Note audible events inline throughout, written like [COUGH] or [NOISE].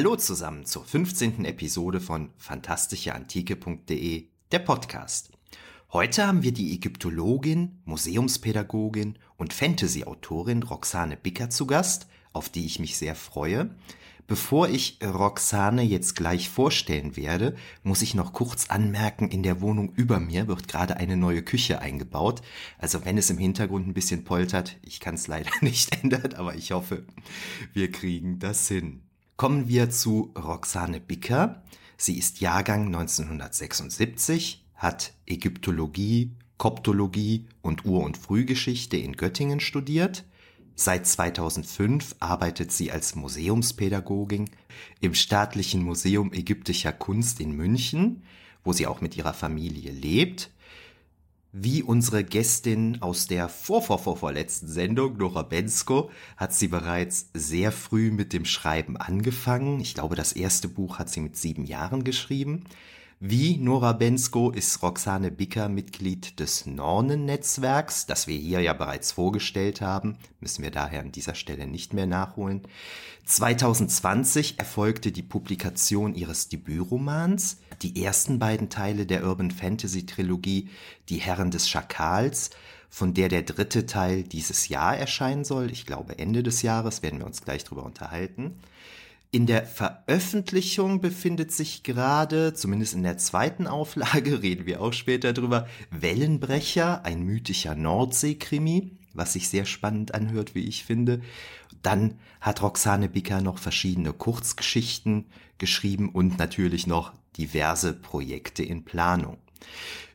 Hallo zusammen zur 15. Episode von fantastischeantike.de, der Podcast. Heute haben wir die Ägyptologin, Museumspädagogin und Fantasy-Autorin Roxane Bicker zu Gast, auf die ich mich sehr freue. Bevor ich Roxane jetzt gleich vorstellen werde, muss ich noch kurz anmerken, in der Wohnung über mir wird gerade eine neue Küche eingebaut. Also wenn es im Hintergrund ein bisschen poltert, ich kann es leider [LAUGHS] nicht ändern, aber ich hoffe, wir kriegen das hin. Kommen wir zu Roxane Bicker. Sie ist Jahrgang 1976, hat Ägyptologie, Koptologie und Ur- und Frühgeschichte in Göttingen studiert Seit 2005 arbeitet sie als Museumspädagogin im Staatlichen Museum ägyptischer Kunst in München, wo sie auch mit ihrer Familie lebt. Wie unsere Gästin aus der vorvorvorvorletzten Sendung, Nora Bensko, hat sie bereits sehr früh mit dem Schreiben angefangen. Ich glaube, das erste Buch hat sie mit sieben Jahren geschrieben. Wie Nora Bensko ist Roxane Bicker Mitglied des Nornen-Netzwerks, das wir hier ja bereits vorgestellt haben, müssen wir daher an dieser Stelle nicht mehr nachholen. 2020 erfolgte die Publikation ihres Debütromans, die ersten beiden Teile der Urban Fantasy Trilogie Die Herren des Schakals, von der der dritte Teil dieses Jahr erscheinen soll. Ich glaube Ende des Jahres, werden wir uns gleich drüber unterhalten. In der Veröffentlichung befindet sich gerade, zumindest in der zweiten Auflage, [LAUGHS] reden wir auch später drüber, Wellenbrecher, ein mythischer Nordseekrimi, was sich sehr spannend anhört, wie ich finde. Dann hat Roxane Bicker noch verschiedene Kurzgeschichten geschrieben und natürlich noch diverse Projekte in Planung.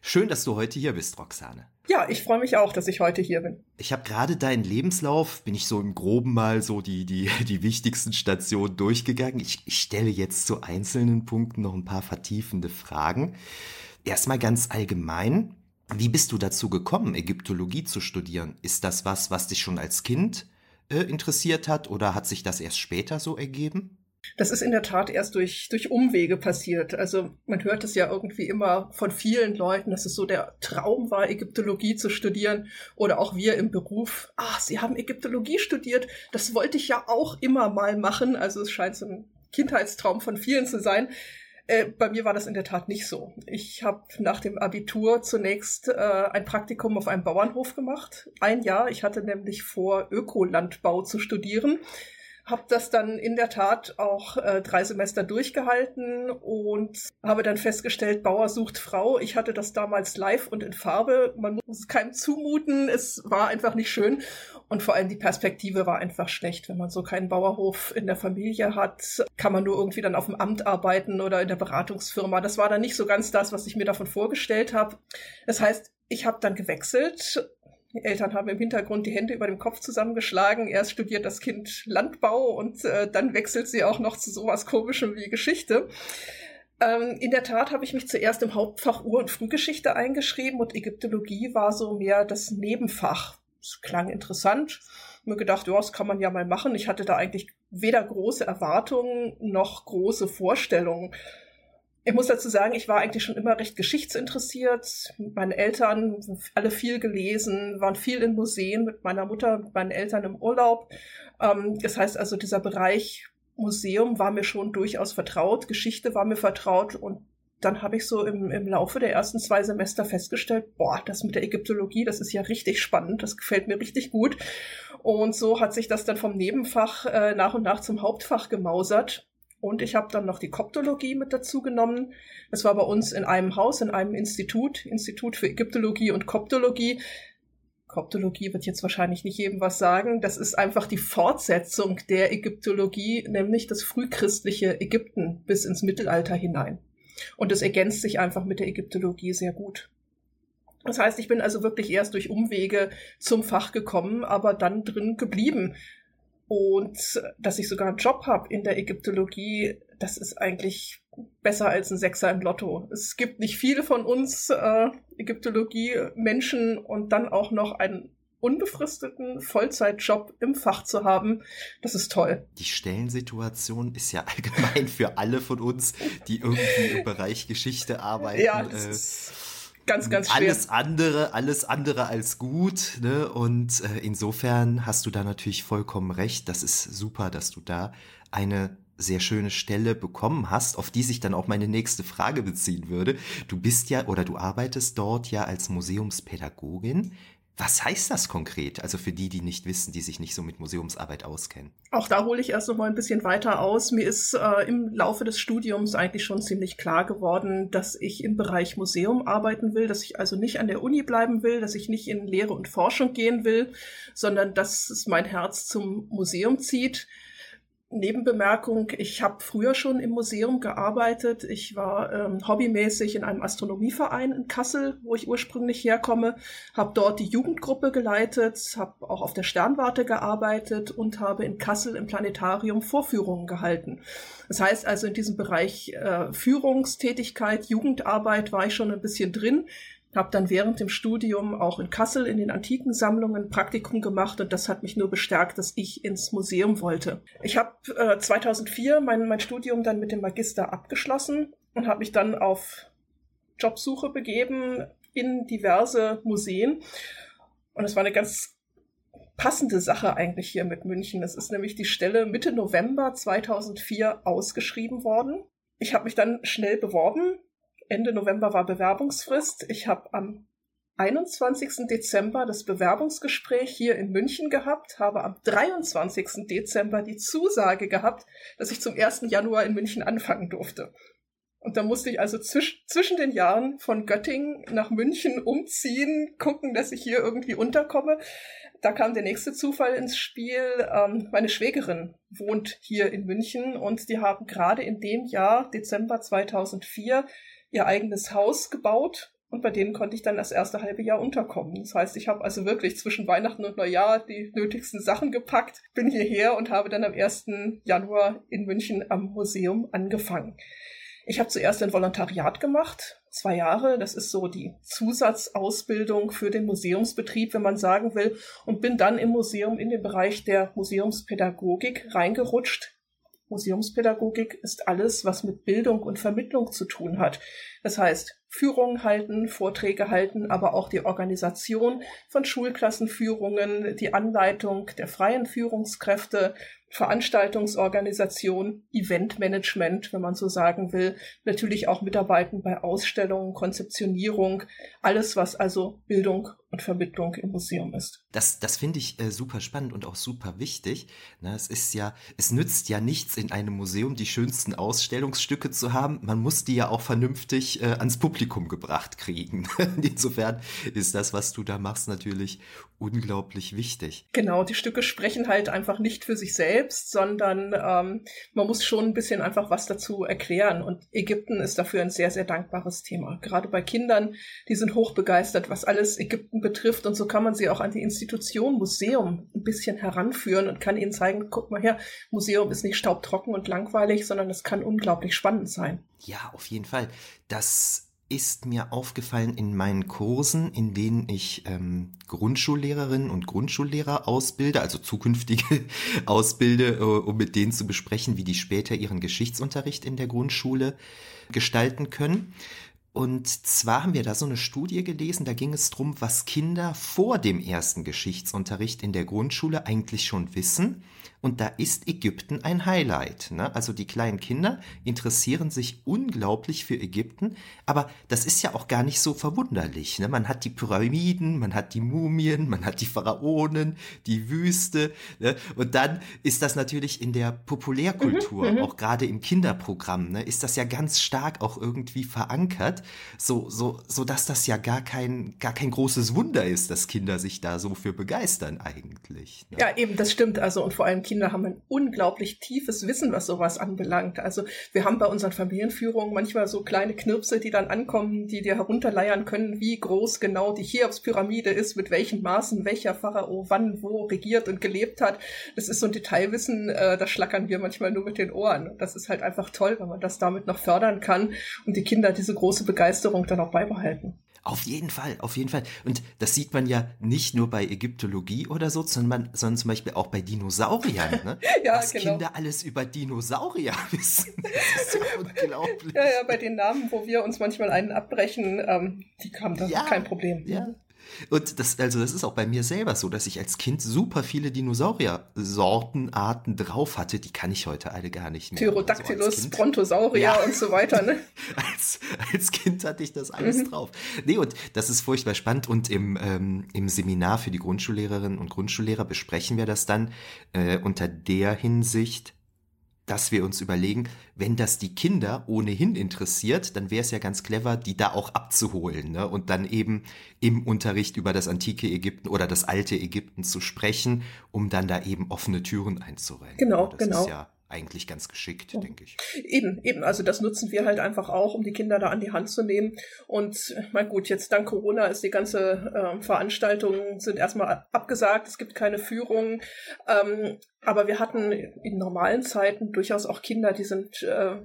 Schön, dass du heute hier bist, Roxane. Ja, ich freue mich auch, dass ich heute hier bin. Ich habe gerade deinen Lebenslauf, bin ich so im Groben mal so die, die, [LAUGHS] die wichtigsten Stationen durchgegangen. Ich, ich stelle jetzt zu einzelnen Punkten noch ein paar vertiefende Fragen. Erstmal ganz allgemein. Wie bist du dazu gekommen, Ägyptologie zu studieren? Ist das was, was dich schon als Kind äh, interessiert hat oder hat sich das erst später so ergeben? Das ist in der Tat erst durch, durch Umwege passiert. Also man hört es ja irgendwie immer von vielen Leuten, dass es so der Traum war, Ägyptologie zu studieren. Oder auch wir im Beruf, ah, Sie haben Ägyptologie studiert, das wollte ich ja auch immer mal machen. Also es scheint so ein Kindheitstraum von vielen zu sein. Äh, bei mir war das in der Tat nicht so. Ich habe nach dem Abitur zunächst äh, ein Praktikum auf einem Bauernhof gemacht. Ein Jahr. Ich hatte nämlich vor, Ökolandbau zu studieren habe das dann in der Tat auch äh, drei Semester durchgehalten und habe dann festgestellt, Bauer sucht Frau. Ich hatte das damals live und in Farbe. Man muss es keinem zumuten. Es war einfach nicht schön. Und vor allem die Perspektive war einfach schlecht. Wenn man so keinen Bauerhof in der Familie hat, kann man nur irgendwie dann auf dem Amt arbeiten oder in der Beratungsfirma. Das war dann nicht so ganz das, was ich mir davon vorgestellt habe. Das heißt, ich habe dann gewechselt die Eltern haben im Hintergrund die Hände über dem Kopf zusammengeschlagen. Erst studiert das Kind Landbau und äh, dann wechselt sie auch noch zu sowas Komischem wie Geschichte. Ähm, in der Tat habe ich mich zuerst im Hauptfach Ur- und Frühgeschichte eingeschrieben und Ägyptologie war so mehr das Nebenfach. Es klang interessant. Mir gedacht, ja, das kann man ja mal machen. Ich hatte da eigentlich weder große Erwartungen noch große Vorstellungen. Ich muss dazu sagen, ich war eigentlich schon immer recht geschichtsinteressiert. Meine Eltern alle viel gelesen, waren viel in Museen mit meiner Mutter, mit meinen Eltern im Urlaub. Ähm, das heißt also, dieser Bereich Museum war mir schon durchaus vertraut, Geschichte war mir vertraut und dann habe ich so im, im Laufe der ersten zwei Semester festgestellt, boah, das mit der Ägyptologie, das ist ja richtig spannend, das gefällt mir richtig gut. Und so hat sich das dann vom Nebenfach äh, nach und nach zum Hauptfach gemausert. Und ich habe dann noch die Koptologie mit dazu genommen. Das war bei uns in einem Haus, in einem Institut, Institut für Ägyptologie und Koptologie. Koptologie wird jetzt wahrscheinlich nicht jedem was sagen. Das ist einfach die Fortsetzung der Ägyptologie, nämlich das frühchristliche Ägypten bis ins Mittelalter hinein. Und es ergänzt sich einfach mit der Ägyptologie sehr gut. Das heißt, ich bin also wirklich erst durch Umwege zum Fach gekommen, aber dann drin geblieben. Und dass ich sogar einen Job habe in der Ägyptologie, das ist eigentlich besser als ein Sechser im Lotto. Es gibt nicht viele von uns äh, Ägyptologie-Menschen und dann auch noch einen unbefristeten Vollzeitjob im Fach zu haben, das ist toll. Die Stellensituation ist ja [LAUGHS] allgemein für alle von uns, die irgendwie im Bereich Geschichte arbeiten. Ja, das äh, ist ganz, ganz schwer. Alles andere, alles andere als gut. Ne? Und äh, insofern hast du da natürlich vollkommen recht. Das ist super, dass du da eine sehr schöne Stelle bekommen hast, auf die sich dann auch meine nächste Frage beziehen würde. Du bist ja oder du arbeitest dort ja als Museumspädagogin. Was heißt das konkret? Also für die, die nicht wissen, die sich nicht so mit Museumsarbeit auskennen. Auch da hole ich erst noch mal ein bisschen weiter aus. Mir ist äh, im Laufe des Studiums eigentlich schon ziemlich klar geworden, dass ich im Bereich Museum arbeiten will, dass ich also nicht an der Uni bleiben will, dass ich nicht in Lehre und Forschung gehen will, sondern dass es mein Herz zum Museum zieht. Nebenbemerkung, ich habe früher schon im Museum gearbeitet. Ich war ähm, hobbymäßig in einem Astronomieverein in Kassel, wo ich ursprünglich herkomme, habe dort die Jugendgruppe geleitet, habe auch auf der Sternwarte gearbeitet und habe in Kassel im Planetarium Vorführungen gehalten. Das heißt also in diesem Bereich äh, Führungstätigkeit, Jugendarbeit war ich schon ein bisschen drin habe dann während dem Studium auch in Kassel in den Antikensammlungen Praktikum gemacht und das hat mich nur bestärkt, dass ich ins Museum wollte. Ich habe äh, 2004 mein, mein Studium dann mit dem Magister abgeschlossen und habe mich dann auf Jobsuche begeben in diverse Museen. Und es war eine ganz passende Sache eigentlich hier mit München. Es ist nämlich die Stelle Mitte November 2004 ausgeschrieben worden. Ich habe mich dann schnell beworben, Ende November war Bewerbungsfrist. Ich habe am 21. Dezember das Bewerbungsgespräch hier in München gehabt, habe am 23. Dezember die Zusage gehabt, dass ich zum 1. Januar in München anfangen durfte. Und da musste ich also zwisch zwischen den Jahren von Göttingen nach München umziehen, gucken, dass ich hier irgendwie unterkomme. Da kam der nächste Zufall ins Spiel. Ähm, meine Schwägerin wohnt hier in München und die haben gerade in dem Jahr, Dezember 2004, ihr eigenes Haus gebaut und bei denen konnte ich dann das erste halbe Jahr unterkommen. Das heißt, ich habe also wirklich zwischen Weihnachten und Neujahr die nötigsten Sachen gepackt, bin hierher und habe dann am 1. Januar in München am Museum angefangen. Ich habe zuerst ein Volontariat gemacht, zwei Jahre. Das ist so die Zusatzausbildung für den Museumsbetrieb, wenn man sagen will, und bin dann im Museum in den Bereich der Museumspädagogik reingerutscht, Museumspädagogik ist alles, was mit Bildung und Vermittlung zu tun hat. Das heißt, Führungen halten, Vorträge halten, aber auch die Organisation von Schulklassenführungen, die Anleitung der freien Führungskräfte, Veranstaltungsorganisation, Eventmanagement, wenn man so sagen will, natürlich auch Mitarbeiten bei Ausstellungen, Konzeptionierung, alles, was also Bildung und Vermittlung im Museum ist. Das, das finde ich äh, super spannend und auch super wichtig. Na, es ist ja, es nützt ja nichts in einem Museum die schönsten Ausstellungsstücke zu haben. Man muss die ja auch vernünftig äh, ans Publikum gebracht kriegen. [LAUGHS] Insofern ist das, was du da machst, natürlich unglaublich wichtig. Genau, die Stücke sprechen halt einfach nicht für sich selbst, sondern ähm, man muss schon ein bisschen einfach was dazu erklären. Und Ägypten ist dafür ein sehr, sehr dankbares Thema. Gerade bei Kindern, die sind hochbegeistert, was alles Ägypten betrifft. Und so kann man sie auch an die Institution Museum ein bisschen heranführen und kann ihnen zeigen, guck mal her, Museum ist nicht staubtrocken und langweilig, sondern es kann unglaublich spannend sein. Ja, auf jeden Fall. Das ist mir aufgefallen in meinen Kursen, in denen ich ähm, Grundschullehrerinnen und Grundschullehrer ausbilde, also zukünftige [LAUGHS] ausbilde, äh, um mit denen zu besprechen, wie die später ihren Geschichtsunterricht in der Grundschule gestalten können. Und zwar haben wir da so eine Studie gelesen, da ging es drum, was Kinder vor dem ersten Geschichtsunterricht in der Grundschule eigentlich schon wissen und da ist Ägypten ein Highlight. Ne? Also die kleinen Kinder interessieren sich unglaublich für Ägypten, aber das ist ja auch gar nicht so verwunderlich. Ne? Man hat die Pyramiden, man hat die Mumien, man hat die Pharaonen, die Wüste. Ne? Und dann ist das natürlich in der Populärkultur, mhm, mhm. auch gerade im Kinderprogramm, ne, ist das ja ganz stark auch irgendwie verankert, so, so, so dass das ja gar kein, gar kein großes Wunder ist, dass Kinder sich da so für begeistern eigentlich. Ne? Ja, eben, das stimmt. Also und vor allem Kinder Kinder haben ein unglaublich tiefes Wissen, was sowas anbelangt. Also wir haben bei unseren Familienführungen manchmal so kleine Knirpse, die dann ankommen, die dir herunterleiern können, wie groß genau die Cheops-Pyramide ist, mit welchen Maßen welcher Pharao wann wo regiert und gelebt hat. Das ist so ein Detailwissen, äh, da schlackern wir manchmal nur mit den Ohren. Das ist halt einfach toll, wenn man das damit noch fördern kann und die Kinder diese große Begeisterung dann auch beibehalten. Auf jeden Fall, auf jeden Fall. Und das sieht man ja nicht nur bei Ägyptologie oder so, sondern, man, sondern zum Beispiel auch bei Dinosauriern. Ne? [LAUGHS] ja, Was genau. Kinder alles über Dinosaurier [LAUGHS] wissen. Das ist so [LAUGHS] unglaublich. Ja, ja, bei den Namen, wo wir uns manchmal einen abbrechen, ähm, die haben da ja, kein Problem. Ja. Und das, also das ist auch bei mir selber so, dass ich als Kind super viele Dinosaurier-Sorten, Arten drauf hatte. Die kann ich heute alle gar nicht mehr. Pterodactylus, so Brontosaurier ja. und so weiter, ne? [LAUGHS] als, als Kind hatte ich das alles mhm. drauf. Nee, und das ist furchtbar spannend. Und im, ähm, im Seminar für die Grundschullehrerinnen und Grundschullehrer besprechen wir das dann äh, unter der Hinsicht, dass wir uns überlegen, wenn das die Kinder ohnehin interessiert, dann wäre es ja ganz clever, die da auch abzuholen ne? und dann eben im Unterricht über das antike Ägypten oder das alte Ägypten zu sprechen, um dann da eben offene Türen einzurennen. Genau, das genau. Ist ja eigentlich ganz geschickt, ja. denke ich. Eben, eben. Also das nutzen wir halt einfach auch, um die Kinder da an die Hand zu nehmen. Und mal gut, jetzt dank Corona ist die ganze äh, Veranstaltung sind erstmal abgesagt. Es gibt keine Führung. Ähm, aber wir hatten in normalen Zeiten durchaus auch Kinder, die sind äh,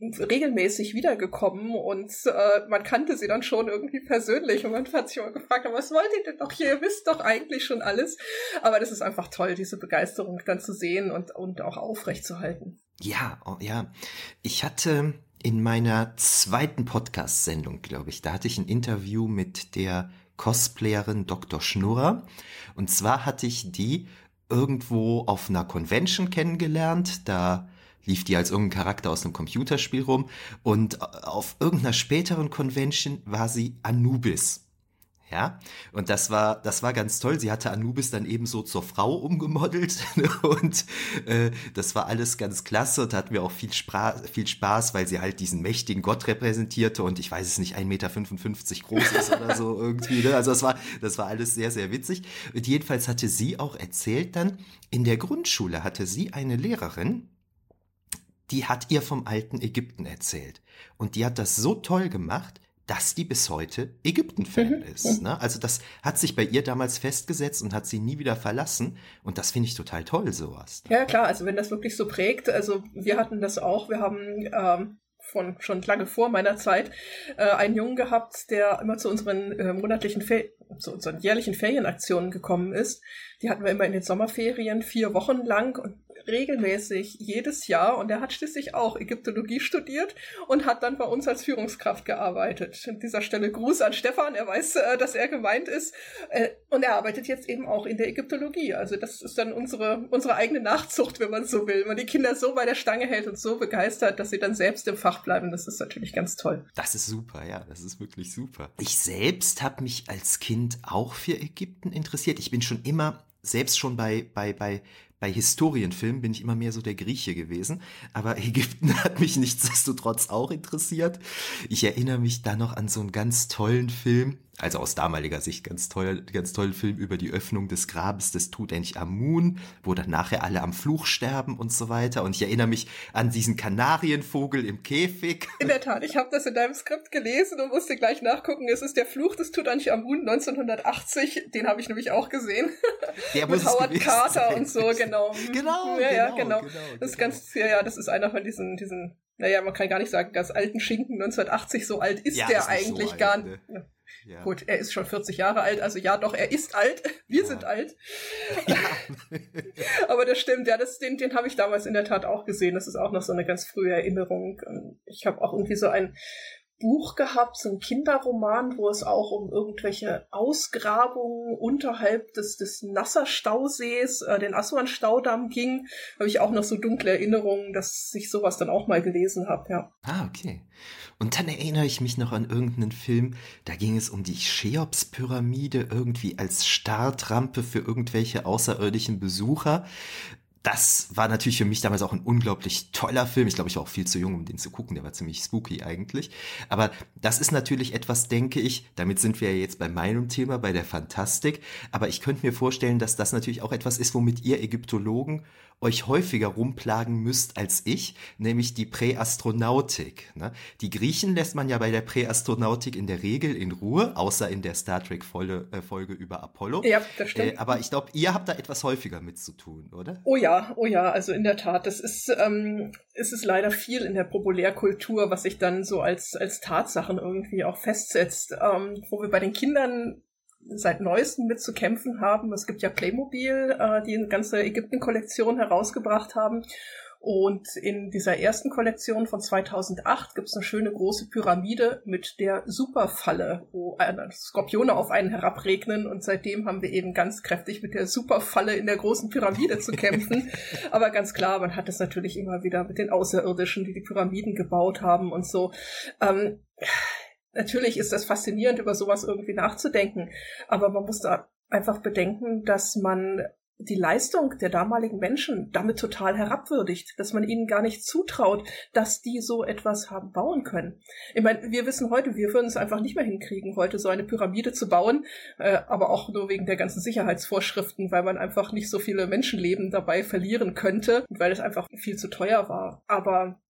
regelmäßig wiedergekommen und äh, man kannte sie dann schon irgendwie persönlich und man hat sich immer gefragt, was wollt ihr denn doch hier? Ihr wisst doch eigentlich schon alles. Aber das ist einfach toll, diese Begeisterung dann zu sehen und, und auch aufrechtzuerhalten. Ja, oh, ja. Ich hatte in meiner zweiten Podcast-Sendung, glaube ich, da hatte ich ein Interview mit der Cosplayerin Dr. Schnurrer. Und zwar hatte ich die irgendwo auf einer Convention kennengelernt. Da lief die als irgendein Charakter aus einem Computerspiel rum und auf irgendeiner späteren Convention war sie Anubis. Ja, und das war, das war ganz toll. Sie hatte Anubis dann ebenso zur Frau umgemodelt [LAUGHS] und äh, das war alles ganz klasse und hatten wir auch viel, Spra viel Spaß, weil sie halt diesen mächtigen Gott repräsentierte und ich weiß es nicht, 1,55 Meter groß ist oder so [LAUGHS] irgendwie. Ne? Also das war, das war alles sehr, sehr witzig. Und jedenfalls hatte sie auch erzählt dann, in der Grundschule hatte sie eine Lehrerin, die hat ihr vom alten Ägypten erzählt. Und die hat das so toll gemacht, dass die bis heute Ägypten-Fan mhm. ist. Ne? Also das hat sich bei ihr damals festgesetzt und hat sie nie wieder verlassen. Und das finde ich total toll, sowas. Ja, klar, also wenn das wirklich so prägt, also wir hatten das auch, wir haben ähm, von schon lange vor meiner Zeit äh, einen Jungen gehabt, der immer zu unseren äh, monatlichen Fer zu unseren jährlichen Ferienaktionen gekommen ist. Die hatten wir immer in den Sommerferien vier Wochen lang und regelmäßig jedes Jahr und er hat schließlich auch Ägyptologie studiert und hat dann bei uns als Führungskraft gearbeitet. An dieser Stelle Gruß an Stefan, er weiß, äh, dass er gemeint ist äh, und er arbeitet jetzt eben auch in der Ägyptologie. Also das ist dann unsere, unsere eigene Nachzucht, wenn man so will. Wenn man die Kinder so bei der Stange hält und so begeistert, dass sie dann selbst im Fach bleiben, das ist natürlich ganz toll. Das ist super, ja, das ist wirklich super. Ich selbst habe mich als Kind auch für Ägypten interessiert. Ich bin schon immer selbst schon bei, bei, bei bei Historienfilmen bin ich immer mehr so der Grieche gewesen, aber Ägypten [LAUGHS] hat mich nichtsdestotrotz auch interessiert. Ich erinnere mich da noch an so einen ganz tollen Film, also aus damaliger Sicht ganz toll, ganz tollen Film über die Öffnung des Grabes des Tutanchamun, wo dann nachher alle am Fluch sterben und so weiter. Und ich erinnere mich an diesen Kanarienvogel im Käfig. In der Tat, ich habe das in deinem Skript gelesen und musste gleich nachgucken. Es ist der Fluch des Tutanchamun 1980. Den habe ich nämlich auch gesehen. [LAUGHS] Der Mit Howard Carter sein. und so, [LAUGHS] genau. Genau, ja, ja, genau, genau. Das ist genau. ganz, ja, ja, das ist einer von diesen, diesen, naja, man kann gar nicht sagen, ganz alten Schinken 1980. So alt ist ja, der ist eigentlich so gar nicht. Ne? Ja. Gut, er ist schon 40 Jahre alt, also ja, doch, er ist alt. Wir ja. sind alt. Ja. [LAUGHS] Aber das stimmt, ja, das, den, den habe ich damals in der Tat auch gesehen. Das ist auch noch so eine ganz frühe Erinnerung. Ich habe auch irgendwie so ein Buch gehabt, so ein Kinderroman, wo es auch um irgendwelche Ausgrabungen unterhalb des, des Nasser-Stausees, äh, den Aswan-Staudamm ging. Habe ich auch noch so dunkle Erinnerungen, dass ich sowas dann auch mal gelesen habe, ja. Ah, okay. Und dann erinnere ich mich noch an irgendeinen Film, da ging es um die Cheops-Pyramide irgendwie als Startrampe für irgendwelche außerirdischen Besucher das war natürlich für mich damals auch ein unglaublich toller Film. Ich glaube, ich war auch viel zu jung, um den zu gucken. Der war ziemlich spooky eigentlich. Aber das ist natürlich etwas, denke ich, damit sind wir ja jetzt bei meinem Thema, bei der Fantastik. Aber ich könnte mir vorstellen, dass das natürlich auch etwas ist, womit ihr Ägyptologen euch häufiger rumplagen müsst als ich, nämlich die Präastronautik. Ne? Die Griechen lässt man ja bei der Präastronautik in der Regel in Ruhe, außer in der Star Trek Folge, äh, über Apollo. Ja, das stimmt. Äh, aber ich glaube, ihr habt da etwas häufiger mit zu tun, oder? Oh ja, oh ja, also in der Tat. Das ist, ähm, es ist leider viel in der Populärkultur, was sich dann so als, als Tatsachen irgendwie auch festsetzt. Ähm, wo wir bei den Kindern seit neuestem mit zu kämpfen haben. Es gibt ja Playmobil, äh, die eine ganze Ägypten-Kollektion herausgebracht haben. Und in dieser ersten Kollektion von 2008 gibt es eine schöne große Pyramide mit der Superfalle, wo Skorpione auf einen herabregnen. Und seitdem haben wir eben ganz kräftig mit der Superfalle in der großen Pyramide zu kämpfen. [LAUGHS] Aber ganz klar, man hat es natürlich immer wieder mit den Außerirdischen, die die Pyramiden gebaut haben und so. Ähm, natürlich ist das faszinierend, über sowas irgendwie nachzudenken. Aber man muss da einfach bedenken, dass man die Leistung der damaligen Menschen damit total herabwürdigt, dass man ihnen gar nicht zutraut, dass die so etwas haben bauen können. Ich meine, wir wissen heute, wir würden es einfach nicht mehr hinkriegen, heute so eine Pyramide zu bauen, äh, aber auch nur wegen der ganzen Sicherheitsvorschriften, weil man einfach nicht so viele Menschenleben dabei verlieren könnte, weil es einfach viel zu teuer war. Aber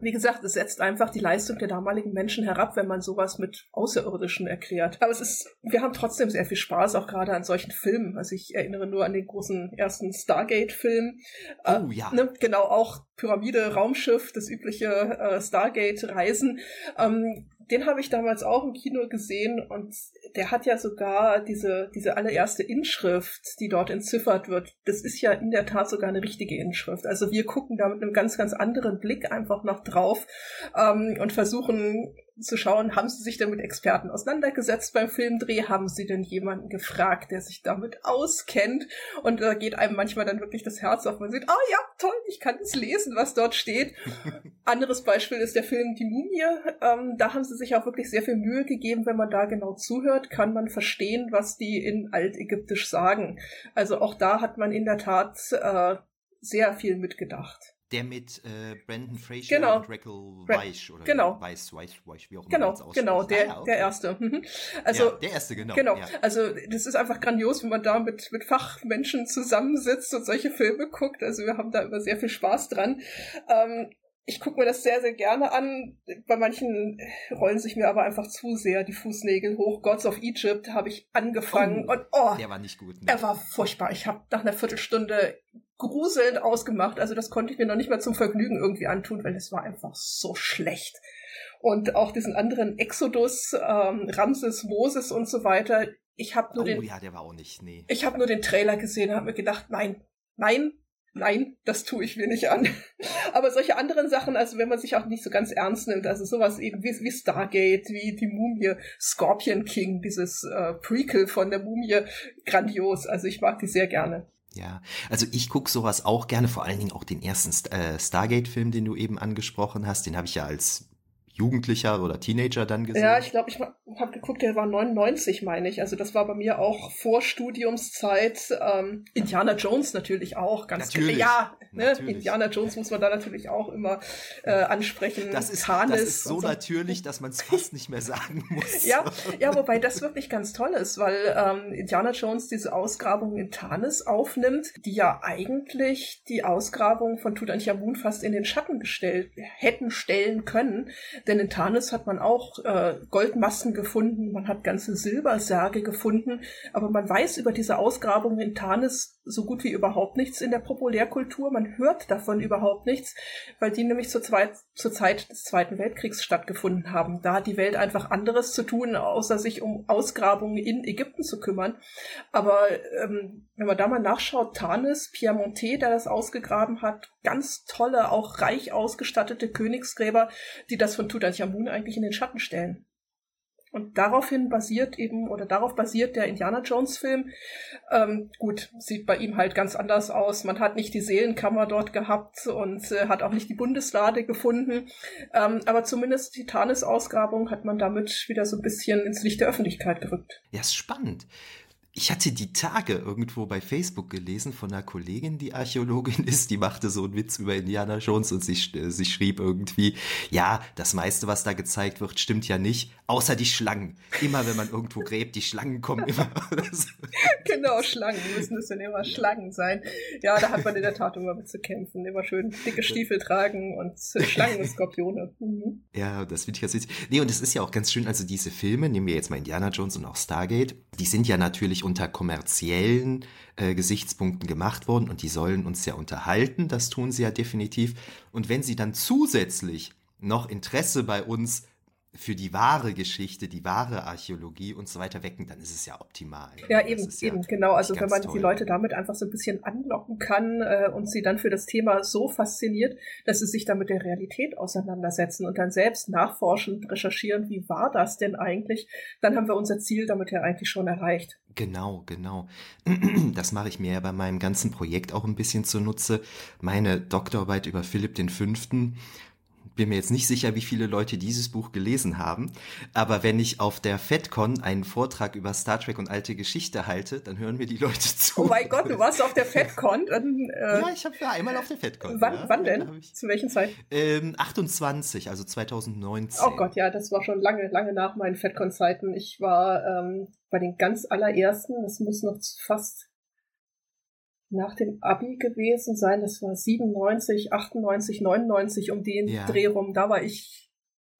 wie gesagt, es setzt einfach die Leistung der damaligen Menschen herab, wenn man sowas mit Außerirdischen erklärt. Aber es ist, wir haben trotzdem sehr viel Spaß, auch gerade an solchen Filmen. Also ich erinnere nur an den großen ersten Stargate-Film. Äh, oh ja. Ne, genau, auch Pyramide, Raumschiff, das übliche äh, Stargate-Reisen. Ähm, den habe ich damals auch im Kino gesehen und der hat ja sogar diese, diese allererste Inschrift, die dort entziffert wird. Das ist ja in der Tat sogar eine richtige Inschrift. Also wir gucken da mit einem ganz, ganz anderen Blick einfach noch drauf ähm, und versuchen zu schauen, haben Sie sich denn mit Experten auseinandergesetzt beim Filmdreh? Haben Sie denn jemanden gefragt, der sich damit auskennt? Und da geht einem manchmal dann wirklich das Herz auf. Man sieht, ah oh, ja, toll, ich kann es lesen, was dort steht. [LAUGHS] Anderes Beispiel ist der Film Die Mumie. Ähm, da haben sie sich auch wirklich sehr viel Mühe gegeben. Wenn man da genau zuhört, kann man verstehen, was die in Altägyptisch sagen. Also auch da hat man in der Tat äh, sehr viel mitgedacht. Der mit äh, Brandon Fraser genau. und Raquel Weich oder genau. Weiss, Weiss, Weich, wie auch immer genau, man genau, der, ah, ja, okay. der erste. Mhm. Also ja, der erste, genau. Genau. Ja. Also das ist einfach grandios, wenn man da mit mit Fachmenschen zusammensitzt und solche Filme guckt. Also wir haben da immer sehr viel Spaß dran. Ähm, ich gucke mir das sehr, sehr gerne an. Bei manchen rollen sich mir aber einfach zu sehr die Fußnägel hoch. Gods of Egypt habe ich angefangen Oh, und oh, Der war nicht gut. Ne? er war furchtbar. Ich habe nach einer Viertelstunde gruselnd ausgemacht. Also das konnte ich mir noch nicht mal zum Vergnügen irgendwie antun, weil es war einfach so schlecht. Und auch diesen anderen Exodus, ähm, Ramses, Moses und so weiter. Ich habe nur oh den, ja, der war auch nicht, nee. ich habe nur den Trailer gesehen und habe mir gedacht, nein, nein, nein, das tue ich mir nicht an. [LAUGHS] Aber solche anderen Sachen, also wenn man sich auch nicht so ganz ernst nimmt, also sowas eben wie, wie Stargate, wie die Mumie, Scorpion King, dieses äh, Prequel von der Mumie, grandios. Also ich mag die sehr gerne. Ja, also ich gucke sowas auch gerne, vor allen Dingen auch den ersten St äh, Stargate-Film, den du eben angesprochen hast. Den habe ich ja als Jugendlicher oder Teenager dann gesehen. Ja, ich glaube, ich habe geguckt, der war 99, meine ich. Also das war bei mir auch vor Studiumszeit. Ähm, Indiana Jones natürlich auch, ganz Natürlich, Ja, ne? natürlich. Indiana Jones muss man da natürlich auch immer äh, ansprechen. das ist, Tanis das ist so und natürlich, dass man es fast nicht mehr sagen muss. [LAUGHS] Ja, ja, wobei das wirklich ganz toll ist, weil ähm, Indiana Jones diese Ausgrabung in Tanis aufnimmt, die ja eigentlich die Ausgrabung von Tutanchamun fast in den Schatten gestellt hätten stellen können. Denn in Tanis hat man auch äh, Goldmassen gefunden, man hat ganze Silbersärge gefunden, aber man weiß über diese Ausgrabung in Tanis so gut wie überhaupt nichts in der Populärkultur. Man hört davon überhaupt nichts, weil die nämlich zur, Zweit zur Zeit des Zweiten Weltkriegs stattgefunden haben. Da hat die Welt einfach anderes zu tun, außer sich um Ausgrabungen in Ägypten zu kümmern. Aber ähm, wenn man da mal nachschaut, Tanis, Piemonte, der das ausgegraben hat, ganz tolle, auch reich ausgestattete Königsgräber, die das von Tutanchamun eigentlich in den Schatten stellen. Und daraufhin basiert eben, oder darauf basiert der Indiana Jones Film. Ähm, gut, sieht bei ihm halt ganz anders aus. Man hat nicht die Seelenkammer dort gehabt und äh, hat auch nicht die Bundeslade gefunden. Ähm, aber zumindest die Tanis-Ausgrabung hat man damit wieder so ein bisschen ins Licht der Öffentlichkeit gerückt. Ja, ist spannend. Ich hatte die Tage irgendwo bei Facebook gelesen von einer Kollegin, die Archäologin [LAUGHS] ist, die machte so einen Witz über Indiana Jones und sie, sch- sie schrieb irgendwie, ja, das meiste, was da gezeigt wird, stimmt ja nicht, außer die Schlangen. Immer wenn man irgendwo gräbt, die Schlangen kommen immer. [LAUGHS] genau, Schlangen müssen es denn immer Schlangen sein. Ja, da hat man in der Tat immer mit zu kämpfen. Immer schön dicke Stiefel tragen und Schlangen und Skorpione. Mhm. Ja, das finde ich ganz witzig. Nee, und es ist ja auch ganz schön, also diese Filme, nehmen wir jetzt mal Indiana Jones und auch Stargate, die sind ja natürlich unter kommerziellen äh, Gesichtspunkten gemacht worden und die sollen uns ja unterhalten, das tun sie ja definitiv. Und wenn sie dann zusätzlich noch Interesse bei uns für die wahre Geschichte, die wahre Archäologie und so weiter wecken, dann ist es ja optimal. Ja, eben, eben, genau. Also wenn man toll. die Leute damit einfach so ein bisschen anlocken kann äh, und sie dann für das Thema so fasziniert, dass sie sich dann mit der Realität auseinandersetzen und dann selbst nachforschen, recherchieren, wie war das denn eigentlich, dann haben wir unser Ziel damit ja eigentlich schon erreicht. Genau, genau. [CLEARS THROAT] Das mache ich mir ja bei meinem ganzen Projekt auch ein bisschen zunutze. Meine Doktorarbeit über Philipp V bin mir jetzt nicht sicher, wie viele Leute dieses Buch gelesen haben, aber wenn ich auf der FedCon einen Vortrag über Star Trek und alte Geschichte halte, dann hören mir die Leute [LAUGHS] zu. Oh mein Gott, du warst auf der FedCon? Dann, äh, ja, ich habe ja einmal auf der FedCon. Wann, ja, wann denn? Ich, Zu welchen Zeit? Ähm, 28, also 2019. Oh Gott, ja, das war schon lange, lange nach meinen FedCon-Zeiten. Ich war ähm, bei den ganz allerersten, das muss noch fast nach dem Abi gewesen sein. Das war 97, 98, 99 um den ja. Dreh rum. Da war ich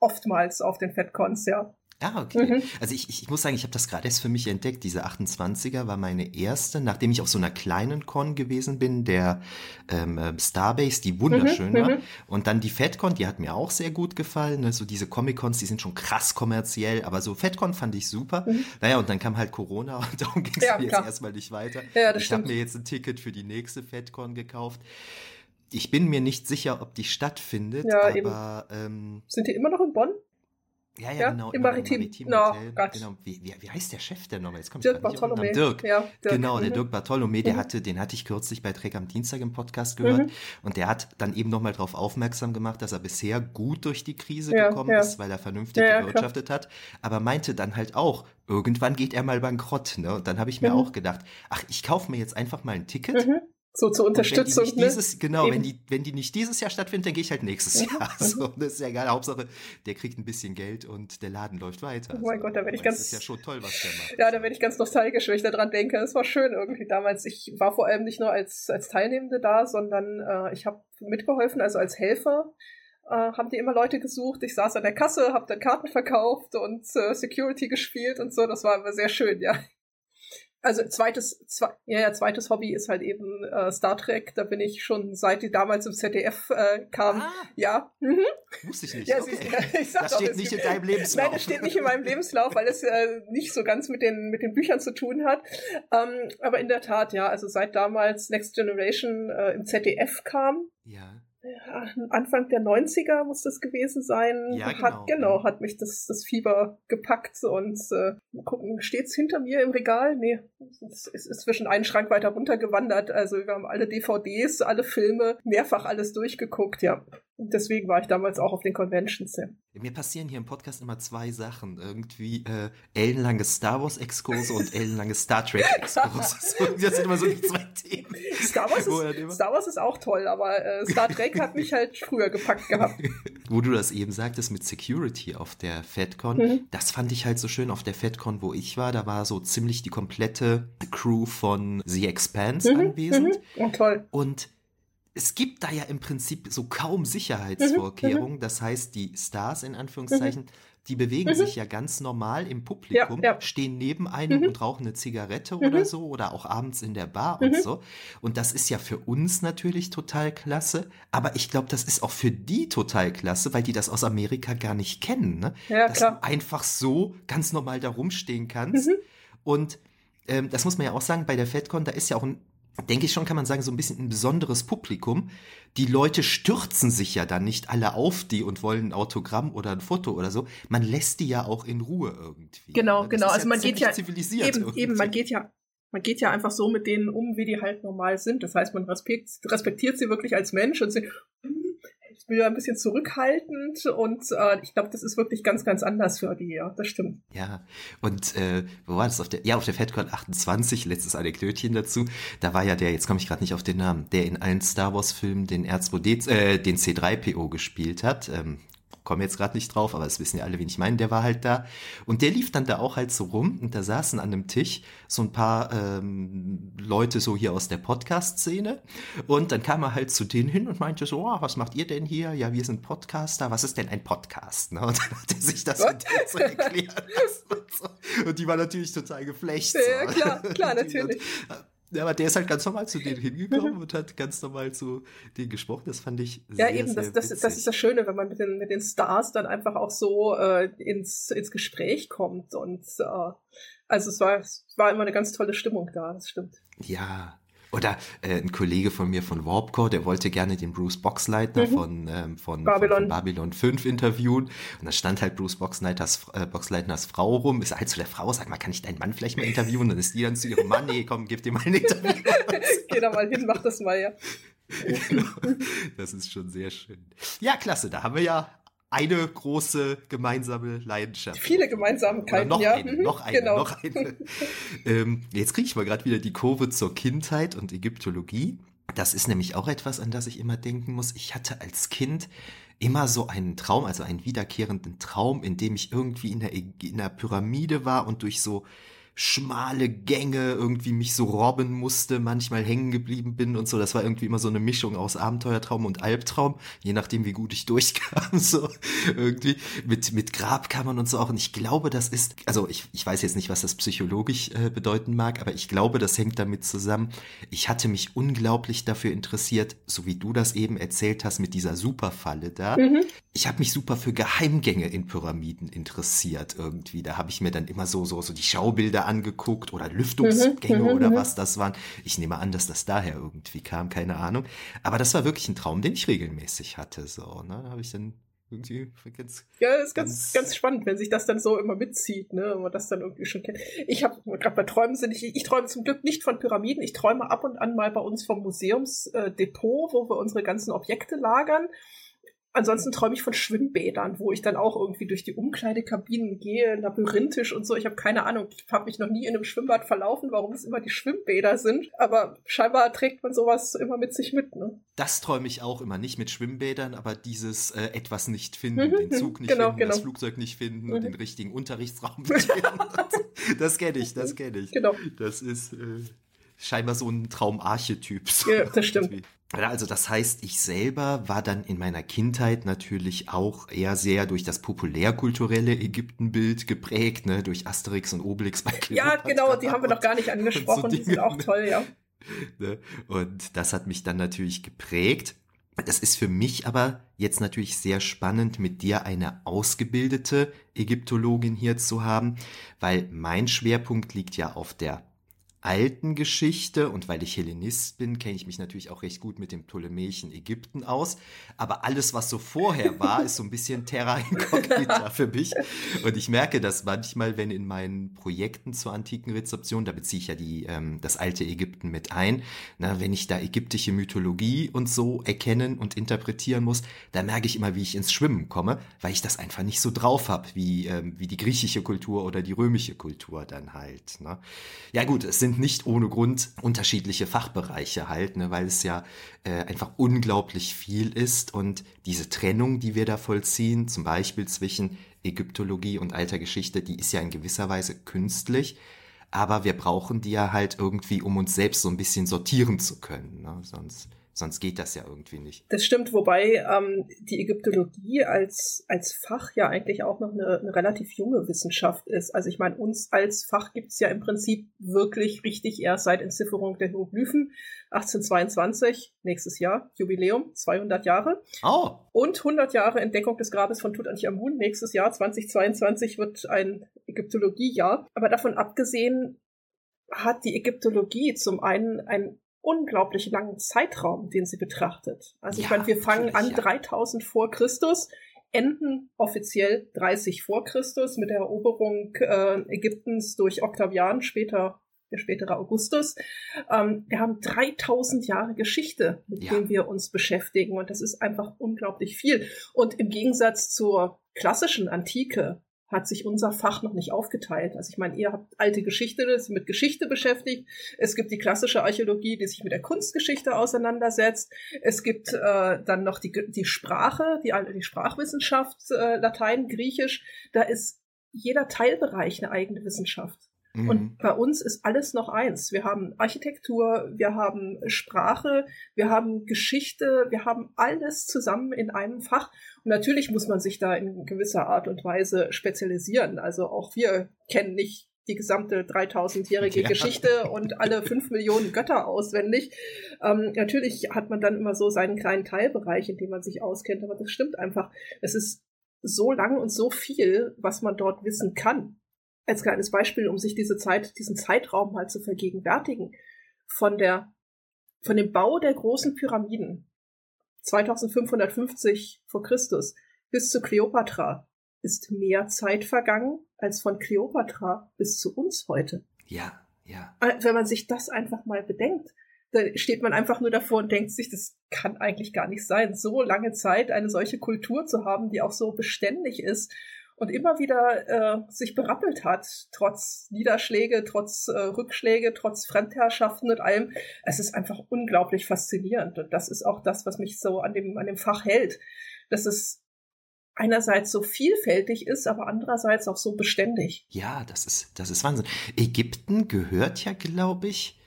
oftmals auf den FedCons, ja. Ah, okay. Mhm. Also ich, ich, ich muss sagen, ich habe das gerade erst für mich entdeckt. Diese 28er war meine erste, nachdem ich auf so einer kleinen Con gewesen bin, der ähm, ähm Starbase, die wunderschön mhm, war. Mhm. Und dann die FedCon, die hat mir auch sehr gut gefallen. Ne? So diese Comic-Cons, die sind schon krass kommerziell, aber so FedCon fand ich super. Mhm. Naja, und dann kam halt Corona [LAUGHS] und darum ging es ja, mir klar. jetzt erstmal nicht weiter. Ja, ich habe mir jetzt ein Ticket für die nächste FedCon gekauft. Ich bin mir nicht sicher, ob die stattfindet, ja, aber ähm, sind die immer noch in Bonn? Ja, ja, ja genau. Im Maritim. Maritim no, genau. Wie, wie, wie, heißt der Chef denn nochmal? Jetzt kommt Dirk Bartholomä. Dirk. Ja, Dirk. Genau, der mhm. Dirk Bartholomä, der mhm. hatte, den hatte ich kürzlich bei Trek am Dienstag im Podcast gehört. Mhm. Und der hat dann eben nochmal darauf aufmerksam gemacht, dass er bisher gut durch die Krise ja, gekommen ist, weil er vernünftig gewirtschaftet klar. hat. Aber meinte dann halt auch, irgendwann geht er mal bankrott. Ne? Und dann habe ich mir mhm. auch gedacht, ach, ich kaufe mir jetzt einfach mal ein Ticket mhm. So zur Unterstützung. Ne? Dieses, genau, wenn die, wenn die nicht dieses Jahr stattfindet, dann gehe ich halt nächstes mhm. Jahr. [LAUGHS] So, das ist ja egal. Hauptsache, der kriegt ein bisschen Geld und der Laden läuft weiter. Oh mein also, Gott, da werde ich ganz. Das ist ja schon toll, was der macht. Ja, da werde ich ganz nostalgisch, wenn ich daran denke. Es war schön irgendwie damals. Ich war vor allem nicht nur als, als Teilnehmende da, sondern äh, ich habe mitgeholfen, also als Helfer. Äh, haben die immer Leute gesucht. Ich saß an der Kasse, habe dann Karten verkauft und äh, Security gespielt und so. Das war immer sehr schön, ja. Also zweites, zwe ja, ja, zweites Hobby ist halt eben äh, Star Trek. Da bin ich schon seit die damals im ZDF äh, kam. Ah, ja. Mhm. Wusste ich nicht. Ja, okay. sie, [LAUGHS] ich sag das steht nicht in deinem Lebenslauf. Nein, das steht nicht in meinem Lebenslauf, weil es äh, nicht so ganz mit den mit den Büchern zu tun hat. Ähm, aber in der Tat, ja, also seit damals Next Generation äh, im ZDF kam. Ja Anfang der 90er muss das gewesen sein. Ja, genau. Hat, genau, hat mich das, das Fieber gepackt und äh, gucken, steht's hinter mir im Regal? Nee, es ist zwischen einen Schrank weiter runtergewandert. Also wir haben alle DVDs, alle Filme, mehrfach alles durchgeguckt, ja. Und deswegen war ich damals auch auf den Conventions. Ja. Mir passieren hier im Podcast immer zwei Sachen. Irgendwie äh, ellenlange Star Wars Exkurse und ellenlange Star Trek Exkurse. [LAUGHS] das sind immer so die zwei Themen. Star Wars, ist, Star Wars ist auch toll, aber äh, Star Trek [LAUGHS] hat mich halt früher gepackt gehabt. [LAUGHS] wo du das eben sagtest mit Security auf der FedCon, mhm. das fand ich halt so schön auf der FedCon, wo ich war. Da war so ziemlich die komplette Crew von The Expanse mhm. anwesend. Mhm. Oh, toll. Und es gibt da ja im Prinzip so kaum Sicherheitsvorkehrungen. Mhm, das heißt, die Stars in Anführungszeichen, die bewegen mhm. sich ja ganz normal im Publikum, ja, ja. stehen neben einem mhm. und rauchen eine Zigarette mhm. oder so oder auch abends in der Bar und mhm. so. Und das ist ja für uns natürlich total klasse, aber ich glaube, das ist auch für die total klasse, weil die das aus Amerika gar nicht kennen. Ne? Ja, Dass klar. du einfach so ganz normal da rumstehen kannst. Mhm. Und ähm, das muss man ja auch sagen, bei der FedCon, da ist ja auch ein denke ich schon, kann man sagen, so ein bisschen ein besonderes Publikum. Die Leute stürzen sich ja dann nicht alle auf die und wollen ein Autogramm oder ein Foto oder so. Man lässt die ja auch in Ruhe irgendwie. Genau, das genau. also ja man geht ja zivilisiert eben, eben, man geht ja man geht ja einfach so mit denen um, wie die halt normal sind. Das heißt, man respektiert sie wirklich als Mensch und sie, ja ein bisschen zurückhaltend und äh, ich glaube, das ist wirklich ganz, ganz anders für die, ja, das stimmt. Ja, und äh, wo war das? Auf der, ja, auf der FedCon 28, letztes Anekdötchen dazu, da war ja der, jetzt komme ich gerade nicht auf den Namen, der in allen Star Wars-Filmen den R2D, äh, den C3PO gespielt hat. Ähm, komme jetzt gerade nicht drauf, aber das wissen ja alle, wen ich meine, der war halt da. Und der lief dann da auch halt so rum und da saßen an einem Tisch so ein paar ähm, Leute so hier aus der Podcast-Szene und dann kam er halt zu denen hin und meinte so, oh, was macht ihr denn hier? Ja, wir sind Podcaster. Was ist denn ein Podcast? Ne? Und dann hat er sich das mit so erklären lassen [LAUGHS] und, so. und die war natürlich total geflecht. Ja, klar, klar, [LAUGHS] natürlich. Ja, aber der ist halt ganz normal zu denen [LAUGHS] hingekommen und hat ganz normal zu denen gesprochen. Das fand ich sehr, Ja, eben, sehr das, das, das ist das Schöne, wenn man mit den, mit den Stars dann einfach auch so äh, ins, ins Gespräch kommt. Und äh, also es war, es war immer eine ganz tolle Stimmung da, das stimmt. Ja, oder äh, ein Kollege von mir von Warpcore, der wollte gerne den Bruce Boxleitner mhm. von, ähm, von, Babylon. Von, von, Babylon 5 interviewen. Und da stand halt Bruce Boxleitners, äh, Boxleitners Frau rum, ist halt zu der Frau, sag mal, kann ich deinen Mann vielleicht mal interviewen? Dann ist die dann zu ihrem Mann, nee, komm, gib dir mal ein Interview. [LAUGHS] Geh da mal hin, mach das mal, ja. [LAUGHS] genau. Das ist schon sehr schön. Ja, klasse. Da haben wir ja eine große gemeinsame Leidenschaft. Viele Gemeinsamkeiten, Oder noch ja. Eine, noch eine, genau. noch eine. [LAUGHS] ähm, jetzt kriege ich mal gerade wieder die Kurve zur Kindheit und Ägyptologie. Das ist nämlich auch etwas, an das ich immer denken muss. Ich hatte als Kind immer so einen Traum, also einen wiederkehrenden Traum, in dem ich irgendwie in der, in der Pyramide war und durch so schmale Gänge irgendwie mich so robben musste, manchmal hängen geblieben bin und so. Das war irgendwie immer so eine Mischung aus Abenteuertraum und Albtraum, je nachdem, wie gut ich [LAUGHS] durchkam, so irgendwie mit, mit Grabkammern und so auch. Und ich glaube, das ist, also ich, ich weiß jetzt nicht, was das psychologisch äh, bedeuten mag, aber ich glaube, das hängt damit zusammen. Ich hatte mich unglaublich dafür interessiert, so wie du das eben erzählt hast mit dieser Superfalle da. Mhm. Ich habe mich super für Geheimgänge in Pyramiden interessiert irgendwie. Da habe ich mir dann immer so, so, so die Schaubilder angeguckt oder Lüftungsgänge mhm, oder mhm, was das waren. Ich nehme an, dass das daher irgendwie kam, keine Ahnung. Aber das war wirklich ein Traum, den ich regelmäßig hatte. So, ne? Da habe ich dann irgendwie ganz, ja, das ist ganz, ganz, ganz spannend, wenn sich das dann so immer mitzieht, ne, wenn man das dann irgendwie schon kennt. Ich habe gerade bei Träumen sind ich, ich träume zum Glück nicht von Pyramiden, ich träume ab und an mal bei uns vom Museumsdepot, wo wir unsere ganzen Objekte lagern. Ansonsten träume ich von Schwimmbädern, wo ich dann auch irgendwie durch die Umkleidekabinen gehe, labyrinthisch und so. Ich habe keine Ahnung. Ich habe mich noch nie in einem Schwimmbad verlaufen, warum es immer die Schwimmbäder sind. Aber scheinbar trägt man sowas immer mit sich mit. Ne? Das träume ich auch immer. Nicht mit Schwimmbädern, aber dieses äh, etwas nicht finden, mhm, den Zug nicht genau, finden, genau. das Flugzeug nicht finden mhm. und den richtigen Unterrichtsraum nicht [LAUGHS] finden. das kenne ich, das kenne ich. Genau. Das ist äh, scheinbar so ein Traumarchetyp. So ja, das stimmt. Also das heißt, ich selber war dann in meiner Kindheit natürlich auch eher sehr durch das populärkulturelle Ägyptenbild geprägt, ne, durch Asterix und Obelix bei Kleopatra. Ja, genau, die haben wir noch gar nicht angesprochen, so die sind auch toll, ja. [LAUGHS] Ne? Und das hat mich dann natürlich geprägt. Das ist für mich aber jetzt natürlich sehr spannend, mit dir eine ausgebildete Ägyptologin hier zu haben, weil mein Schwerpunkt liegt ja auf der alten Geschichte und weil ich Hellenist bin, kenne ich mich natürlich auch recht gut mit dem ptolemäischen Ägypten aus. Aber alles, was so vorher war, ist so ein bisschen Terra [LAUGHS] Incognita für mich. Und ich merke das manchmal, wenn in meinen Projekten zur antiken Rezeption, da beziehe ich ja die, ähm, das alte Ägypten mit ein, na, wenn ich da ägyptische Mythologie und so erkennen und interpretieren muss, da merke ich immer, wie ich ins Schwimmen komme, weil ich das einfach nicht so drauf habe, wie, ähm, wie die griechische Kultur oder die römische Kultur dann halt. Ne? Ja gut, es sind sind nicht ohne Grund unterschiedliche Fachbereiche halt, ne, weil es ja äh, einfach unglaublich viel ist. Und diese Trennung, die wir da vollziehen, zum Beispiel zwischen Ägyptologie und alter Geschichte, die ist ja in gewisser Weise künstlich, aber wir brauchen die ja halt irgendwie, um uns selbst so ein bisschen sortieren zu können, ne, sonst Sonst geht das ja irgendwie nicht. Das stimmt, wobei ähm, die Ägyptologie als, als Fach ja eigentlich auch noch eine, eine relativ junge Wissenschaft ist. Also ich meine, uns als Fach gibt's ja im Prinzip wirklich richtig erst seit Entzifferung der Hieroglyphen 1822, nächstes Jahr, Jubiläum, 200 Jahre. Oh. Und 100 Jahre Entdeckung des Grabes von Tutanchamun. Nächstes Jahr, 2022, wird ein Ägyptologiejahr. Aber davon abgesehen hat die Ägyptologie zum einen ein unglaublich langen Zeitraum, den sie betrachtet. Also ja, ich meine, wir fangen an ja. 3000 vor Christus, enden offiziell 30 vor Christus mit der Eroberung äh, Ägyptens durch Octavian, später der spätere Augustus. Ähm, wir haben 3000 Jahre Geschichte, mit ja. denen wir uns beschäftigen und das ist einfach unglaublich viel. Und im Gegensatz zur klassischen Antike, hat sich unser Fach noch nicht aufgeteilt. Also ich meine, ihr habt alte Geschichte, das mit Geschichte beschäftigt. Es gibt die klassische Archäologie, die sich mit der Kunstgeschichte auseinandersetzt. Es gibt äh, dann noch die, die Sprache, die, die Sprachwissenschaft, äh, Latein, Griechisch. Da ist jeder Teilbereich eine eigene Wissenschaft. Mhm. Und bei uns ist alles noch eins. Wir haben Architektur, wir haben Sprache, wir haben Geschichte, wir haben alles zusammen in einem Fach. Und natürlich muss man sich da in gewisser Art und Weise spezialisieren. Also auch wir kennen nicht die gesamte 3000-jährige ja. Geschichte und alle fünf Millionen Götter auswendig. Ähm, natürlich hat man dann immer so seinen kleinen Teilbereich, in dem man sich auskennt, aber das stimmt einfach. Es ist so lang und so viel, was man dort wissen kann. Als kleines Beispiel, um sich diese Zeit, diesen Zeitraum mal zu vergegenwärtigen. Von der, von dem Bau der großen Pyramiden 2550 vor Christus bis zu Kleopatra ist mehr Zeit vergangen als von Kleopatra bis zu uns heute. Ja, ja. Äh, wenn man sich das einfach mal bedenkt, dann steht man einfach nur davor und denkt sich, das kann eigentlich gar nicht sein, so lange Zeit eine solche Kultur zu haben, die auch so beständig ist und immer wieder äh, sich berappelt hat, trotz Niederschläge, trotz äh, Rückschläge, trotz Fremdherrschaften und allem. Es ist einfach unglaublich faszinierend und das ist auch das, was mich so an dem, an dem Fach hält, dass es einerseits so vielfältig ist, aber andererseits auch so beständig. Ja, das ist, das ist Wahnsinn. Ägypten gehört ja, glaube ich,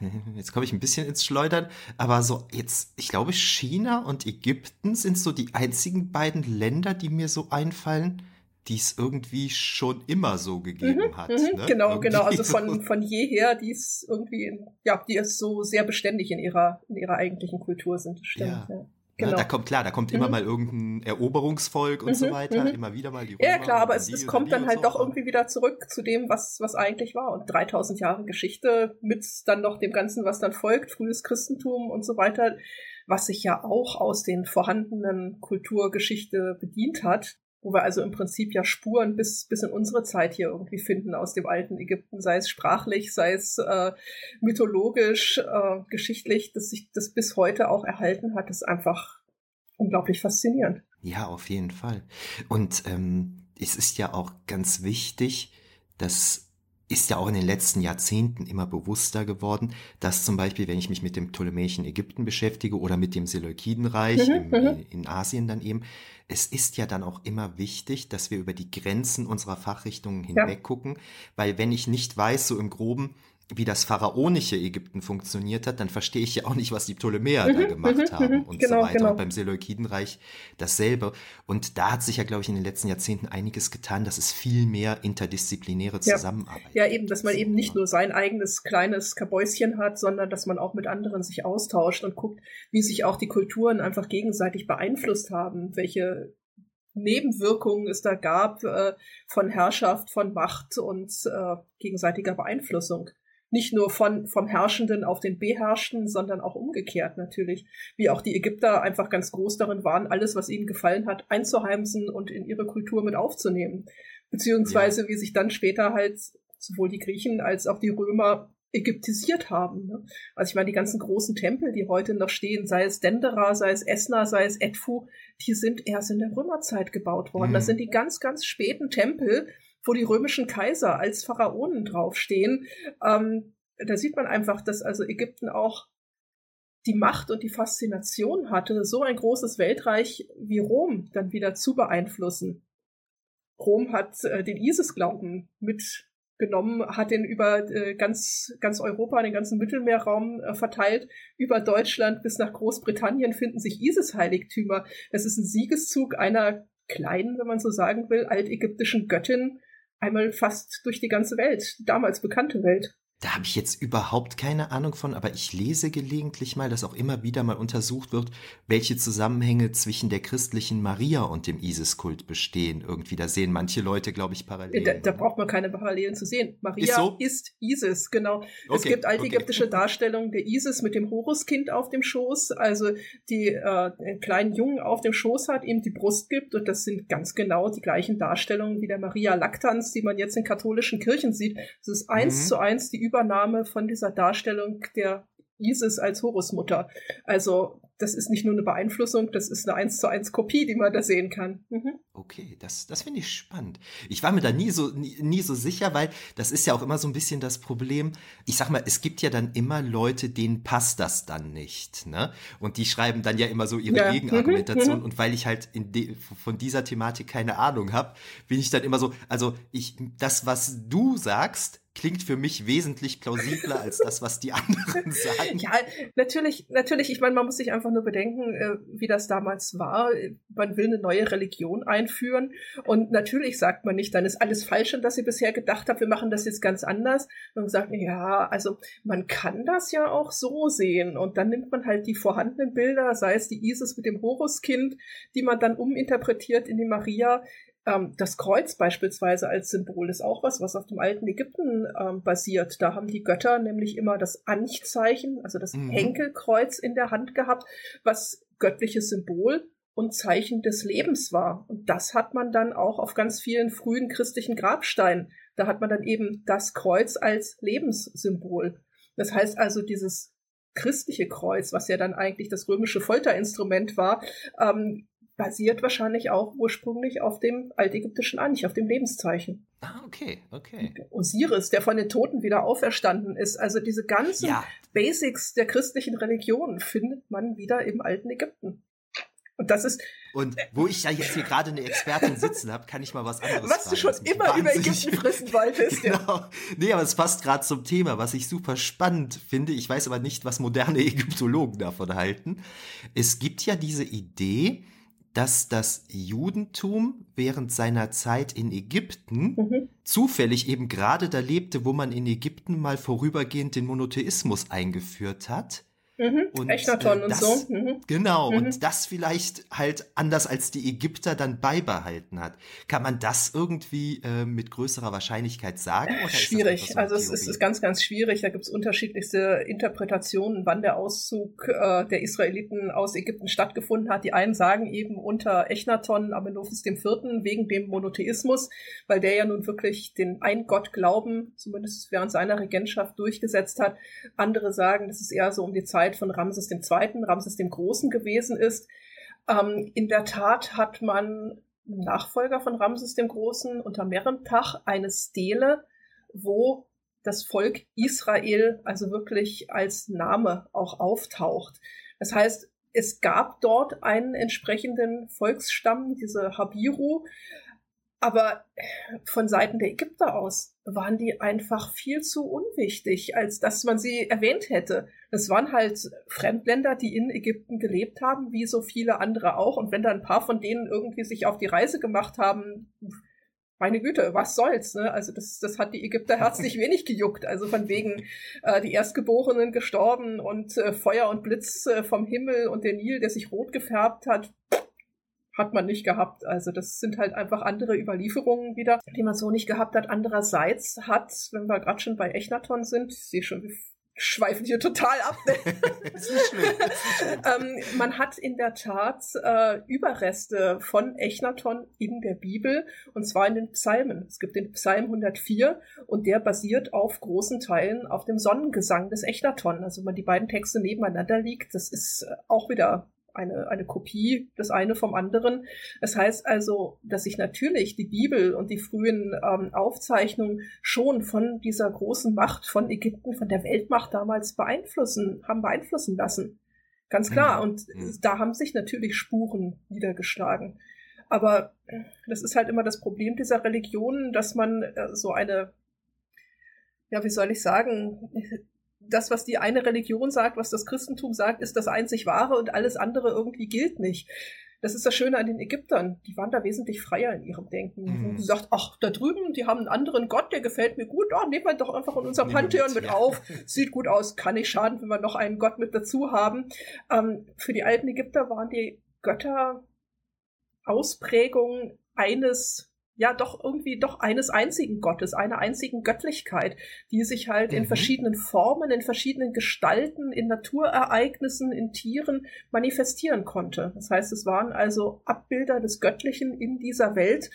[LAUGHS] jetzt komme ich ein bisschen ins Schleudern, aber so jetzt, ich glaube, China und Ägypten sind so die einzigen beiden Länder, die mir so einfallen, die es irgendwie schon immer so gegeben mhm, hat. Mhm, ne? Genau, irgendwie genau. Also von, [LAUGHS] von jeher, die es irgendwie, ja, die es so sehr beständig in ihrer, in ihrer eigentlichen Kultur sind. Stimmt, ja. ja. Genau. da kommt klar, da kommt immer mhm. mal irgendein Eroberungsvolk und mhm. so weiter, mhm. immer wieder mal die Römer Ja, klar, aber es, es kommt dann halt doch irgendwie wieder zurück zu dem, was, was eigentlich war. Und 3000 Jahre Geschichte mit dann noch dem Ganzen, was dann folgt, frühes Christentum und so weiter, was sich ja auch aus den vorhandenen Kulturgeschichte bedient hat wo wir also im Prinzip ja Spuren bis, bis in unsere Zeit hier irgendwie finden aus dem alten Ägypten, sei es sprachlich, sei es äh, mythologisch, äh, geschichtlich, dass sich das bis heute auch erhalten hat, ist einfach unglaublich faszinierend. Ja, auf jeden Fall. Und ähm, es ist ja auch ganz wichtig, dass ist ja auch in den letzten Jahrzehnten immer bewusster geworden, dass zum Beispiel, wenn ich mich mit dem ptolemäischen Ägypten beschäftige oder mit dem Seleukidenreich mhm, im, mhm. in Asien dann eben, es ist ja dann auch immer wichtig, dass wir über die Grenzen unserer Fachrichtungen hinweg ja. gucken, weil wenn ich nicht weiß, so im Groben, wie das pharaonische Ägypten funktioniert hat, dann verstehe ich ja auch nicht, was die Ptolemäer mhm, da gemacht mhm, haben mhm. und genau, so weiter. Genau. Und beim Seleukidenreich dasselbe. Und da hat sich ja, glaube ich, in den letzten Jahrzehnten einiges getan, dass es viel mehr interdisziplinäre Zusammenarbeit Ja, ja eben, dass man eben nicht nur sein eigenes kleines Kabäuschen hat, sondern dass man auch mit anderen sich austauscht und guckt, wie sich auch die Kulturen einfach gegenseitig beeinflusst haben, welche Nebenwirkungen es da gab äh, von Herrschaft, von Macht und äh, gegenseitiger Beeinflussung nicht nur von, vom Herrschenden auf den Beherrschten, sondern auch umgekehrt natürlich. Wie auch die Ägypter einfach ganz groß darin waren, alles, was ihnen gefallen hat, einzuheimsen und in ihre Kultur mit aufzunehmen. Beziehungsweise ja. wie sich dann später halt sowohl die Griechen als auch die Römer ägyptisiert haben. Ne? Also ich meine, die ganzen großen Tempel, die heute noch stehen, sei es Dendera, sei es Esna, sei es Edfu, die sind erst in der Römerzeit gebaut worden. Mhm. Das sind die ganz, ganz späten Tempel, wo die römischen Kaiser als Pharaonen draufstehen. Ähm, da sieht man einfach, dass also Ägypten auch die Macht und die Faszination hatte, so ein großes Weltreich wie Rom dann wieder zu beeinflussen. Rom hat äh, den ISIS-Glauben mitgenommen, hat den über äh, ganz, ganz Europa, den ganzen Mittelmeerraum äh, verteilt. Über Deutschland bis nach Großbritannien finden sich ISIS-Heiligtümer. Es ist ein Siegeszug einer kleinen, wenn man so sagen will, altägyptischen Göttin, einmal fast durch die ganze Welt, damals bekannte Welt. Da habe ich jetzt überhaupt keine Ahnung von, aber ich lese gelegentlich mal, dass auch immer wieder mal untersucht wird, welche Zusammenhänge zwischen der christlichen Maria und dem Isis-Kult bestehen. Irgendwie, da sehen manche Leute, glaube ich, Parallelen. Da, da, braucht man keine Parallelen zu sehen. Maria ist, so? ist Isis, genau. Okay, es gibt altägyptische okay. Darstellungen der Isis mit dem Horuskind auf dem Schoß, also die äh, kleinen Jungen auf dem Schoß hat, ihm die Brust gibt und das sind ganz genau die gleichen Darstellungen wie der Maria Lactans, die man jetzt in katholischen Kirchen sieht. Das ist eins mhm. zu eins die Übernahme von dieser Darstellung der Isis als Horusmutter. Also das ist nicht nur eine Beeinflussung, das ist eine eins zu eins Kopie, die man da sehen kann. Mhm. Okay, das, das finde ich spannend. Ich war mir da nie so, nie, nie, so sicher, weil das ist ja auch immer so ein bisschen das Problem. Ich sag mal, es gibt ja dann immer Leute, denen passt das dann nicht, ne? Und die schreiben dann ja immer so ihre ja. Gegenargumentation. Mhm. Und weil ich halt von dieser Thematik keine Ahnung habe, bin ich dann immer so, also ich, das, was du sagst, klingt für mich wesentlich plausibler als das, was die anderen [LAUGHS] sagen. Ja, natürlich, natürlich, ich meine, man muss sich einfach einfach nur bedenken, äh, wie das damals war. Man will eine neue Religion einführen. Und natürlich sagt man nicht, dann ist alles falsch, an das ihr bisher gedacht habt, wir machen das jetzt ganz anders. Man sagt, ja, also man kann das ja auch so sehen. Und dann nimmt man halt die vorhandenen Bilder, sei es die Isis mit dem Horuskind, die man dann uminterpretiert in die Maria. Ähm, das Kreuz beispielsweise als Symbol ist auch was, was auf dem alten Ägypten ähm, basiert. Da haben die Götter nämlich immer das Anchzeichen, also das mhm. Henkelkreuz in der Hand gehabt, was göttliches Symbol und Zeichen des Lebens war. Und das hat man dann auch auf ganz vielen frühen christlichen Grabsteinen. Da hat man dann eben das Kreuz als Lebenssymbol. Das heißt also, dieses christliche Kreuz, was ja dann eigentlich das römische Folterinstrument war, ähm, basiert wahrscheinlich auch ursprünglich auf dem altägyptischen Anich, auf dem Lebenszeichen. Ah, okay, okay. Osiris, der von den Toten wieder auferstanden ist. Also diese ganzen ja. Basics der christlichen Religion findet man wieder im alten Ägypten. Und das ist. Und wo ich ja jetzt hier gerade eine Expertin sitzen habe, kann ich mal was anderes Was fragen, du schon immer über Ägypten frissen wolltest. [LAUGHS] genau. Ja. Nee, aber es passt gerade zum Thema, was ich super spannend finde. Ich weiß aber nicht, was moderne Ägyptologen davon halten. Es gibt ja diese Idee, dass das Judentum während seiner Zeit in Ägypten mhm. zufällig eben gerade da lebte, wo man in Ägypten mal vorübergehend den Monotheismus eingeführt hat Mhm. Und, Echnaton äh, das, und so. Mhm. Genau, mhm. und das vielleicht halt anders als die Ägypter dann beibehalten hat. Kann man das irgendwie äh, mit größerer Wahrscheinlichkeit sagen? schwierig, so also es ist, ganz, ganz schwierig. Da gibt es unterschiedlichste Interpretationen, wann der Auszug äh, der Israeliten aus Ägypten stattgefunden hat. Die einen sagen eben unter Echnaton, Amenophis IV., wegen dem Monotheismus, weil der ja nun wirklich den Ein-Gott-Glauben, zumindest während seiner Regentschaft, durchgesetzt hat. Andere sagen, das ist eher so um die Zeit Zeit von Ramses II., Ramses dem Großen gewesen ist. Ähm, in der Tat hat man Nachfolger von Ramses dem Großen unter Merentach eine Stele, wo das Volk Israel also wirklich als Name auch auftaucht. Das heißt, es gab dort einen entsprechenden Volksstamm, diese Habiru, aber von Seiten der Ägypter aus waren die einfach viel zu unwichtig, als dass man sie erwähnt hätte. Das waren halt Fremdländer, die in Ägypten gelebt haben, wie so viele andere auch. Und wenn da ein paar von denen irgendwie sich auf die Reise gemacht haben, meine Güte, was soll's, ne? Also das, das hat die Ägypter herzlich [LAUGHS] wenig gejuckt. Also von wegen äh, die Erstgeborenen gestorben und äh, Feuer und Blitz äh, vom Himmel und der Nil, der sich rot gefärbt hat hat man nicht gehabt. Also das sind halt einfach andere Überlieferungen wieder, die man so nicht gehabt hat. Andererseits hat, wenn wir gerade schon bei Echnaton sind, ich sehe schon, wir schweifen hier total ab. [LAUGHS] ähm, man hat in der Tat äh, Überreste von Echnaton in der Bibel und zwar in den Psalmen. Es gibt den Psalm 104 und der basiert auf großen Teilen auf dem Sonnengesang des Echnaton. Also wenn man die beiden Texte nebeneinander liegt, das ist äh, auch wieder eine, eine Kopie das eine vom anderen. Das heißt also, dass sich natürlich die Bibel und die frühen ähm, Aufzeichnungen schon von dieser großen Macht von Ägypten, von der Weltmacht damals beeinflussen, haben beeinflussen lassen. Ganz klar. Und da haben sich natürlich Spuren niedergeschlagen. Aber das ist halt immer das Problem dieser Religionen, dass man äh, so eine, ja, wie soll ich sagen, das, was die eine Religion sagt, was das Christentum sagt, ist das einzig wahre und alles andere irgendwie gilt nicht. Das ist das Schöne an den Ägyptern. Die waren da wesentlich freier in ihrem Denken. Mhm. Und gesagt, ach, da drüben, die haben einen anderen Gott, der gefällt mir gut. Oh, nehmen wir doch einfach in unser Pantheon mit, auf. [LAUGHS] Sieht gut aus, kann nicht schaden, wenn wir noch einen Gott mit dazu haben. Ähm, für die alten Ägypter waren die Götter Ausprägung eines ja doch irgendwie doch eines einzigen Gottes, einer einzigen Göttlichkeit, die sich halt mhm. in verschiedenen Formen, in verschiedenen Gestalten, in Naturereignissen, in Tieren manifestieren konnte. Das heißt, es waren also Abbilder des Göttlichen in dieser Welt.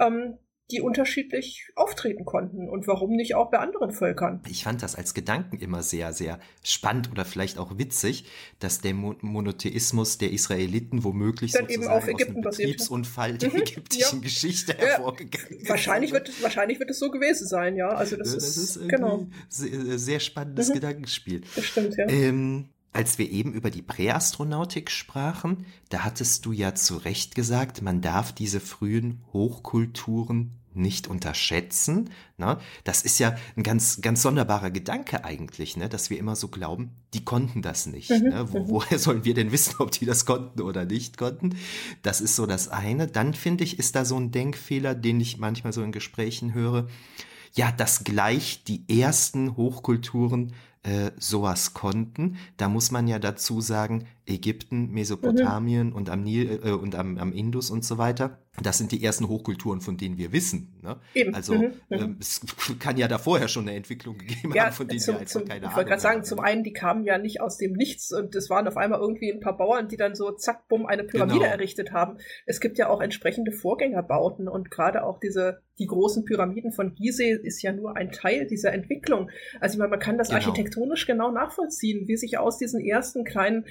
Ähm, die unterschiedlich auftreten konnten und warum nicht auch bei anderen Völkern. Ich fand das als Gedanken immer sehr, sehr spannend oder vielleicht auch witzig, dass der Mo Monotheismus der Israeliten womöglich Dann sozusagen eben auf Ägypten aus einem Betriebsunfall der mhm, ägyptischen ja. Geschichte hervorgegangen ist. Wahrscheinlich wird, es, wahrscheinlich wird es so gewesen sein, ja. Also das, das ist, ist genau. sehr, sehr spannendes mhm. Gedankenspiel. Das stimmt, ja. Ähm, als wir eben über die Präastronautik sprachen, da hattest du ja zu Recht gesagt, man darf diese frühen Hochkulturen nicht unterschätzen. Ne? Das ist ja ein ganz, ganz sonderbarer Gedanke eigentlich, ne? dass wir immer so glauben, die konnten das nicht. Mhm. Ne? Wo, mhm. woher sollen wir denn wissen, ob die das konnten oder nicht konnten? Das ist so das eine. Dann finde ich, ist da so ein Denkfehler, den ich manchmal so in Gesprächen höre. Ja, dass gleich die ersten Hochkulturen äh, sowas konnten. Da muss man ja dazu sagen, Ägypten, Mesopotamien mhm. und am Nil äh, und am, am Indus und so weiter das sind die ersten Hochkulturen, von denen wir wissen. Ne? Also mhm, mhm. ähm, es [LAUGHS] kann ja da vorher schon eine Entwicklung gegeben ja, haben, von denen zum, wir einfach zum, keine Ahnung Ich wollte gerade sagen, zum einen, die kamen ja nicht aus dem Nichts und es waren auf einmal irgendwie ein paar Bauern, die dann so zack, bumm, eine Pyramide genau. errichtet haben. Es gibt ja auch entsprechende Vorgängerbauten und gerade auch diese die großen Pyramiden von Gizeh ist ja nur ein Teil dieser Entwicklung. Also ich meine, man kann das genau. architektonisch genau nachvollziehen, wie sich aus diesen ersten kleinen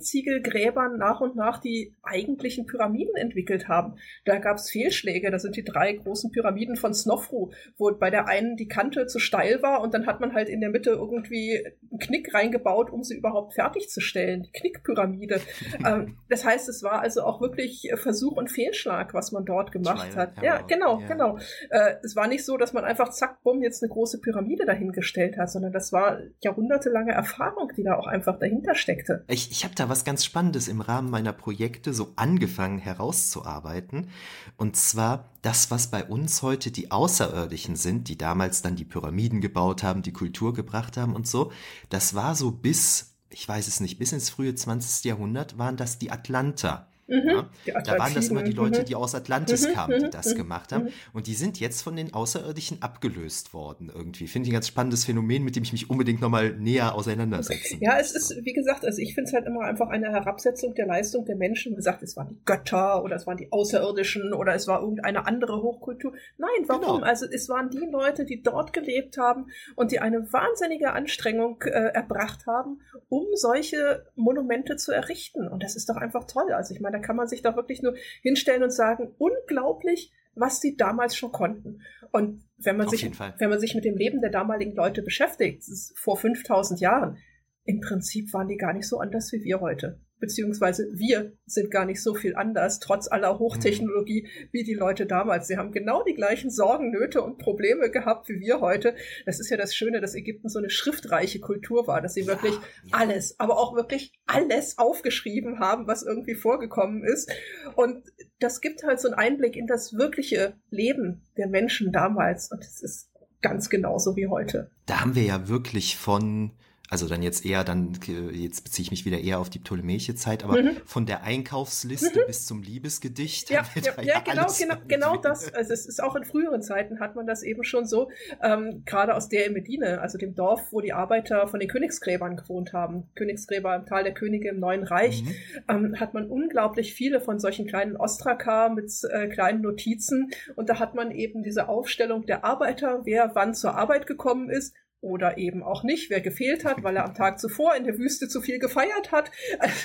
Lehmziegelgräbern nach und nach die eigentlichen Pyramiden entwickelt haben da gab es Fehlschläge. Das sind die drei großen Pyramiden von Snofru, wo bei der einen die Kante zu steil war und dann hat man halt in der Mitte irgendwie einen Knick reingebaut, um sie überhaupt fertigzustellen. Die Knickpyramide. [LAUGHS] ähm, das heißt, es war also auch wirklich Versuch und Fehlschlag, was man dort gemacht hat. Ja, genau, ja. genau. Äh, es war nicht so, dass man einfach zack, bumm, jetzt eine große Pyramide dahingestellt hat, sondern das war jahrhundertelange Erfahrung, die da auch einfach dahinter steckte. Ich, ich habe da was ganz Spannendes im Rahmen meiner Projekte so angefangen herauszuarbeiten. Und zwar das, was bei uns heute die Außerirdischen sind, die damals dann die Pyramiden gebaut haben, die Kultur gebracht haben und so, das war so bis, ich weiß es nicht, bis ins frühe 20. Jahrhundert waren das die Atlanter. Mhm. Ja? Da waren das immer die Leute, mhm. die aus Atlantis mhm. kamen, die mhm. das gemacht haben. Und die sind jetzt von den Außerirdischen abgelöst worden irgendwie. Finde ich ein ganz spannendes Phänomen, mit dem ich mich unbedingt nochmal näher auseinandersetzen Ja, es ist, wie gesagt, also ich finde es halt immer einfach eine Herabsetzung der Leistung der Menschen. Man gesagt, es waren die Götter oder es waren die Außerirdischen oder es war irgendeine andere Hochkultur. Nein, warum? Genau. Also es waren die Leute, die dort gelebt haben und die eine wahnsinnige Anstrengung äh, erbracht haben, um solche Monumente zu errichten. Und das ist doch einfach toll. Also ich meine, kann man sich doch wirklich nur hinstellen und sagen, unglaublich, was die damals schon konnten. Und wenn man Auf sich, wenn man sich mit dem Leben der damaligen Leute beschäftigt, vor 5000 Jahren, im Prinzip waren die gar nicht so anders wie wir heute beziehungsweise wir sind gar nicht so viel anders, trotz aller Hochtechnologie, wie die Leute damals. Sie haben genau die gleichen Sorgen, Nöte und Probleme gehabt wie wir heute. Das ist ja das Schöne, dass Ägypten so eine schriftreiche Kultur war, dass sie wirklich alles, aber auch wirklich alles aufgeschrieben haben, was irgendwie vorgekommen ist. Und das gibt halt so einen Einblick in das wirkliche Leben der Menschen damals. Und es ist ganz genauso wie heute. Da haben wir ja wirklich von also dann jetzt eher, dann, jetzt beziehe ich mich wieder eher auf die ptolemäische Zeit, aber mhm. von der Einkaufsliste mhm. bis zum Liebesgedicht. Ja, ja, ja, ja genau, genau, genau das. Also es ist auch in früheren Zeiten hat man das eben schon so, ähm, gerade aus der Medine, also dem Dorf, wo die Arbeiter von den Königsgräbern gewohnt haben, Königsgräber im Tal der Könige im Neuen Reich, mhm. ähm, hat man unglaublich viele von solchen kleinen Ostraka mit äh, kleinen Notizen und da hat man eben diese Aufstellung der Arbeiter, wer wann zur Arbeit gekommen ist oder eben auch nicht, wer gefehlt hat, weil er am Tag zuvor in der Wüste zu viel gefeiert hat.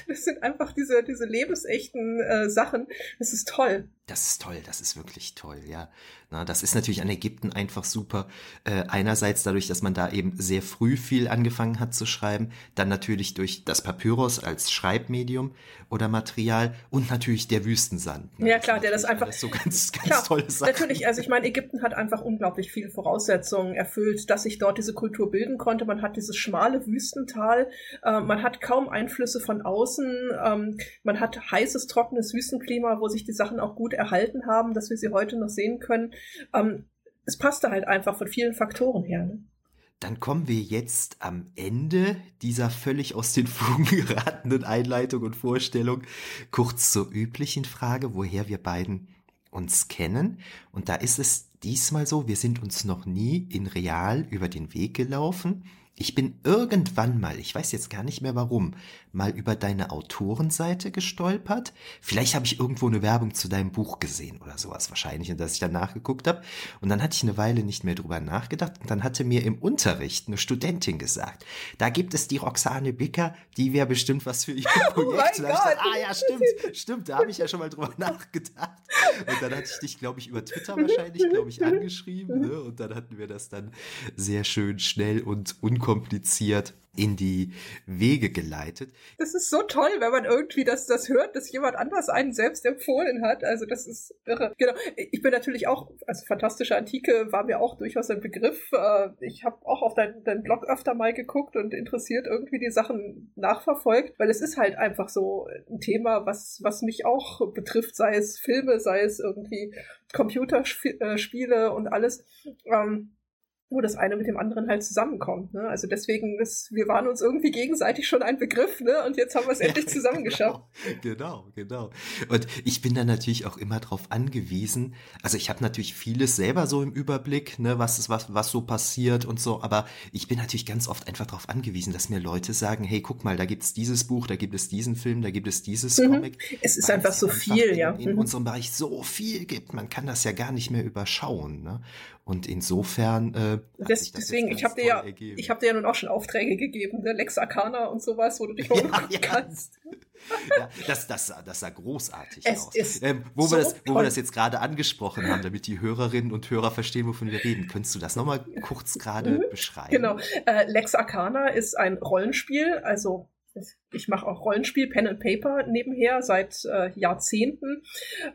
das sind einfach diese, diese lebensechten äh, Sachen. Das ist toll. Das ist toll, das ist wirklich toll, ja. Na, das ist natürlich an Ägypten einfach super. Äh, einerseits dadurch, dass man da eben sehr früh viel angefangen hat zu schreiben, dann natürlich durch das Papyrus als Schreibmedium oder Material und natürlich der Wüstensand. Ne? Ja klar, der das einfach so ganz, [LAUGHS] ganz klar, tolle Sachen. Natürlich, also ich meine, Ägypten hat einfach unglaublich viele Voraussetzungen erfüllt, dass sich dort diese Kultur bilden konnte. Man hat dieses schmale Wüstental, äh, man hat kaum Einflüsse von außen, ähm, man hat heißes, trockenes Wüstenklima, wo sich die Sachen auch gut erhalten haben, dass wir sie heute noch sehen können. Ähm, es passte halt einfach von vielen Faktoren her. Ne? Dann kommen wir jetzt am Ende dieser völlig aus den Fugen [LAUGHS] geratenen Einleitung und Vorstellung kurz zur üblichen Frage, woher wir beiden uns kennen. Und da ist es diesmal so, wir sind uns noch nie in real über den Weg gelaufen. Ich bin irgendwann mal, ich weiß jetzt gar nicht mehr warum, mal über deine Autorenseite gestolpert. Vielleicht habe ich irgendwo eine Werbung zu deinem Buch gesehen oder sowas wahrscheinlich, und dass ich dann nachgeguckt habe. Und dann hatte ich eine Weile nicht mehr drüber nachgedacht. Und dann hatte mir im Unterricht eine Studentin gesagt, da gibt es die Roxane Bicker, die wäre bestimmt was für ihr [LAUGHS] oh Projekt. Oh dachte, ah ja, stimmt, stimmt, da habe ich ja schon mal drüber [LAUGHS] nachgedacht. Und dann hatte ich dich, glaube ich, über Twitter wahrscheinlich, glaube ich, angeschrieben. Ne? Und dann hatten wir das dann sehr schön schnell und unkompliziert unkompliziert in die Wege geleitet. Das ist so toll, wenn man irgendwie das, das hört, dass jemand anders einen selbst empfohlen hat. Also das ist irre. Genau. Ich bin natürlich auch, also fantastische Antike war mir auch durchaus ein Begriff. Äh, ich habe auch auf deinen dein Blog öfter mal geguckt und interessiert irgendwie die Sachen nachverfolgt, weil es ist halt einfach so ein Thema, was, was mich auch betrifft, sei es Filme, sei es irgendwie Computerspiele und alles. Ähm, wo das eine mit dem anderen halt zusammenkommt. Ne? Also deswegen, ist, wir waren uns irgendwie gegenseitig schon ein Begriff, ne? Und jetzt haben wir es [LAUGHS] endlich zusammen geschafft. Genau, genau, genau. Und ich bin dann natürlich auch immer darauf angewiesen. Also ich habe natürlich vieles selber so im Überblick, ne, was ist, was, was so passiert und so, aber ich bin natürlich ganz oft einfach darauf angewiesen, dass mir Leute sagen, hey, guck mal, da gibt's dieses Buch, da gibt es diesen Film, da gibt es dieses mhm. Comic. Es ist einfach so viel, in, ja. In mhm. unserem Bereich so viel gibt, man kann das ja gar nicht mehr überschauen. Ne? Und insofern. Äh, das, deswegen, ich habe dir ja, ergeben. ich habe dir ja nun auch schon Aufträge gegeben, ne? Lex Arcana und sowas, wo du dich [LAUGHS] mal ja, kannst. ja, das, das, das sah großartig es aus. Ist ähm, wo, so wir das, wo wir das jetzt gerade angesprochen haben, damit die Hörerinnen und Hörer verstehen, wovon wir reden, könntest du das nochmal kurz gerade mhm. beschreiben? Genau. Äh, Lex Arcana ist ein Rollenspiel, also ich mache auch Rollenspiel, Pen and Paper nebenher seit äh, Jahrzehnten.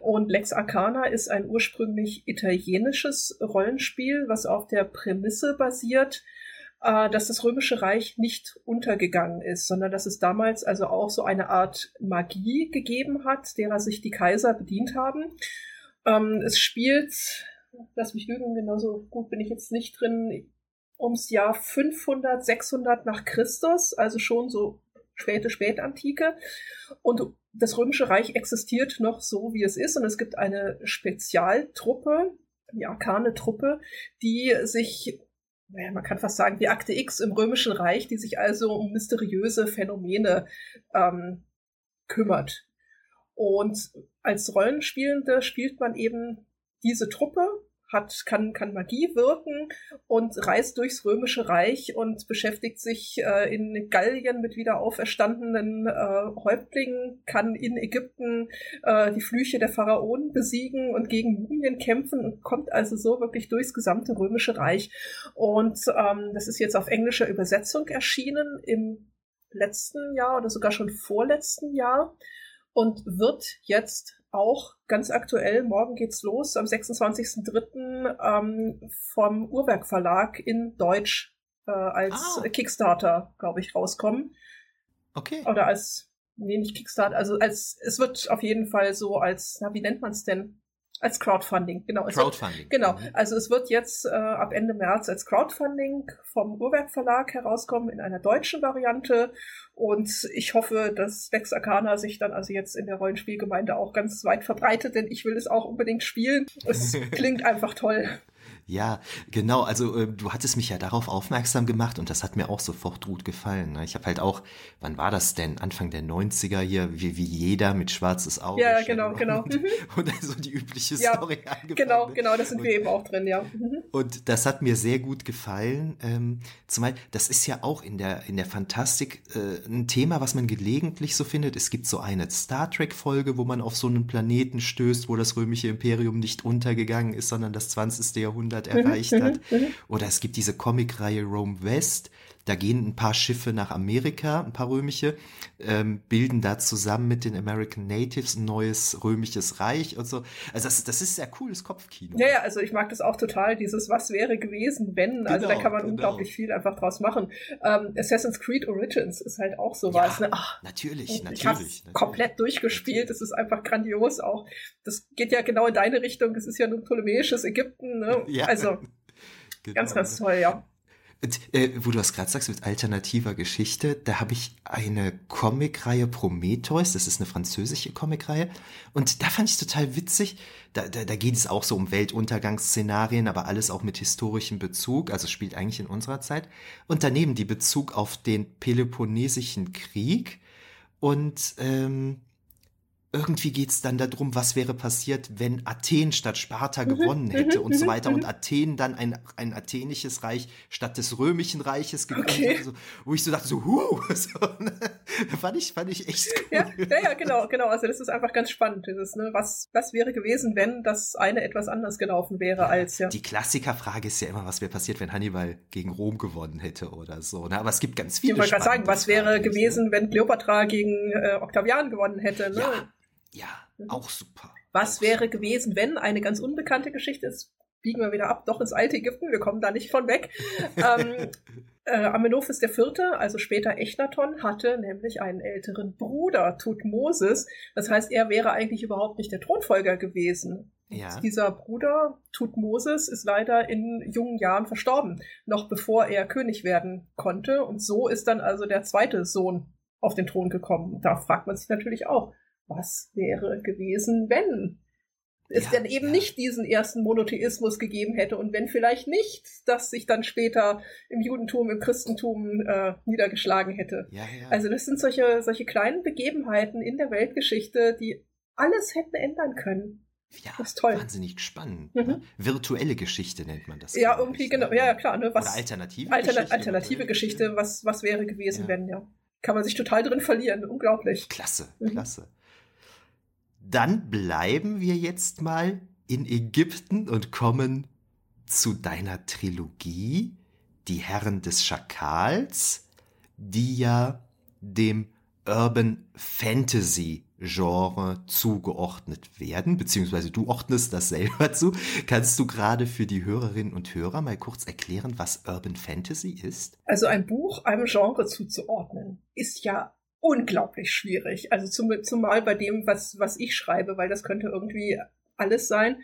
Und Lex Arcana ist ein ursprünglich italienisches Rollenspiel, was auf der Prämisse basiert, äh, dass das Römische Reich nicht untergegangen ist, sondern dass es damals also auch so eine Art Magie gegeben hat, derer sich die Kaiser bedient haben. Ähm, es spielt, lass mich lügen, genauso gut bin ich jetzt nicht drin, ums Jahr 500, 600 nach Christus, also schon so späte Spätantike. Und das Römische Reich existiert noch so, wie es ist. Und es gibt eine Spezialtruppe, die arkane Truppe, die sich, naja, man kann fast sagen, wie Akte X im Römischen Reich, die sich also um mysteriöse Phänomene ähm, kümmert. Und als Rollenspielende spielt man eben diese Truppe hat, kann, kann Magie wirken und reist durchs Römische Reich und beschäftigt sich äh, in Gallien mit wieder auferstandenen äh, Häuptlingen, kann in Ägypten äh, die Flüche der Pharaonen besiegen und gegen Mumien kämpfen und kommt also so wirklich durchs gesamte Römische Reich. Und ähm, das ist jetzt auf englischer Übersetzung erschienen im letzten Jahr oder sogar schon vorletzten Jahr und wird jetzt auch ganz aktuell, morgen geht's los, am 26.03. Ähm, vom Uhrwerk Verlag in Deutsch äh, als ah. Kickstarter, glaube ich, rauskommen. Okay. Oder als, nee, nicht Kickstarter, also als, es wird auf jeden Fall so als, na, wie nennt man es denn? Als Crowdfunding, genau. Crowdfunding. Wird, genau. Mhm. Also es wird jetzt äh, ab Ende März als Crowdfunding vom Uhrwerk Verlag herauskommen in einer deutschen Variante. Und ich hoffe, dass Lex Arcana sich dann also jetzt in der Rollenspielgemeinde auch ganz weit verbreitet, denn ich will es auch unbedingt spielen. Es [LAUGHS] klingt einfach toll. Ja, genau. Also äh, du hattest mich ja darauf aufmerksam gemacht und das hat mir auch sofort gut gefallen. Ne? Ich habe halt auch, wann war das denn? Anfang der 90er hier, wie, wie jeder mit schwarzes Auge. Ja, genau, genau. Und, [LAUGHS] mhm. und also die übliche ja, Story angefangen. Genau, genau, das sind und, wir eben auch drin, ja. Mhm. Und das hat mir sehr gut gefallen. Ähm, zumal, das ist ja auch in der, in der Fantastik äh, ein Thema, was man gelegentlich so findet. Es gibt so eine Star Trek-Folge, wo man auf so einen Planeten stößt, wo das römische Imperium nicht untergegangen ist, sondern das 20. Jahrhundert Mhm, erreicht hat. Oder es gibt diese Comicreihe Rome West, da gehen ein paar Schiffe nach Amerika, ein paar römische, ähm, bilden da zusammen mit den American Natives ein neues römisches Reich und so. Also das, das ist sehr cooles Kopfkino. Ja, ja, also ich mag das auch total, dieses Was wäre gewesen, wenn. Genau, also da genau, kann man genau. unglaublich viel einfach draus machen. Ähm, Assassin's Creed Origins ist halt auch sowas. Ja, ne? Ach, natürlich, natürlich. Ich natürlich. komplett durchgespielt, es ist einfach grandios auch. Das geht ja genau in deine Richtung, es ist ja nur ptolemäisches Ägypten. Ne? [LAUGHS] Ja. Also genau. ganz, ganz toll, ja. Und, äh, wo du das gerade sagst mit alternativer Geschichte, da habe ich eine Comicreihe Prometheus, das ist eine französische Comicreihe. Und da fand ich total witzig, da, da, da geht es auch so um Weltuntergangsszenarien, aber alles auch mit historischem Bezug, also spielt eigentlich in unserer Zeit. Und daneben die Bezug auf den Peloponnesischen Krieg. Und ähm, irgendwie geht's dann darum, was wäre passiert, wenn Athen statt Sparta mhm, gewonnen hätte mhm, und so mhm, weiter und Athen dann ein, ein athenisches Reich statt des römischen Reiches gegründet okay. hat, so, wo ich so dachte, so, huh, [LAUGHS] so, ne? fand, ich, fand ich echt cool. Ja, ja, ja, genau, genau, also das ist einfach ganz spannend, dieses, ne, was, was wäre gewesen, wenn das eine etwas anders gelaufen wäre als, ja. Die Klassikerfrage ist ja immer, was wäre passiert, wenn Hannibal gegen Rom gewonnen hätte oder so, ne? aber es gibt ganz viele Ich wollte gerade sagen, was wäre gewesen, wenn Kleopatra gegen äh, Octavian gewonnen hätte, ne? Ja ja, mhm. auch super. Was auch wäre super. gewesen, wenn eine ganz unbekannte Geschichte ist? Biegen wir wieder ab, doch ins alte Ägypten, wir kommen da nicht von weg. [LAUGHS] ähm, äh, Amenophis IV., also später Echnaton, hatte nämlich einen älteren Bruder, Tutmosis. Das heißt, er wäre eigentlich überhaupt nicht der Thronfolger gewesen. Ja. Dieser Bruder, Tutmosis, ist leider in jungen Jahren verstorben, noch bevor er König werden konnte. Und so ist dann also der zweite Sohn auf den Thron gekommen. Da fragt man sich natürlich auch, was wäre gewesen, wenn es ja, dann eben ja. nicht diesen ersten Monotheismus gegeben hätte und wenn vielleicht nicht, dass sich dann später im Judentum, im Christentum äh, niedergeschlagen hätte. Ja, also das sind solche, solche kleinen Begebenheiten in der Weltgeschichte, die alles hätten ändern können. Ja, das ist toll. wahnsinnig spannend. Mhm. Ne? Virtuelle Geschichte nennt man das. Ja, irgendwie, ich, genau. Ne? Ja, klar. Ne? Was, Oder alternative Alterna Geschichte. Alternative Geschichte, was, was wäre gewesen, wenn, ja. Kann man sich total drin verlieren. Unglaublich. Klasse, mhm. klasse. Dann bleiben wir jetzt mal in Ägypten und kommen zu deiner Trilogie, Die Herren des Schakals, die ja dem Urban Fantasy Genre zugeordnet werden, beziehungsweise du ordnest das selber zu. Kannst du gerade für die Hörerinnen und Hörer mal kurz erklären, was Urban Fantasy ist? Also ein Buch einem Genre zuzuordnen ist ja unglaublich schwierig. Also zum, zumal bei dem, was, was ich schreibe, weil das könnte irgendwie alles sein.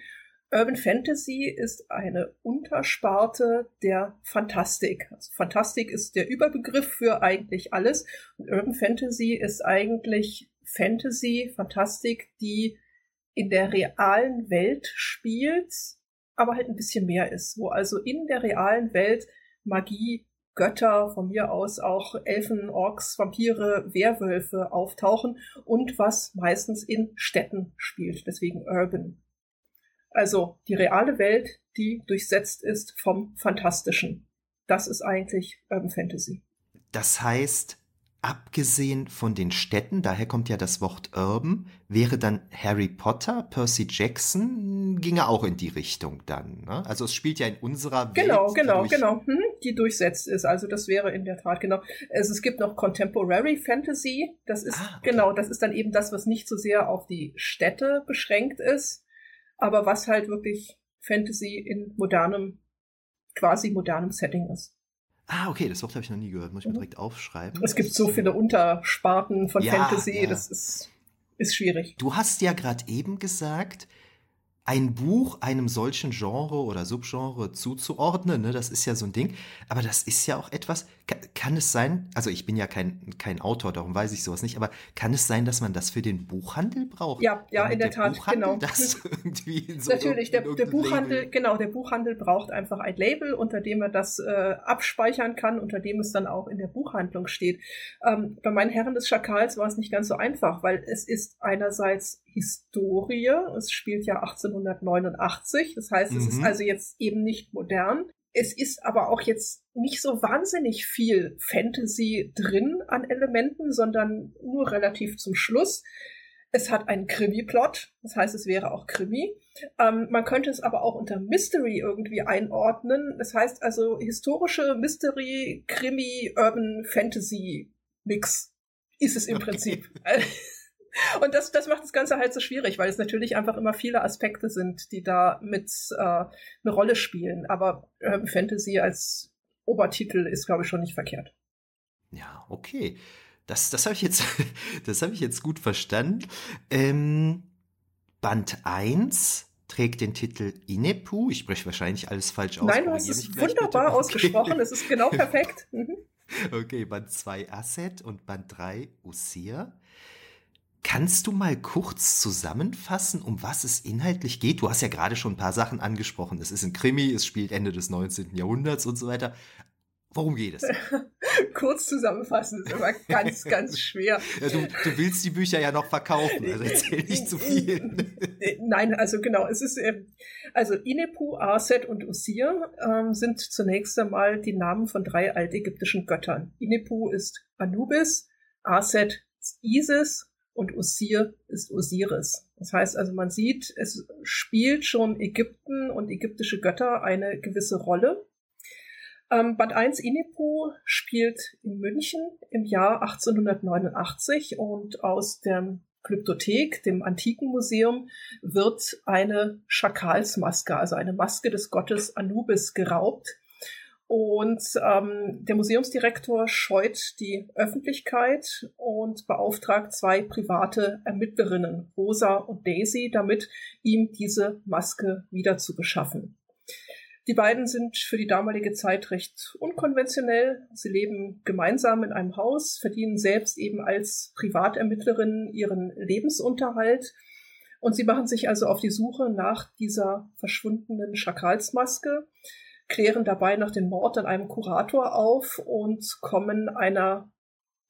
Urban Fantasy ist eine Untersparte der Fantastik. Also Fantastik ist der Überbegriff für eigentlich alles. Und Urban Fantasy ist eigentlich Fantasy, Fantastik, die in der realen Welt spielt, aber halt ein bisschen mehr ist, wo also in der realen Welt Magie Götter, von mir aus auch Elfen, Orks, Vampire, Werwölfe auftauchen und was meistens in Städten spielt, deswegen Urban. Also die reale Welt, die durchsetzt ist vom Fantastischen. Das ist eigentlich Urban Fantasy. Das heißt, abgesehen von den Städten, daher kommt ja das Wort Urban, wäre dann Harry Potter, Percy Jackson, ginge auch in die Richtung dann. Ne? Also es spielt ja in unserer Welt. Genau, genau, die genau. Hm, die durchsetzt ist. Also das wäre in der Tat genau. Also es gibt noch Contemporary Fantasy. Das ist ah, okay. genau, das ist dann eben das, was nicht so sehr auf die Städte beschränkt ist, aber was halt wirklich Fantasy in modernem, quasi modernem Setting ist. Ah, okay, das Wort habe ich noch nie gehört. Muss ich mir mhm. direkt aufschreiben. Es gibt so viele Untersparten von ja, Fantasy, ja. das ist, ist schwierig. Du hast ja gerade eben gesagt, ein Buch einem solchen Genre oder Subgenre zuzuordnen, ne, das ist ja so ein Ding. Aber das ist ja auch etwas, kann, kann, es sein, also ich bin ja kein, kein Autor, darum weiß ich sowas nicht, aber kann es sein, dass man das für den Buchhandel braucht? Ja, ja, in der, der Tat, genau. Das [LAUGHS] irgendwie so Natürlich, der, der Buchhandel, Label. genau, der Buchhandel braucht einfach ein Label, unter dem er das äh, abspeichern kann, unter dem es dann auch in der Buchhandlung steht. Ähm, bei meinen Herren des Schakals war es nicht ganz so einfach, weil es ist einerseits Historie. Es spielt ja 1889. Das heißt, es mhm. ist also jetzt eben nicht modern. Es ist aber auch jetzt nicht so wahnsinnig viel Fantasy drin an Elementen, sondern nur relativ zum Schluss. Es hat einen Krimi-Plot, das heißt, es wäre auch Krimi. Ähm, man könnte es aber auch unter Mystery irgendwie einordnen. Das heißt also historische Mystery, Krimi, Urban Fantasy Mix ist es im okay. Prinzip. [LAUGHS] [LAUGHS] Und das, das macht das Ganze halt so schwierig, weil es natürlich einfach immer viele Aspekte sind, die da mit äh, eine Rolle spielen. Aber ähm, Fantasy als Obertitel ist, glaube ich, schon nicht verkehrt. Ja, okay. Das, das habe ich jetzt, [LAUGHS] das habe ich jetzt gut verstanden. Ähm, Band 1 trägt den Titel Inepu. Ich spreche wahrscheinlich alles falsch aus. Nein, du hast es wunderbar [LAUGHS] ausgesprochen. Es ist genau perfekt. Mhm. Okay, Band 2 Asset und Band 3 Usir. Kannst du mal kurz zusammenfassen, um was es inhaltlich geht? Du hast ja gerade schon ein paar Sachen angesprochen. Es ist ein Krimi, es spielt Ende des 19. Jahrhunderts und so weiter. Worum geht es? [LAUGHS] Kurz zusammenfassen ist immer ganz, ganz schwer. [LAUGHS] Ja, du, du, willst die Bücher ja noch verkaufen, also erzähl nicht zu viel. [LAUGHS] Nein, also genau, es ist, ähm, also Inepu, Aset und Usir ähm, sind zunächst einmal die Namen von drei altägyptischen Göttern. Inepu ist Anubis, Aset ist Isis und Usir ist Osiris. Das heißt also, man sieht, es spielt schon Ägypten und ägyptische Götter eine gewisse Rolle. Ähm, Band 1 Inepu spielt in München im Jahr 1889 und aus der Glyptothek, dem Antikenmuseum, wird eine Schakalsmaske, also eine Maske des Gottes Anubis geraubt. Und ähm, der Museumsdirektor scheut die Öffentlichkeit und beauftragt zwei private Ermittlerinnen, Rosa und Daisy, damit ihm diese Maske wieder zu beschaffen. Die beiden sind für die damalige Zeit recht unkonventionell. Sie leben gemeinsam in einem Haus, verdienen selbst eben als Privatermittlerinnen ihren Lebensunterhalt. Und sie machen sich also auf die Suche nach dieser verschwundenen Schakalsmaske, klären dabei noch den Mord an einem Kurator auf und kommen einer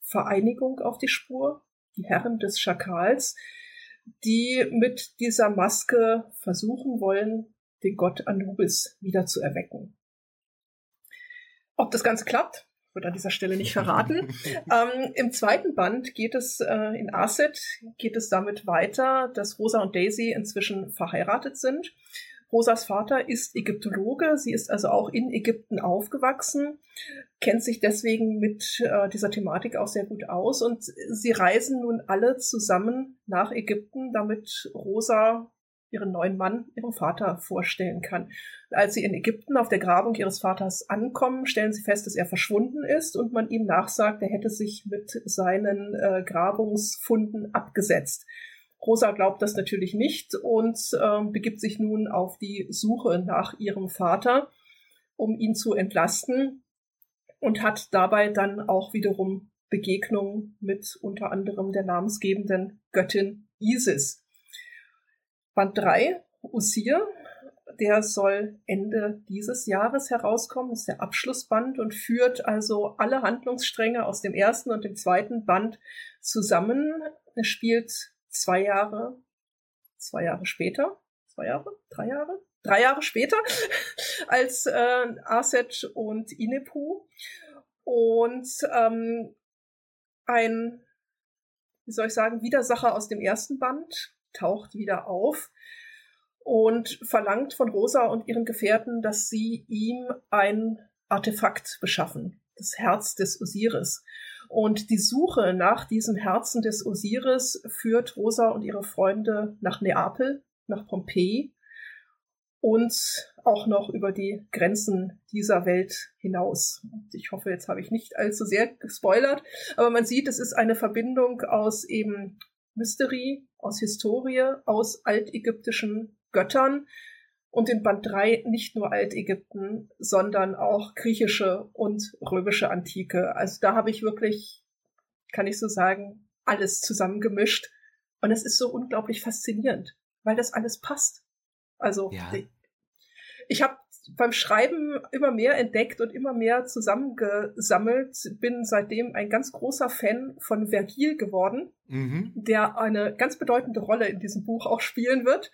Vereinigung auf die Spur, die Herren des Schakals, die mit dieser Maske versuchen wollen, den Gott Anubis wieder zu erwecken. Ob das Ganze klappt, wird an dieser Stelle nicht verraten. [LAUGHS] ähm, Im zweiten Band geht es äh, in Aset geht es damit weiter, dass Rosa und Daisy inzwischen verheiratet sind. Rosas Vater ist Ägyptologe, sie ist also auch in Ägypten aufgewachsen, kennt sich deswegen mit äh, dieser Thematik auch sehr gut aus und sie reisen nun alle zusammen nach Ägypten, damit Rosa ihren neuen Mann ihrem Vater vorstellen kann. Als sie in Ägypten auf der Grabung ihres Vaters ankommen, stellen sie fest, dass er verschwunden ist und man ihm nachsagt, er hätte sich mit seinen äh, Grabungsfunden abgesetzt. Rosa glaubt das natürlich nicht und äh, begibt sich nun auf die Suche nach ihrem Vater, um ihn zu entlasten und hat dabei dann auch wiederum Begegnungen mit unter anderem der namensgebenden Göttin Isis. Band 3, Usir, der soll Ende dieses Jahres herauskommen, ist der Abschlussband und führt also alle Handlungsstränge aus dem ersten und dem zweiten Band zusammen. Er spielt zwei Jahre, zwei Jahre später, zwei Jahre, drei Jahre, drei Jahre später [LAUGHS] als äh, Aset und Inepu und ähm, ein, wie soll ich sagen, Widersacher aus dem ersten Band, taucht wieder auf und verlangt von Rosa und ihren Gefährten, dass sie ihm ein Artefakt beschaffen, das Herz des Osiris. Und die Suche nach diesem Herzen des Osiris führt Rosa und ihre Freunde nach Neapel, nach Pompeji und auch noch über die Grenzen dieser Welt hinaus. Ich hoffe, jetzt habe ich nicht allzu sehr gespoilert, aber man sieht, es ist eine Verbindung aus eben Mystery, aus Historie, aus altägyptischen Göttern und in Band 3 nicht nur Altägypten, sondern auch griechische und römische Antike. Also da habe ich wirklich, kann ich so sagen, alles zusammengemischt. Und es ist so unglaublich faszinierend, weil das alles passt. Also ja. ich habe beim Schreiben immer mehr entdeckt und immer mehr zusammengesammelt. Bin seitdem ein ganz großer Fan von Vergil geworden, mhm. der eine ganz bedeutende Rolle in diesem Buch auch spielen wird.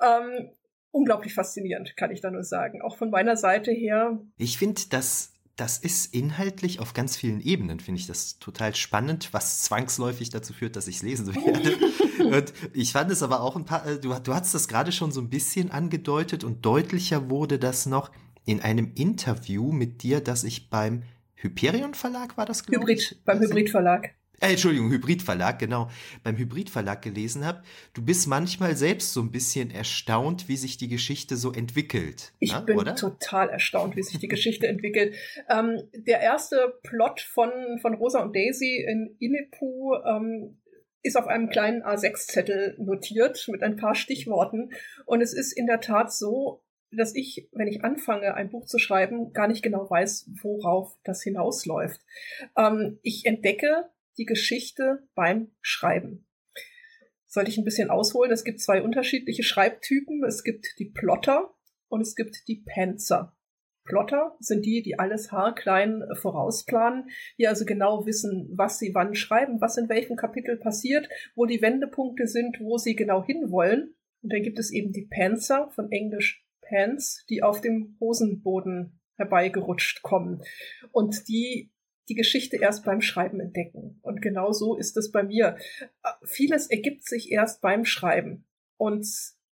Ähm, unglaublich faszinierend, kann ich da nur sagen. Auch von meiner Seite her. Ich finde, dass das ist inhaltlich auf ganz vielen Ebenen, finde ich das total spannend, was zwangsläufig dazu führt, dass ich es lesen werde. [LAUGHS] und ich fand es aber auch ein paar, äh, du, du hast das gerade schon so ein bisschen angedeutet und deutlicher wurde das noch in einem Interview mit dir, das ich beim Hyperion Verlag war das, glaube ich? Hybrid, beim Hybrid Verlag äh, Entschuldigung, Hybridverlag, genau, beim Hybridverlag gelesen habe, du bist manchmal selbst so ein bisschen erstaunt, wie sich die Geschichte so entwickelt. Ich na, bin oder? total erstaunt, wie sich die [LAUGHS] Geschichte entwickelt. Ähm, der erste Plot von, von Rosa und Daisy in Inepu ähm, ist auf einem kleinen A6-Zettel notiert mit ein paar Stichworten. Und es ist in der Tat so, dass ich, wenn ich anfange, ein Buch zu schreiben, gar nicht genau weiß, worauf das hinausläuft. Ähm, ich entdecke die Geschichte beim Schreiben. Sollte ich ein bisschen ausholen? Es gibt zwei unterschiedliche Schreibtypen. Es gibt die Plotter und es gibt die Panzer. Plotter sind die, die alles haarklein äh, vorausplanen, die also genau wissen, was sie wann schreiben, was in welchem Kapitel passiert, wo die Wendepunkte sind, wo sie genau hinwollen. Und dann gibt es eben die Panzer, von Englisch Pants, die auf dem Hosenboden herbeigerutscht kommen und die die Geschichte erst beim Schreiben entdecken. Und genau so ist es bei mir. Äh, vieles ergibt sich erst beim Schreiben. Und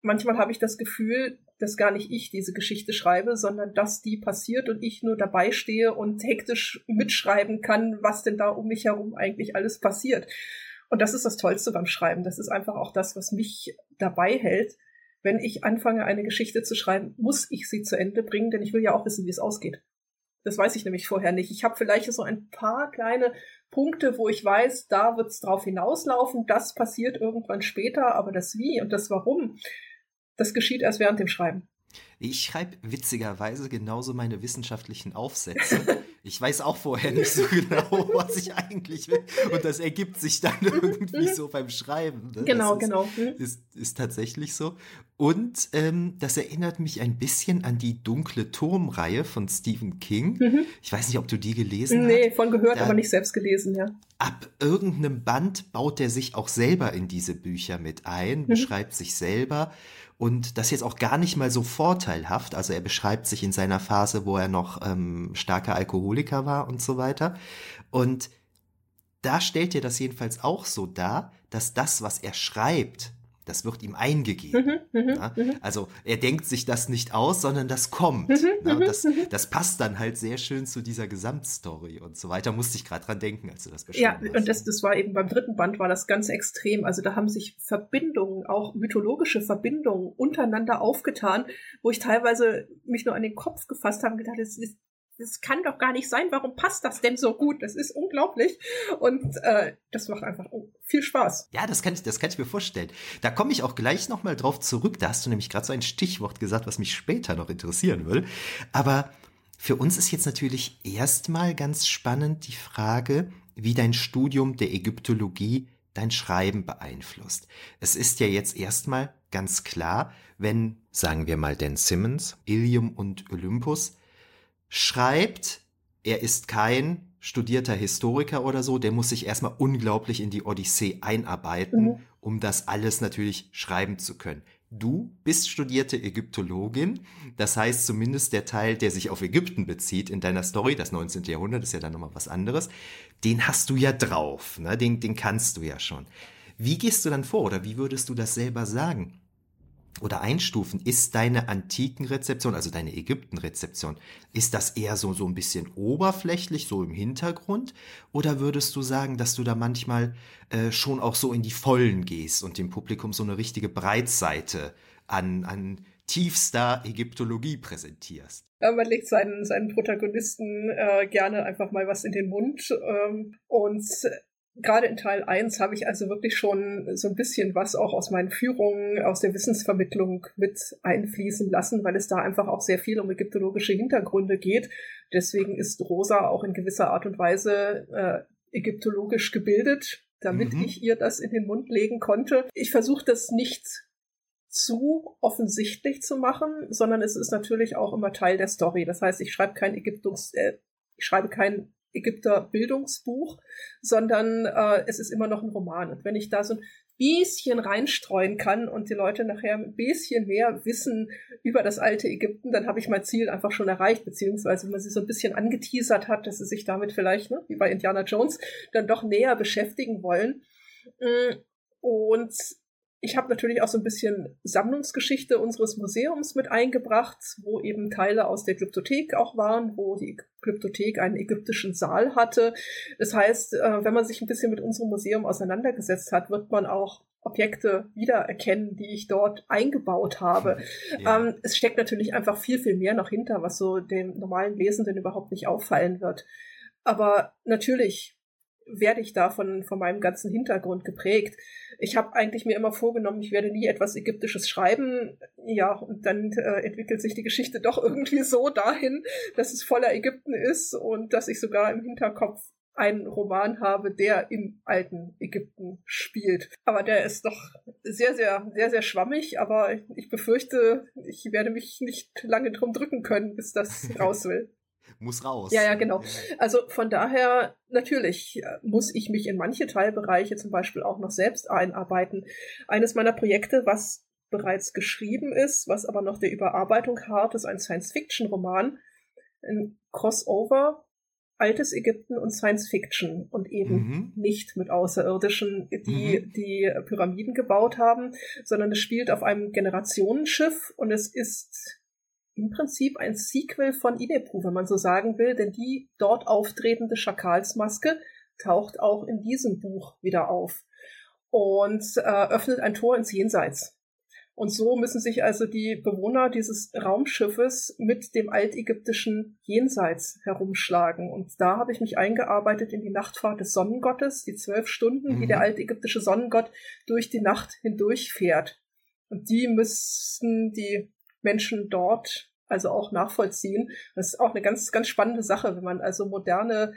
manchmal habe ich das Gefühl, dass gar nicht ich diese Geschichte schreibe, sondern dass die passiert und ich nur dabei stehe und hektisch mitschreiben kann, was denn da um mich herum eigentlich alles passiert. Und das ist das Tollste beim Schreiben. Das ist einfach auch das, was mich dabei hält. Wenn ich anfange, eine Geschichte zu schreiben, muss ich sie zu Ende bringen, denn ich will ja auch wissen, wie es ausgeht. Das weiß ich nämlich vorher nicht. Ich habe vielleicht so ein paar kleine Punkte, wo ich weiß, da wird es drauf hinauslaufen, das passiert irgendwann später, aber das Wie und das Warum, das geschieht erst während dem Schreiben. Ich schreibe witzigerweise genauso meine wissenschaftlichen Aufsätze. [LAUGHS] Ich weiß auch vorher nicht so [LAUGHS] genau, was ich eigentlich will. Und das ergibt sich dann irgendwie so beim Schreiben. Ne? Genau, ist, genau. Hm? Ist, ist tatsächlich so. Und ähm, das erinnert mich ein bisschen an die Dunkle Turmreihe von Stephen King. Mhm. Ich weiß nicht, ob du die gelesen nee, hast. Nee, von gehört, da, aber nicht selbst gelesen, ja. Ab irgendeinem Band baut er sich auch selber in diese Bücher mit ein, mhm. beschreibt sich selber. Und das jetzt auch gar nicht mal so vorteilhaft. Also er beschreibt sich in seiner Phase, wo er noch ähm, starker Alkoholiker war und so weiter. Und da stellt er das jedenfalls auch so dar, dass das, was er schreibt, das wird ihm eingegeben. Mhm, mhm ja? Mhm. Also er denkt sich das nicht aus, sondern das kommt. Mhm, ja? das, das, passt dann halt sehr schön zu dieser Gesamtstory und so weiter. Musste ich gerade dran denken, als du das beschrieben ja, hast. Ja, und das, das war eben beim dritten Band war das ganz extrem. Also da haben sich Verbindungen, auch mythologische Verbindungen untereinander aufgetan, wo ich teilweise mich nur an den Kopf gefasst habe und gedacht, das ist das kann doch gar nicht sein. Warum passt das denn so gut? Das ist unglaublich. Und äh, das macht einfach viel Spaß. Ja, das kann ich, das kann ich mir vorstellen. Da komme ich auch gleich nochmal drauf zurück. Da hast du nämlich gerade so ein Stichwort gesagt, was mich später noch interessieren will. Aber für uns ist jetzt natürlich erstmal ganz spannend die Frage, wie dein Studium der Ägyptologie dein Schreiben beeinflusst. Es ist ja jetzt erstmal ganz klar, wenn, sagen wir mal, Dan Simmons, Ilium und Olympus schreibt, er ist kein studierter Historiker oder so, der muss sich erstmal unglaublich in die Odyssee einarbeiten, mhm. um das alles natürlich schreiben zu können. Du bist studierte Ägyptologin, das heißt zumindest der Teil, der sich auf Ägypten bezieht in deiner Story, das 19. Jahrhundert ist ja dann nochmal was anderes, den hast du ja drauf, ne? den, den kannst du ja schon. Wie gehst du dann vor oder wie würdest du das selber sagen? Oder einstufen, ist deine antiken Rezeption, also deine Ägypten-Rezeption, ist das eher so, so ein bisschen oberflächlich, so im Hintergrund? Oder würdest du sagen, dass du da manchmal äh, schon auch so in die Vollen gehst und dem Publikum so eine richtige Breitseite an, an tiefster Ägyptologie präsentierst? Ja, man legt seinen, seinen Protagonisten äh, gerne einfach mal was in den Mund ähm, und gerade in Teil 1 habe ich also wirklich schon so ein bisschen was auch aus meinen Führungen, aus der Wissensvermittlung mit einfließen lassen, weil es da einfach auch sehr viel um ägyptologische Hintergründe geht. Deswegen ist Rosa auch in gewisser Art und Weise äh, ägyptologisch gebildet, damit mhm. ich ihr das in den Mund legen konnte. Ich versuche das nicht zu offensichtlich zu machen, sondern es ist natürlich auch immer Teil der Story. Das heißt, ich schreibe kein Ägyptungs, äh, ich schreibe kein Ägypter Bildungsbuch, sondern äh, es ist immer noch ein Roman. Und wenn ich da so ein bisschen reinstreuen kann und die Leute nachher ein bisschen mehr wissen über das alte Ägypten, dann habe ich mein Ziel einfach schon erreicht, beziehungsweise wenn man sie so ein bisschen angeteasert hat, dass sie sich damit vielleicht, ne, wie bei Indiana Jones, dann doch näher beschäftigen wollen. Mm, und ich habe natürlich auch so ein bisschen Sammlungsgeschichte unseres Museums mit eingebracht, wo eben Teile aus der Glyptothek auch waren, wo die Glyptothek einen ägyptischen Saal hatte. Das heißt, äh, wenn man sich ein bisschen mit unserem Museum auseinandergesetzt hat, wird man auch Objekte wiedererkennen, die ich dort eingebaut habe. [LAUGHS] Ja. Ähm, es steckt natürlich einfach viel, viel mehr noch hinter, was so dem normalen Lesenden überhaupt nicht auffallen wird. Aber natürlich werde ich da von, von meinem ganzen Hintergrund geprägt. Ich habe eigentlich mir immer vorgenommen, ich werde nie etwas Ägyptisches schreiben. Ja, und dann äh, entwickelt sich die Geschichte doch irgendwie so dahin, dass es voller Ägypten ist und dass ich sogar im Hinterkopf einen Roman habe, der im alten Ägypten spielt. Aber der ist doch sehr, sehr, sehr, sehr schwammig, aber ich befürchte, ich werde mich nicht lange drum drücken können, bis das [LAUGHS] raus will. Muss raus. Ja, ja, genau. Also von daher, natürlich äh, muss ich mich in manche Teilbereiche zum Beispiel auch noch selbst einarbeiten. Eines meiner Projekte, was bereits geschrieben ist, was aber noch der Überarbeitung hart, ist ein Science-Fiction-Roman, ein Crossover altes Ägypten und Science Fiction und eben mhm. nicht mit Außerirdischen, die mhm. die Pyramiden gebaut haben, sondern es spielt auf einem Generationenschiff und es ist im Prinzip ein Sequel von Inepu, wenn man so sagen will, denn die dort auftretende Schakalsmaske taucht auch in diesem Buch wieder auf und äh, öffnet ein Tor ins Jenseits. Und so müssen sich also die Bewohner dieses Raumschiffes mit dem altägyptischen Jenseits herumschlagen. Und da habe ich mich eingearbeitet in die Nachtfahrt des Sonnengottes, die zwölf Stunden, mhm. die der altägyptische Sonnengott durch die Nacht hindurchfährt. Und die müssten die Menschen dort also auch nachvollziehen. Das ist auch eine ganz, ganz spannende Sache, wenn man also moderne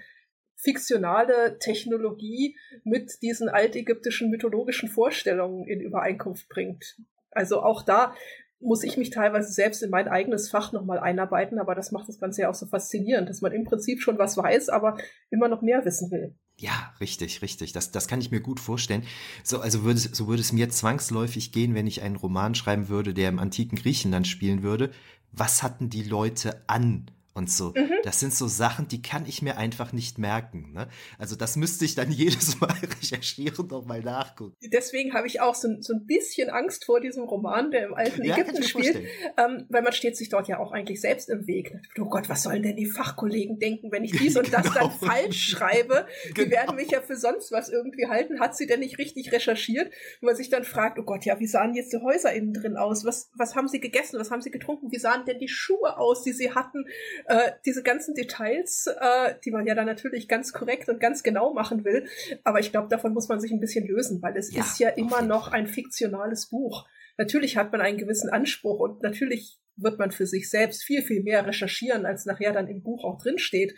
fiktionale Technologie mit diesen altägyptischen mythologischen Vorstellungen in Übereinkunft bringt. Also auch da muss ich mich teilweise selbst in mein eigenes Fach nochmal einarbeiten, aber das macht das Ganze ja auch so faszinierend, dass man im Prinzip schon was weiß, aber immer noch mehr wissen will. Ja, richtig, richtig. Das, das kann ich mir gut vorstellen. So, also würde, so würde es mir zwangsläufig gehen, wenn ich einen Roman schreiben würde, der im antiken Griechenland spielen würde. Was hatten die Leute an? Und so. Mhm. Das sind so Sachen, die kann ich mir einfach nicht merken. Ne? Also das müsste ich dann [LAUGHS] jedes Mal recherchieren und mal nachgucken. Deswegen habe ich auch so, so, ein bisschen Angst vor diesem Roman, der im alten ja, Ägypten spielt, ähm, weil man steht sich dort ja auch eigentlich selbst im Weg. Oh Gott, was sollen denn die Fachkollegen denken, wenn ich dies und genau. das dann [LAUGHS] falsch schreibe? [LAUGHS] Die genau. werden mich ja für sonst was irgendwie halten. Hat sie denn nicht richtig recherchiert? Und man sich dann fragt, oh Gott, ja, wie sahen jetzt die Häuser innen drin aus? Was, was haben sie gegessen? Was haben sie getrunken? Wie sahen denn die Schuhe aus, die sie hatten? Äh, diese ganzen Details, äh, die man ja dann natürlich ganz korrekt und ganz genau machen will, aber ich glaube, davon muss man sich ein bisschen lösen, weil es ja, ist ja immer noch ein fiktionales Buch. Natürlich hat man einen gewissen Anspruch und natürlich wird man für sich selbst viel, viel mehr recherchieren, als nachher dann im Buch auch drinsteht.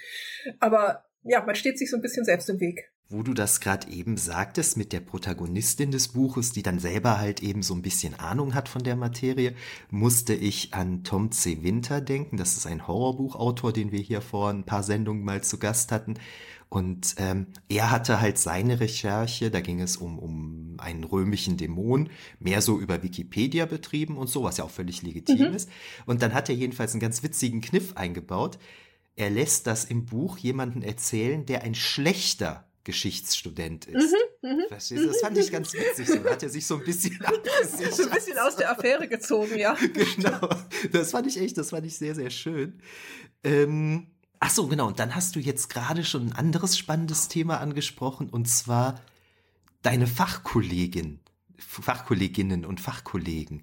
Aber ja, man steht sich so ein bisschen selbst im Weg wo du das gerade eben sagtest mit der Protagonistin des Buches, die dann selber halt eben so ein bisschen Ahnung hat von der Materie, musste ich an Tom C. Winter denken. Das ist ein Horrorbuchautor, den wir hier vor ein paar Sendungen mal zu Gast hatten. Und ähm, er hatte halt seine Recherche, da ging es um, um einen römischen Dämon, mehr so über Wikipedia betrieben und so, was ja auch völlig legitim mhm. ist. Und dann hat er jedenfalls einen ganz witzigen Kniff eingebaut. Er lässt das im Buch jemanden erzählen, der ein schlechter Geschichtsstudent ist. Mhm, mh, Verstehst du? Das fand ich ganz witzig. So hat er sich so ein bisschen [LAUGHS] abgesichert. So ein bisschen aus der Affäre gezogen, ja. [LAUGHS] genau. Das fand ich echt, das fand ich sehr, sehr schön. Ähm, ach so, genau. Und dann hast du jetzt gerade schon ein anderes spannendes Thema angesprochen und zwar deine Fachkollegin. Fachkolleginnen und Fachkollegen.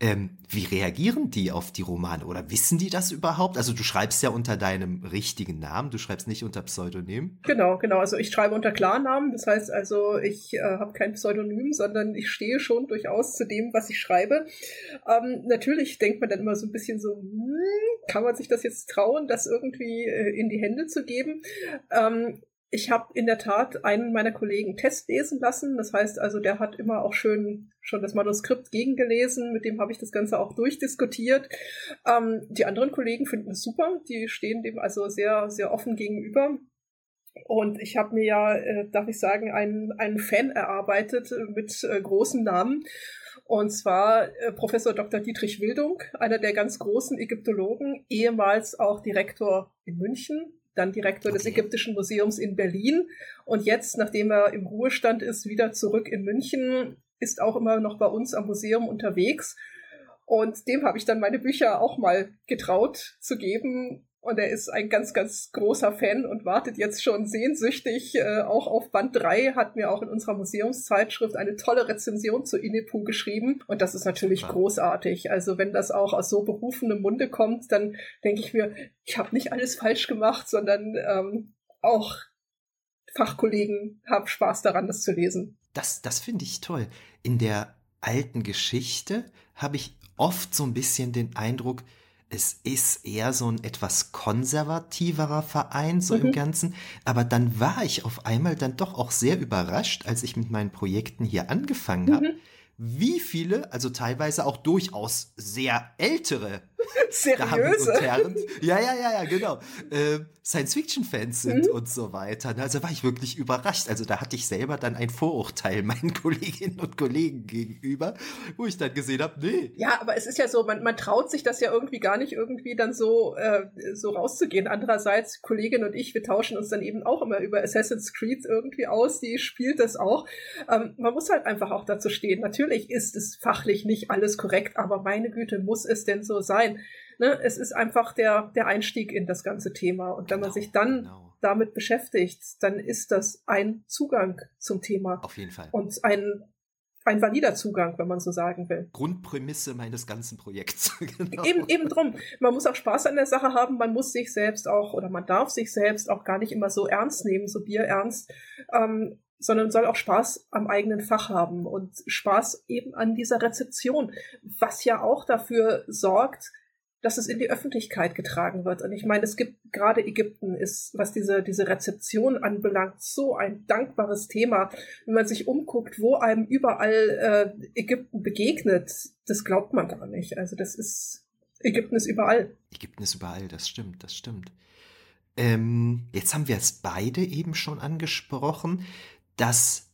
Ähm, wie reagieren die auf die Romane oder wissen die das überhaupt? Also du schreibst ja unter deinem richtigen Namen, du schreibst nicht unter Pseudonym. Genau, genau. Also ich schreibe unter Klarnamen. Das heißt also, ich äh, habe kein Pseudonym, sondern ich stehe schon durchaus zu dem, was ich schreibe. Ähm, natürlich denkt man dann immer so ein bisschen so, hm, kann man sich das jetzt trauen, das irgendwie äh, in die Hände zu geben? Ähm, ich habe in der Tat einen meiner Kollegen Test lesen lassen. Das heißt also, der hat immer auch schön schon das Manuskript gegengelesen. Mit dem habe ich das Ganze auch durchdiskutiert. Ähm, die anderen Kollegen finden es super. Die stehen dem also sehr, sehr offen gegenüber. Und ich habe mir ja, äh, darf ich sagen, einen, einen Fan erarbeitet mit äh, großen Namen. Und zwar äh, Professor Dr. Dietrich Wildung, einer der ganz großen Ägyptologen, ehemals auch Direktor in München dann Direktor okay. des Ägyptischen Museums in Berlin und jetzt, nachdem er im Ruhestand ist, wieder zurück in München, ist auch immer noch bei uns am Museum unterwegs. Und dem habe ich dann meine Bücher auch mal getraut zu geben und er ist ein ganz, ganz großer Fan und wartet jetzt schon sehnsüchtig äh, auch auf Band 3, hat mir auch in unserer Museumszeitschrift eine tolle Rezension zu Inepu geschrieben. Und das ist natürlich ja. großartig. Also wenn das auch aus so berufenem Munde kommt, dann denke ich mir, ich habe nicht alles falsch gemacht, sondern ähm, auch Fachkollegen haben Spaß daran, das zu lesen. Das, das finde ich toll. In der alten Geschichte habe ich oft so ein bisschen den Eindruck, es ist eher so ein etwas konservativerer Verein, so mhm. im Ganzen. Aber dann war ich auf einmal dann doch auch sehr überrascht, als ich mit meinen Projekten hier angefangen mhm. habe, wie viele, also teilweise auch durchaus sehr ältere [LAUGHS] Seriöse. Herren, ja, ja, ja, ja, genau, äh, Science-Fiction-Fans sind mhm. und so weiter. Also war ich wirklich überrascht. Also da hatte ich selber dann ein Vorurteil [LAUGHS] meinen Kolleginnen und Kollegen gegenüber, wo ich dann gesehen habe, nee. Ja, aber es ist ja so, man, man traut sich das ja irgendwie gar nicht irgendwie dann so, äh, so rauszugehen. Andererseits, Kollegin und ich, wir tauschen uns dann eben auch immer über Assassin's Creed irgendwie aus, die spielt das auch. Ähm, man muss halt einfach auch dazu stehen. Natürlich ist es fachlich nicht alles korrekt, aber meine Güte, muss es denn so sein? Ne? Es ist einfach der, der Einstieg in das ganze Thema. Und wenn genau, man sich dann genau. damit beschäftigt, dann ist das ein Zugang zum Thema. Auf jeden Fall. Und ein, ein valider Zugang, wenn man so sagen will. Grundprämisse meines ganzen Projekts. [LAUGHS] genau. Eben, eben drum. Man muss auch Spaß an der Sache haben. Man muss sich selbst auch oder man darf sich selbst auch gar nicht immer so ernst nehmen, so bierernst. Ähm, sondern soll auch Spaß am eigenen Fach haben und Spaß eben an dieser Rezeption, was ja auch dafür sorgt, dass es in die Öffentlichkeit getragen wird. Und ich meine, es gibt gerade Ägypten ist, was diese, diese Rezeption anbelangt, so ein dankbares Thema. Wenn man sich umguckt, wo einem überall äh, Ägypten begegnet, das glaubt man gar nicht. Also das ist, Ägypten ist überall. Ägypten ist überall, das stimmt, das stimmt. Ähm, jetzt haben wir es beide eben schon angesprochen, dass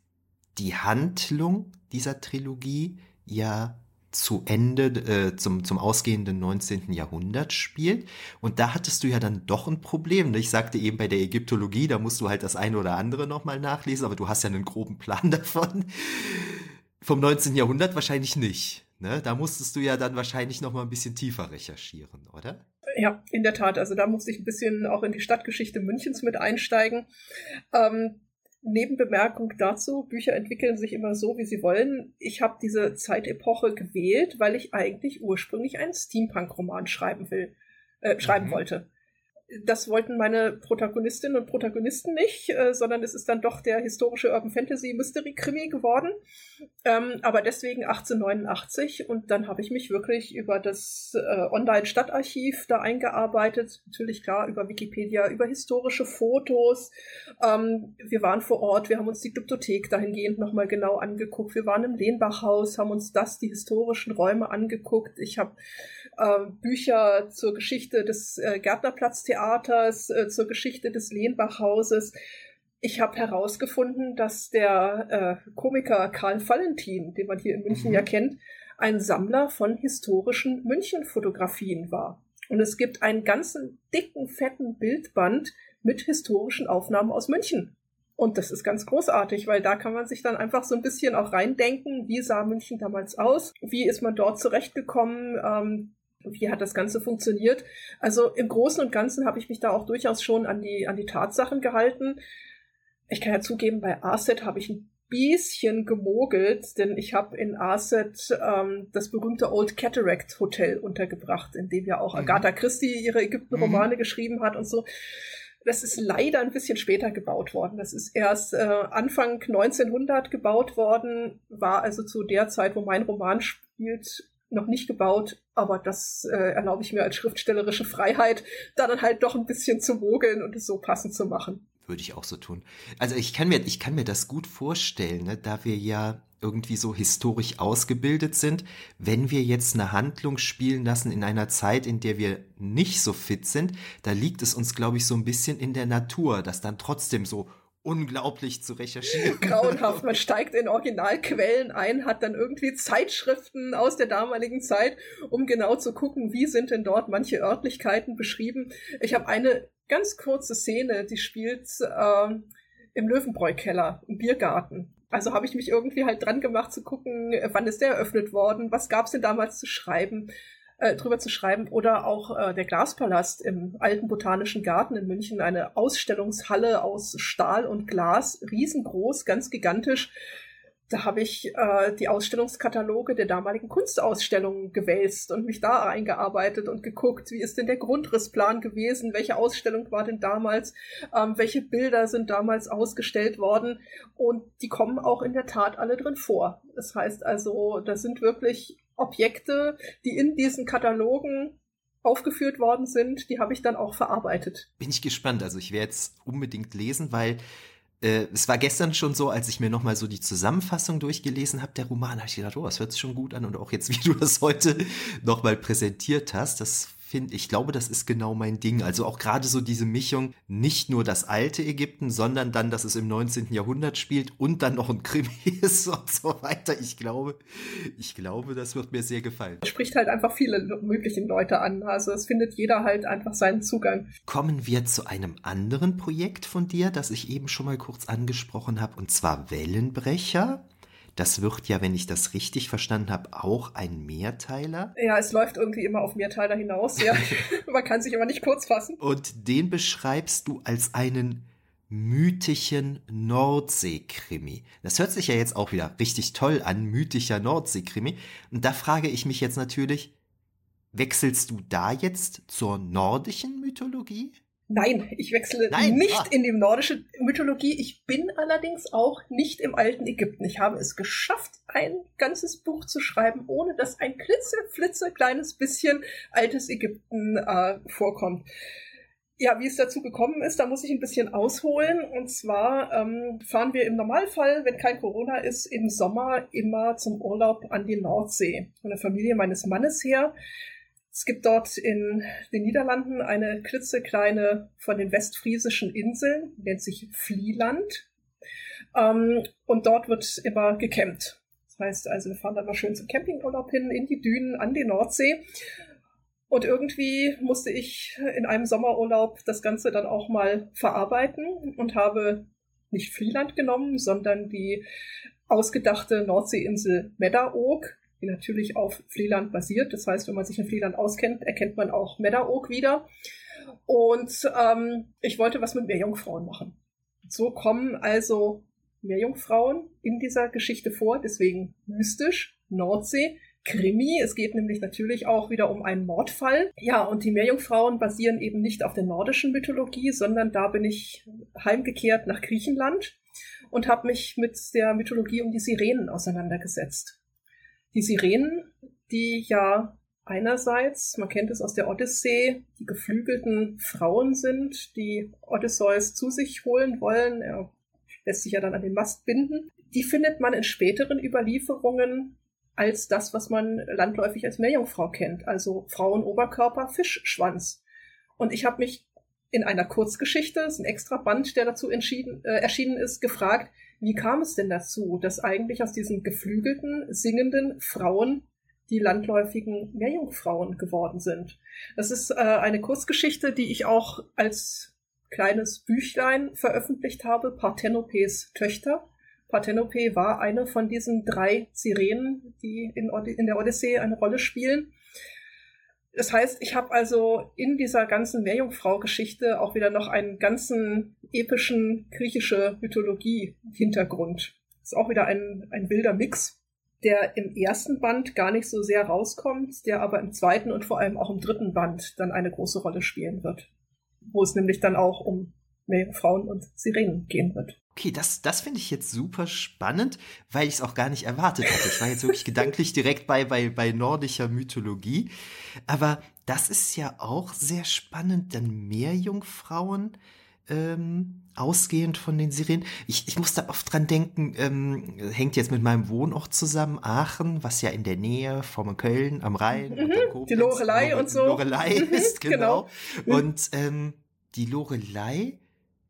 die Handlung dieser Trilogie ja zu Ende, äh, zum, zum ausgehenden 19. Jahrhundert spielt. Und da hattest du ja dann doch ein Problem. Ne? Ich sagte eben bei der Ägyptologie, da musst du halt das eine oder andere nochmal nachlesen, aber du hast ja einen groben Plan [LAUGHS] davon. Vom 19. Jahrhundert wahrscheinlich nicht. Ne? Da musstest du ja dann wahrscheinlich nochmal ein bisschen tiefer recherchieren, oder? Ja, in der Tat. Also da musste ich ein bisschen auch in die Stadtgeschichte Münchens mit einsteigen. Ähm, Nebenbemerkung dazu, Bücher entwickeln sich immer so, wie sie wollen. Ich habe diese Zeitepoche gewählt, weil ich eigentlich ursprünglich einen Steampunk-Roman schreiben will, äh, schreiben mhm. wollte das wollten meine Protagonistinnen und Protagonisten nicht, äh, sondern es ist dann doch der historische Urban Fantasy Mystery Krimi geworden. Ähm, aber deswegen 1889 und dann habe ich mich wirklich über das äh, Online-Stadtarchiv da eingearbeitet. Natürlich klar über Wikipedia, über historische Fotos. Ähm, wir waren vor Ort, wir haben uns die Glyptothek dahingehend nochmal genau angeguckt. Wir waren im Lehnbachhaus, haben uns das, die historischen Räume angeguckt. Ich habe äh, Bücher zur Geschichte des äh, Gärtnerplatztheaters Theaters, äh, zur Geschichte des Lehnbachhauses. Ich habe herausgefunden, dass der äh, Komiker Karl Valentin, den man hier in München mhm. ja kennt, ein Sammler von historischen München-Fotografien war. Und es gibt einen ganzen dicken, fetten Bildband mit historischen Aufnahmen aus München. Und das ist ganz großartig, weil da kann man sich dann einfach so ein bisschen auch reindenken, wie sah München damals aus, wie ist man dort zurechtgekommen, ähm, wie hat das Ganze funktioniert? Also im Großen und Ganzen habe ich mich da auch durchaus schon an die, an die Tatsachen gehalten. Ich kann ja zugeben, bei ASET habe ich ein bisschen gemogelt, denn ich habe in ASET ähm, das berühmte Old Cataract Hotel untergebracht, in dem ja auch mhm. Agatha Christie ihre Ägypten-Romane mhm. geschrieben hat und so. Das ist leider ein bisschen später gebaut worden. Das ist erst äh, Anfang 1900 gebaut worden, war also zu der Zeit, wo mein Roman spielt, noch nicht gebaut, aber das äh, erlaube ich mir als schriftstellerische Freiheit, da dann halt doch ein bisschen zu mogeln und es so passend zu machen. Würde ich auch so tun. Also ich kann mir, ich kann mir das gut vorstellen, ne, da wir ja irgendwie so historisch ausgebildet sind, wenn wir jetzt eine Handlung spielen lassen in einer Zeit, in der wir nicht so fit sind, da liegt es uns, glaube ich, so ein bisschen in der Natur, dass dann trotzdem so unglaublich zu recherchieren. [LAUGHS] Grauenhaft. Man steigt in Originalquellen ein, hat dann irgendwie Zeitschriften aus der damaligen Zeit, um genau zu gucken, wie sind denn dort manche Örtlichkeiten beschrieben. Ich habe eine ganz kurze Szene, die spielt äh, im Löwenbräu-Keller, im Biergarten. Also habe ich mich irgendwie halt dran gemacht zu gucken, wann ist der eröffnet worden, was gab's denn damals zu schreiben äh, drüber zu schreiben. Oder auch äh, der Glaspalast im alten Botanischen Garten in München, eine Ausstellungshalle aus Stahl und Glas, riesengroß, ganz gigantisch. Da habe ich äh, die Ausstellungskataloge der damaligen Kunstausstellungen gewälzt und mich da eingearbeitet und geguckt, wie ist denn der Grundrissplan gewesen, welche Ausstellung war denn damals, ähm, welche Bilder sind damals ausgestellt worden und die kommen auch in der Tat alle drin vor. Das heißt also, das sind wirklich Objekte, die in diesen Katalogen aufgeführt worden sind, die habe ich dann auch verarbeitet. Bin ich gespannt. Also ich werde jetzt unbedingt lesen, weil äh, es war gestern schon so, als ich mir nochmal so die Zusammenfassung durchgelesen habe, der Roman, habe ich gedacht, oh, das hört sich schon gut an und auch jetzt, [LAUGHS] wie du das heute nochmal präsentiert hast, das finde, ich glaube, das ist genau mein Ding. Also auch gerade so diese Mischung, nicht nur das alte Ägypten, sondern dann, dass es im 19. Jahrhundert spielt und dann noch ein Krimi [LAUGHS] ist und so weiter. Ich glaube, ich glaube, das wird mir sehr gefallen. Spricht halt einfach viele mögliche Leute an. Also es findet jeder halt einfach seinen Zugang. Kommen wir zu einem anderen Projekt von dir, das ich eben schon mal kurz angesprochen habe, und zwar Wellenbrecher. Das wird ja, wenn ich das richtig verstanden habe, auch ein Mehrteiler. Ja, es läuft irgendwie immer auf Mehrteiler hinaus, ja. [LAUGHS] Man kann sich immer nicht kurz fassen. Und den beschreibst du als einen mythischen Nordsee-Krimi. Das hört sich ja jetzt auch wieder richtig toll an, mythischer Nordsee-Krimi. Und da frage ich mich jetzt natürlich, wechselst du da jetzt zur nordischen Mythologie? Nein, ich wechsle Nein. nicht ah. in die nordische Mythologie. Ich bin allerdings auch nicht im alten Ägypten. Ich habe es geschafft, ein ganzes Buch zu schreiben, ohne dass ein klitzeflitze kleines bisschen altes Ägypten äh, vorkommt. Ja, wie es dazu gekommen ist, da muss ich ein bisschen ausholen. Und zwar ähm, fahren wir im Normalfall, wenn kein Corona ist, im Sommer immer zum Urlaub an die Nordsee. Von der Familie meines Mannes her. Es gibt dort in den Niederlanden eine klitzekleine von den westfriesischen Inseln, nennt sich Flieland. Ähm, und dort wird immer gecampt. Das heißt also, wir fahren da mal schön zum Campingurlaub hin, in die Dünen, an die Nordsee. Und irgendwie musste ich in einem Sommerurlaub das Ganze dann auch mal verarbeiten und habe nicht Flieland genommen, sondern die ausgedachte Nordseeinsel Meddaoog die natürlich auf Flieland basiert. Das heißt, wenn man sich in Flieland auskennt, erkennt man auch Meddaoog wieder. Und ähm, ich wollte was mit Meerjungfrauen machen. So kommen also Meerjungfrauen in dieser Geschichte vor, deswegen mystisch, Nordsee, Krimi. Es geht nämlich natürlich auch wieder um einen Mordfall. Ja, und die Meerjungfrauen basieren eben nicht auf der nordischen Mythologie, sondern da bin ich heimgekehrt nach Griechenland und habe mich mit der Mythologie um die Sirenen auseinandergesetzt die Sirenen, die ja einerseits, man kennt es aus der Odyssee, die geflügelten Frauen sind, die Odysseus zu sich holen wollen. Er lässt sich ja dann an den Mast binden. Die findet man in späteren Überlieferungen als das, was man landläufig als Meerjungfrau kennt, also Frauenoberkörper, Fischschwanz. Und ich habe mich in einer Kurzgeschichte, ist ein extra Band, der dazu äh, erschienen ist, gefragt, wie kam es denn dazu, dass eigentlich aus diesen geflügelten, singenden Frauen die landläufigen Meerjungfrauen geworden sind? Das ist äh, eine Kurzgeschichte, die ich auch als kleines Büchlein veröffentlicht habe, Parthenopes Töchter. Parthenope war eine von diesen drei Sirenen, die in, in der Odyssee eine Rolle spielen. Das heißt, ich habe also in dieser ganzen Meerjungfrau-Geschichte auch wieder noch einen ganzen epischen griechische Mythologie-Hintergrund. Ist auch wieder ein, ein wilder Mix, der im ersten Band gar nicht so sehr rauskommt, der aber im zweiten und vor allem auch im dritten Band dann eine große Rolle spielen wird. Wo es nämlich dann auch um Meerjungfrauen und Sirenen gehen wird. Okay, das, das finde ich jetzt super spannend, weil ich es auch gar nicht erwartet hatte. Ich war jetzt wirklich [LAUGHS] gedanklich direkt bei, bei, bei nordischer Mythologie. Aber das ist ja auch sehr spannend, dann Meerjungfrauen ähm, ausgehend von den Sirenen. Ich, ich muss da oft dran denken, ähm, hängt jetzt mit meinem Wohnort zusammen, Aachen, was ja in der Nähe von Köln am Rhein. Mhm, die Lorelei Lore, und so. Lorelei mhm, ist, genau. genau. Und ähm, die Lorelei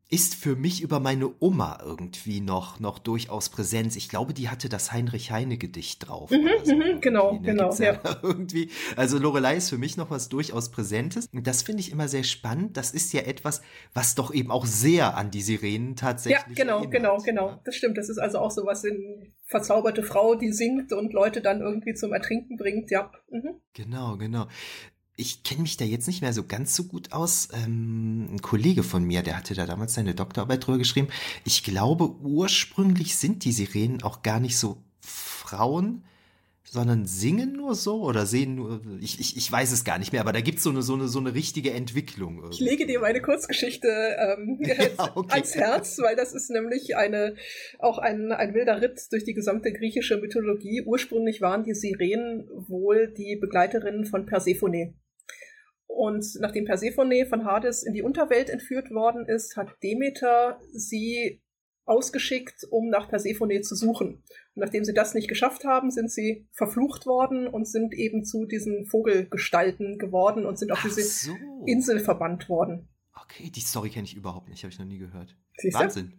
ist für mich über meine Oma irgendwie noch, noch durchaus Präsenz. Ich glaube, die hatte das Heinrich-Heine-Gedicht drauf. Mhm, so. mhm, genau, genau. Ja, ja. [LAUGHS] Irgendwie. Also Lorelei ist für mich noch was durchaus Präsentes. Und das finde ich immer sehr spannend. Das ist ja etwas, was doch eben auch sehr an die Sirenen tatsächlich. Ja, genau, erinnert. genau, genau. Das stimmt. Das ist also auch so was in verzauberte Frau, die singt und Leute dann irgendwie zum Ertrinken bringt. Ja. Mhm. Genau, genau ich kenne mich da jetzt nicht mehr so ganz so gut aus. Ähm, ein Kollege von mir, der hatte da damals seine Doktorarbeit drüber geschrieben. Ich glaube, ursprünglich sind die Sirenen auch gar nicht so Frauen, sondern singen nur so oder sehen nur. Ich, ich, ich weiß es gar nicht mehr, aber da gibt's so eine, so eine, so eine richtige Entwicklung. Irgendwie. Ich lege dir meine Kurzgeschichte ähm, [LAUGHS] ja, okay. ans Herz, weil das ist nämlich eine auch ein, ein wilder Ritt durch die gesamte griechische Mythologie. Ursprünglich waren die Sirenen wohl die Begleiterinnen von Persephone. Und nachdem Persephone von Hades in die Unterwelt entführt worden ist, hat Demeter sie ausgeschickt, um nach Persephone zu suchen. Und nachdem sie das nicht geschafft haben, sind sie verflucht worden und sind eben zu diesen Vogelgestalten geworden und sind auf Ach diese so. Insel verbannt worden. Okay, die Story kenne ich überhaupt nicht, habe ich noch nie gehört. Siehste? Wahnsinn.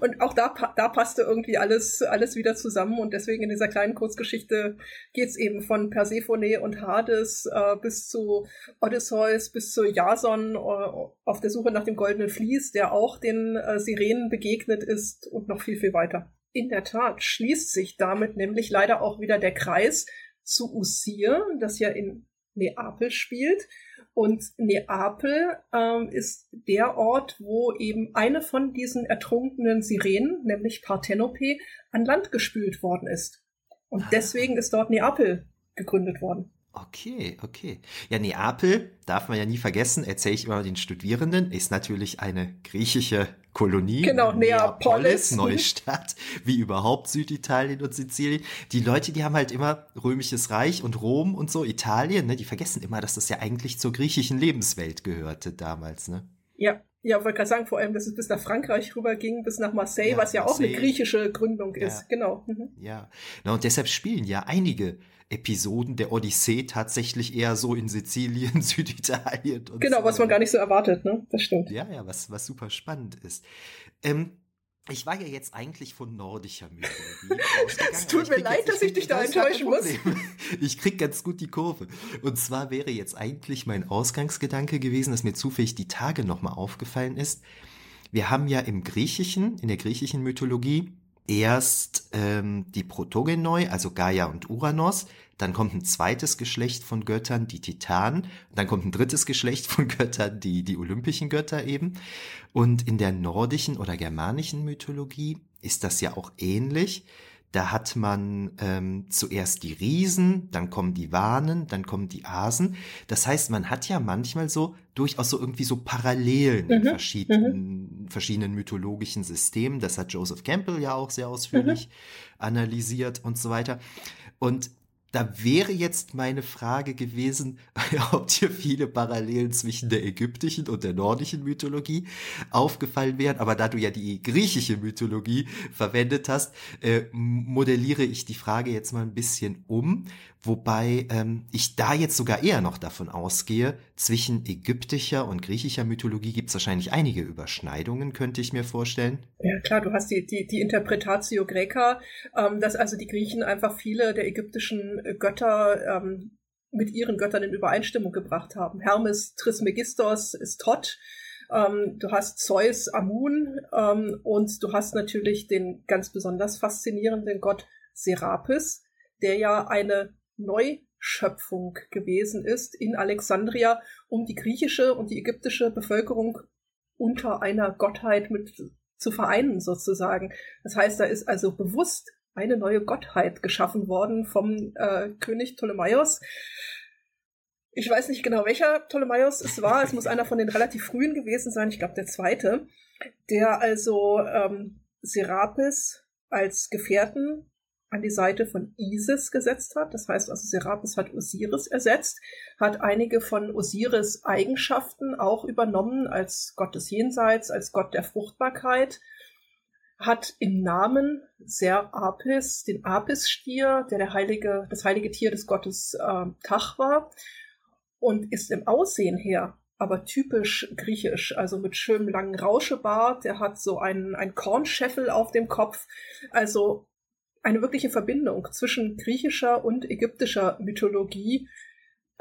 Und auch da, da passte irgendwie alles, alles wieder zusammen. Und deswegen in dieser kleinen Kurzgeschichte geht's eben von Persephone und Hades äh, bis zu Odysseus, bis zu Jason äh, auf der Suche nach dem goldenen Vlies, der auch den äh, Sirenen begegnet ist und noch viel, viel weiter. In der Tat schließt sich damit nämlich leider auch wieder der Kreis zu Usir, das ja in Neapel spielt. Und Neapel ähm, ist der Ort, wo eben eine von diesen ertrunkenen Sirenen, nämlich Parthenope, an Land gespült worden ist. Und ah. deswegen ist dort Neapel gegründet worden. Okay, okay. Ja, Neapel, darf man ja nie vergessen, erzähle ich immer den Studierenden, ist natürlich eine griechische Kolonie. Genau, Neapolis. Neustadt, [LAUGHS] wie überhaupt Süditalien und Sizilien. Die Leute, die haben halt immer Römisches Reich und Rom und so, Italien, ne, die vergessen immer, dass das ja eigentlich zur griechischen Lebenswelt gehörte damals, ne? Ja, ja, wollte gerade sagen, vor allem, dass es bis nach Frankreich rüber ging, bis nach Marseille, ja, was ja Marseille. auch eine griechische Gründung ist. Ja. Genau. Mhm. Ja, Na, und deshalb spielen ja einige Episoden der Odyssee tatsächlich eher so in Sizilien, [LAUGHS] Süditalien. Und genau, so. was man gar nicht so erwartet, ne? Das stimmt. Ja, ja, was, was super spannend ist. Ähm, ich war ja jetzt eigentlich von nordischer Mythologie [LAUGHS] Es tut mir leid, dass ich dich da enttäuschen muss. [LAUGHS] Ich krieg ganz gut die Kurve. Und zwar wäre jetzt eigentlich mein Ausgangsgedanke gewesen, dass mir zufällig die Tage nochmal aufgefallen ist. Wir haben ja im Griechischen, in der griechischen Mythologie, erst ähm, die Protogenoi, also Gaia und Uranus, dann kommt ein zweites Geschlecht von Göttern, die Titanen, dann kommt ein drittes Geschlecht von Göttern, die, die olympischen Götter eben. Und in der nordischen oder germanischen Mythologie ist das ja auch ähnlich. Da hat man ähm, zuerst die Riesen, dann kommen die Wanen, dann kommen die Asen. Das heißt, man hat ja manchmal so durchaus so irgendwie so Parallelen mhm. in verschiedenen, mhm. verschiedenen mythologischen Systemen. Das hat Joseph Campbell ja auch sehr ausführlich mhm. analysiert und so weiter. Und da wäre jetzt meine Frage gewesen, [LAUGHS] ob dir viele Parallelen zwischen der ägyptischen und der nordischen Mythologie aufgefallen wären. Aber da du ja die griechische Mythologie verwendet hast, äh, modelliere ich die Frage jetzt mal ein bisschen um. Wobei ähm, ich da jetzt sogar eher noch davon ausgehe, zwischen ägyptischer und griechischer Mythologie gibt es wahrscheinlich einige Überschneidungen, könnte ich mir vorstellen. Ja klar, du hast die, die, die Interpretatio Graeca, ähm, dass also die Griechen einfach viele der ägyptischen Götter ähm, mit ihren Göttern in Übereinstimmung gebracht haben. Hermes Trismegistos ist Tot, ähm, du hast Zeus Amun ähm, und du hast natürlich den ganz besonders faszinierenden Gott Serapis, der ja eine Neuschöpfung gewesen ist in Alexandria, um die griechische und die ägyptische Bevölkerung unter einer Gottheit mit zu vereinen sozusagen. Das heißt, da ist also bewusst eine neue Gottheit geschaffen worden vom äh, König Ptolemaios. Ich weiß nicht genau, welcher Ptolemaios es war. Es muss einer von den relativ frühen gewesen sein. Ich glaube, der zweite, der also ähm, Serapis als Gefährten an die Seite von Isis gesetzt hat. Das heißt also, Serapis hat Osiris ersetzt, hat einige von Osiris Eigenschaften auch übernommen als Gott des Jenseits, als Gott der Fruchtbarkeit, hat im Namen Serapis den Apis-Stier, der der heilige, das heilige Tier des Gottes äh, Tach war, und ist im Aussehen her aber typisch griechisch, also mit schönem langen Rauschebart. Der hat so einen, einen Kornscheffel auf dem Kopf. Also eine wirkliche Verbindung zwischen griechischer und ägyptischer Mythologie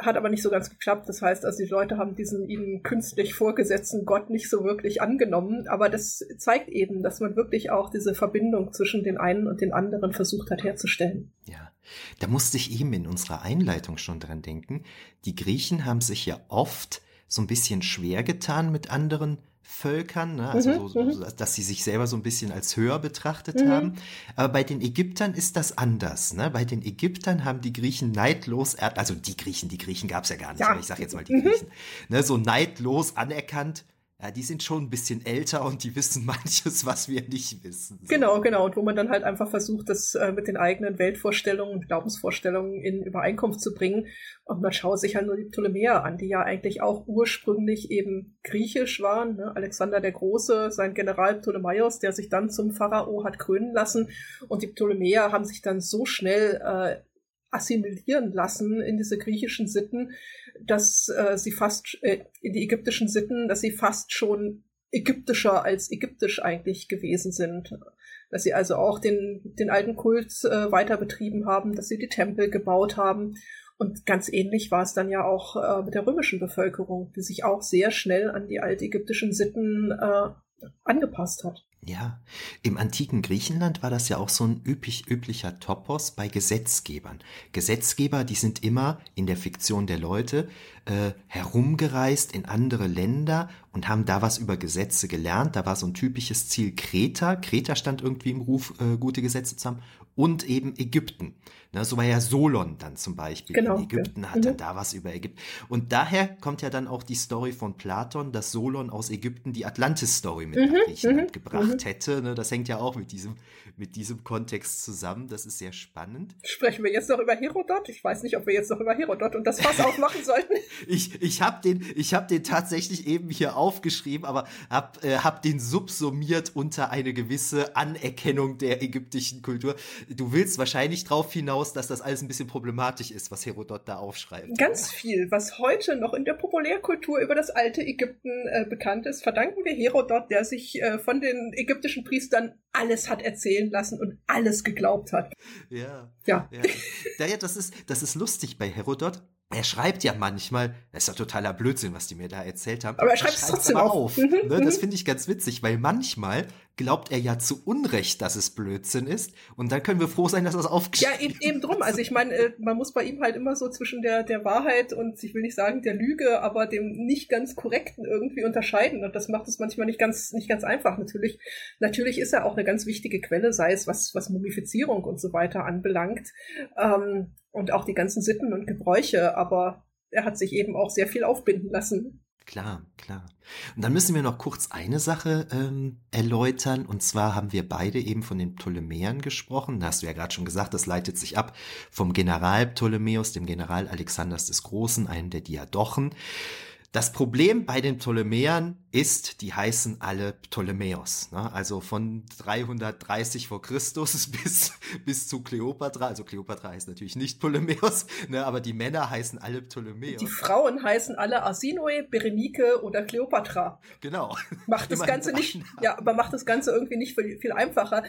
hat aber nicht so ganz geklappt. Das heißt, also die Leute haben diesen ihnen künstlich vorgesetzten Gott nicht so wirklich angenommen. Aber das zeigt eben, dass man wirklich auch diese Verbindung zwischen den einen und den anderen versucht hat herzustellen. Ja, da musste ich eben in unserer Einleitung schon dran denken. Die Griechen haben sich ja oft so ein bisschen schwer getan mit anderen Völkern, ne? also mhm, so, so, mhm. dass sie sich selber so ein bisschen als höher betrachtet mhm. haben. Aber bei den Ägyptern ist das anders. Ne? Bei den Ägyptern haben die Griechen neidlos, also die Griechen, die Griechen gab es ja gar nicht, ja. aber ich sage jetzt mal die mhm. Griechen, ne? so neidlos anerkannt, Ja, die sind schon ein bisschen älter und die wissen [LAUGHS] manches, was wir nicht wissen. So. Genau, genau. Und wo man dann halt einfach versucht, das äh, mit den eigenen Weltvorstellungen und Glaubensvorstellungen in Übereinkunft zu bringen. Und man schaut sich halt nur die Ptolemäer an, die ja eigentlich auch ursprünglich eben griechisch waren. Ne? Alexander der Große, sein General Ptolemaios, der sich dann zum Pharao hat krönen lassen. Und die Ptolemäer haben sich dann so schnell äh, assimilieren lassen in diese griechischen Sitten, dass äh, sie fast äh, in die ägyptischen Sitten, dass sie fast schon ägyptischer als ägyptisch eigentlich gewesen sind. Dass sie also auch den, den alten Kult äh, weiter betrieben haben, dass sie die Tempel gebaut haben. Und ganz ähnlich war es dann ja auch äh, mit der römischen Bevölkerung, die sich auch sehr schnell an die altägyptischen Sitten äh, angepasst hat. Ja, im antiken Griechenland war das ja auch so ein üblich, üblicher Topos bei Gesetzgebern. Gesetzgeber, die sind immer in der Fiktion der Leute äh, herumgereist in andere Länder und haben da was über Gesetze gelernt. Da war so ein typisches Ziel Kreta. Kreta stand irgendwie im Ruf, äh, gute Gesetze zu haben. Und eben Ägypten. Ne, so war ja Solon dann zum Beispiel genau. in Ägypten, hat dann mhm. da was über Ägypten. Und daher kommt ja dann auch die Story von Platon, dass Solon aus Ägypten die Atlantis-Story mit mhm. nach Griechenland mhm. gebracht mhm. hätte. Ne, das hängt ja auch mit diesem, mit diesem Kontext zusammen. Das ist sehr spannend. Sprechen wir jetzt noch über Herodot? Ich weiß nicht, ob wir jetzt noch über Herodot und das Fass [LAUGHS] aufmachen sollten. ich ich habe den, ich hab den tatsächlich eben hier aufgeschrieben, aber hab, äh, hab den subsumiert unter eine gewisse Anerkennung der ägyptischen Kultur. Du willst wahrscheinlich drauf hinaus, aus, dass das alles ein bisschen problematisch ist, was Herodot da aufschreibt. Ganz viel, was heute noch in der Populärkultur über das alte Ägypten äh, bekannt ist, verdanken wir Herodot, der sich äh, von den ägyptischen Priestern alles hat erzählen lassen und alles geglaubt hat. Ja. Ja. ja. ja das, ist, das ist lustig bei Herodot er schreibt ja manchmal, das ist ja totaler Blödsinn, was die mir da erzählt haben. Aber er schreibt es trotzdem auf. auf mhm, ne? Das mhm. finde ich ganz witzig, weil manchmal glaubt er ja zu Unrecht, dass es Blödsinn ist. Und dann können wir froh sein, dass es aufgeschrieben. Ja, eben, eben drum. Also ich meine, äh, man muss bei ihm halt immer so zwischen der, der Wahrheit und, ich will nicht sagen der Lüge, aber dem nicht ganz korrekten irgendwie unterscheiden. Und das macht es manchmal nicht ganz, nicht ganz einfach. Natürlich, natürlich ist er auch eine ganz wichtige Quelle, sei es was, was Mumifizierung und so weiter anbelangt. Ähm, und auch die ganzen Sitten und Gebräuche, aber er hat sich eben auch sehr viel aufbinden lassen. Klar, klar. Und dann müssen wir noch kurz eine Sache ähm, erläutern. Und zwar haben wir beide eben von den Ptolemäern gesprochen. Da hast du ja gerade schon gesagt, das leitet sich ab vom General Ptolemäus, dem General Alexanders des Großen, einem der Diadochen. Das Problem bei den Ptolemäern ist, die heißen alle Ptolemäus. Ne? Also von 330 vor Christus [LAUGHS] bis, bis zu Kleopatra. Also Kleopatra heißt natürlich nicht Ptolemäus, ne? aber die Männer heißen alle Ptolemäus. Die Frauen heißen alle Arsinoe, Berenike oder Kleopatra. Genau. Macht das Ganze nicht, ja, aber macht das Ganze irgendwie nicht viel, viel einfacher.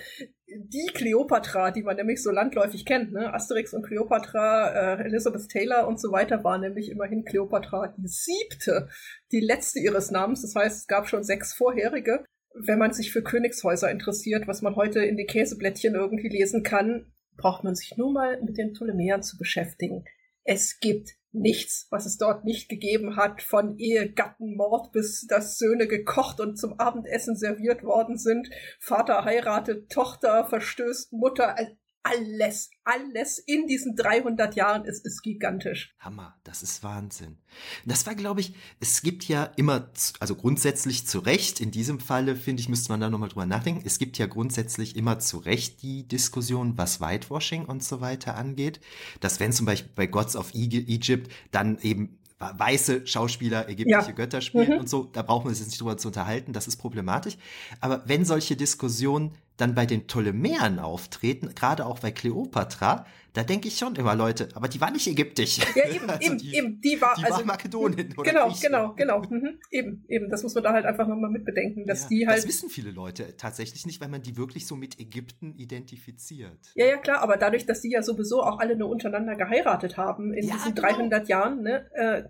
Die Kleopatra, die man nämlich so landläufig kennt, ne? Asterix und Kleopatra, äh, Elizabeth Taylor und so weiter, war nämlich immerhin Kleopatra die siebte die letzte ihres Namens. Das heißt, es gab schon sechs vorherige. Wenn man sich für Königshäuser interessiert, was man heute in die Käseblättchen irgendwie lesen kann, braucht man sich nur mal mit den Ptolemäern zu beschäftigen. Es gibt nichts, was es dort nicht gegeben hat, von Ehegattenmord bis dass Söhne gekocht und zum Abendessen serviert worden sind, Vater heiratet, Tochter verstößt Mutter, alles, alles in diesen 300 Jahren ist, ist gigantisch. Hammer, das ist Wahnsinn. Das war, glaube ich, es gibt ja immer, also grundsätzlich zu Recht, in diesem Falle, finde ich, müsste man da nochmal drüber nachdenken, es gibt ja grundsätzlich immer zu Recht die Diskussion, was Whitewashing und so weiter angeht, dass wenn zum Beispiel bei Gods of Egypt dann eben weiße Schauspieler ägyptische ja. Götter spielen mhm. und so, da brauchen wir uns jetzt nicht drüber zu unterhalten, das ist problematisch. Aber wenn solche Diskussionen dann bei den Ptolemäern auftreten, gerade auch bei Kleopatra, da denke ich schon immer, Leute, aber die war nicht ägyptisch. Ja, eben, [LAUGHS] also eben, die, eben, die war, die also, war Makedonin oder Genau, genau, genau, mhm, eben, eben, das muss man da halt einfach nochmal mitbedenken, dass ja, die halt. Das wissen viele Leute tatsächlich nicht, weil man die wirklich so mit Ägypten identifiziert. Ja, ja, klar, aber dadurch, dass die ja sowieso auch alle nur untereinander geheiratet haben in ja, diesen genau. 300 Jahren, ne, äh,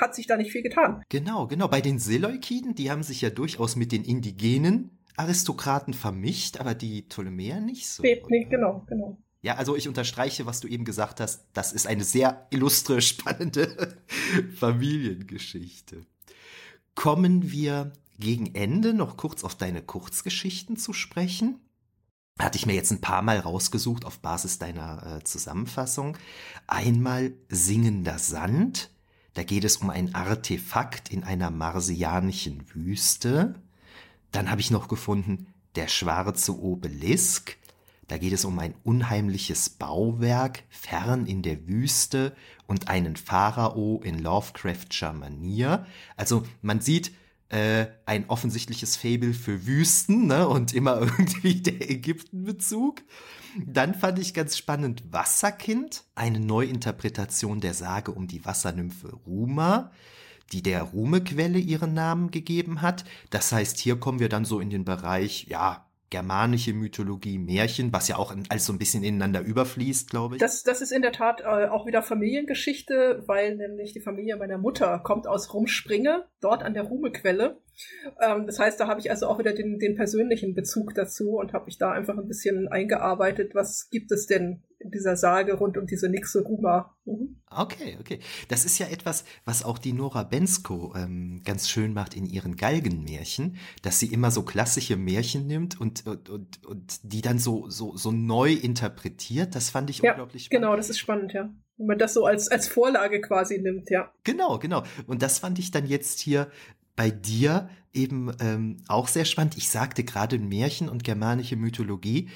hat sich da nicht viel getan. Genau, genau. Bei den Seleukiden, die haben sich ja durchaus mit den Indigenen Aristokraten vermischt, aber die Ptolemäer nicht so. Nee, nee, genau, genau. Ja, also ich unterstreiche, was du eben gesagt hast. Das ist eine sehr illustre, [LAUGHS] spannende Familiengeschichte. Kommen wir gegen Ende noch kurz auf deine Kurzgeschichten zu sprechen. Hatte ich mir jetzt ein paar Mal rausgesucht auf Basis deiner äh, Zusammenfassung. Einmal Singender Sand, Da geht es um ein Artefakt in einer marsianischen Wüste. Dann habe ich noch gefunden Der schwarze Obelisk. Da geht es um ein unheimliches Bauwerk fern in der Wüste und einen Pharao in Lovecraftscher Manier. Also man sieht, äh, ein offensichtliches Fable für Wüsten ne? und immer [LAUGHS] irgendwie der Ägyptenbezug. Dann fand ich ganz spannend Wasserkind, eine Neuinterpretation der Sage um die Wassernymphe Ruma, die der Ruhmequelle ihren Namen gegeben hat. Das heißt, hier kommen wir dann so in den Bereich, ja, germanische Mythologie, Märchen, was ja auch alles so ein bisschen ineinander überfließt, glaube ich. Das, das ist in der Tat äh, auch wieder Familiengeschichte, weil nämlich die Familie meiner Mutter kommt aus Rumspringe, dort an der Ruhmequelle. Ähm, das heißt, da habe ich also auch wieder den, den persönlichen Bezug dazu und habe mich da einfach ein bisschen eingearbeitet, was gibt es denn in dieser Sage rund um diese Nixe Ruma. Mhm. Okay, okay. Das ist ja etwas, was auch die Nora Bensko ähm, ganz schön macht in ihren Galgenmärchen, dass sie immer so klassische Märchen nimmt und, und, und, und die dann so, so, so neu interpretiert. Das fand ich ja, unglaublich spannend. Genau, das ist spannend, ja. Wenn man das so als, als Vorlage quasi nimmt, ja. Genau, genau. Und das fand ich dann jetzt hier bei dir eben ähm, auch sehr spannend. Ich sagte gerade Märchen und germanische Mythologie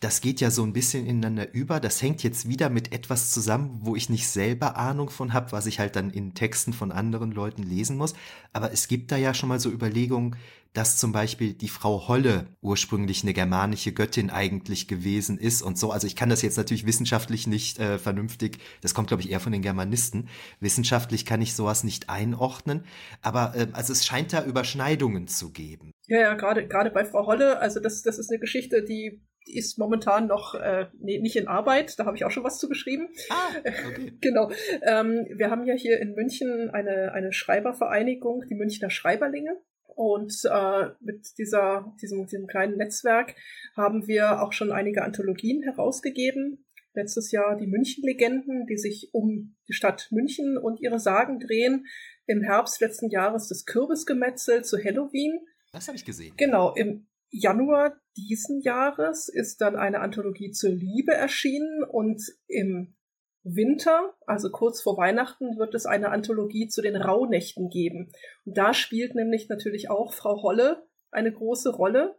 das geht ja so ein bisschen ineinander über. Das hängt jetzt wieder mit etwas zusammen, wo ich nicht selber Ahnung von habe, was ich halt dann in Texten von anderen Leuten lesen muss. Aber es gibt da ja schon mal so Überlegungen, dass zum Beispiel die Frau Holle ursprünglich eine germanische Göttin eigentlich gewesen ist und so. Also ich kann das jetzt natürlich wissenschaftlich nicht äh, vernünftig, das kommt glaube ich eher von den Germanisten. Wissenschaftlich kann ich sowas nicht einordnen, aber äh, also es scheint da Überschneidungen zu geben. Ja, ja, gerade gerade bei Frau Holle, also das das ist eine Geschichte, die die ist momentan noch äh, nee, nicht in Arbeit, da habe ich auch schon was zu geschrieben. Ah, [LAUGHS] okay. genau. Ähm, wir haben ja hier in München eine, eine Schreibervereinigung, die Münchner Schreiberlinge. Und äh, mit dieser, diesem, diesem kleinen Netzwerk haben wir auch schon einige Anthologien herausgegeben. Letztes Jahr die München-Legenden, die sich um die Stadt München und ihre Sagen drehen. Im Herbst letzten Jahres das Kürbisgemetzel zu Halloween. Das habe ich gesehen. Genau, im Januar diesen Jahres ist dann eine Anthologie zur Liebe erschienen und im Winter, also kurz vor Weihnachten, wird es eine Anthologie zu den Rauhnächten geben. Und da spielt nämlich natürlich auch Frau Holle eine große Rolle,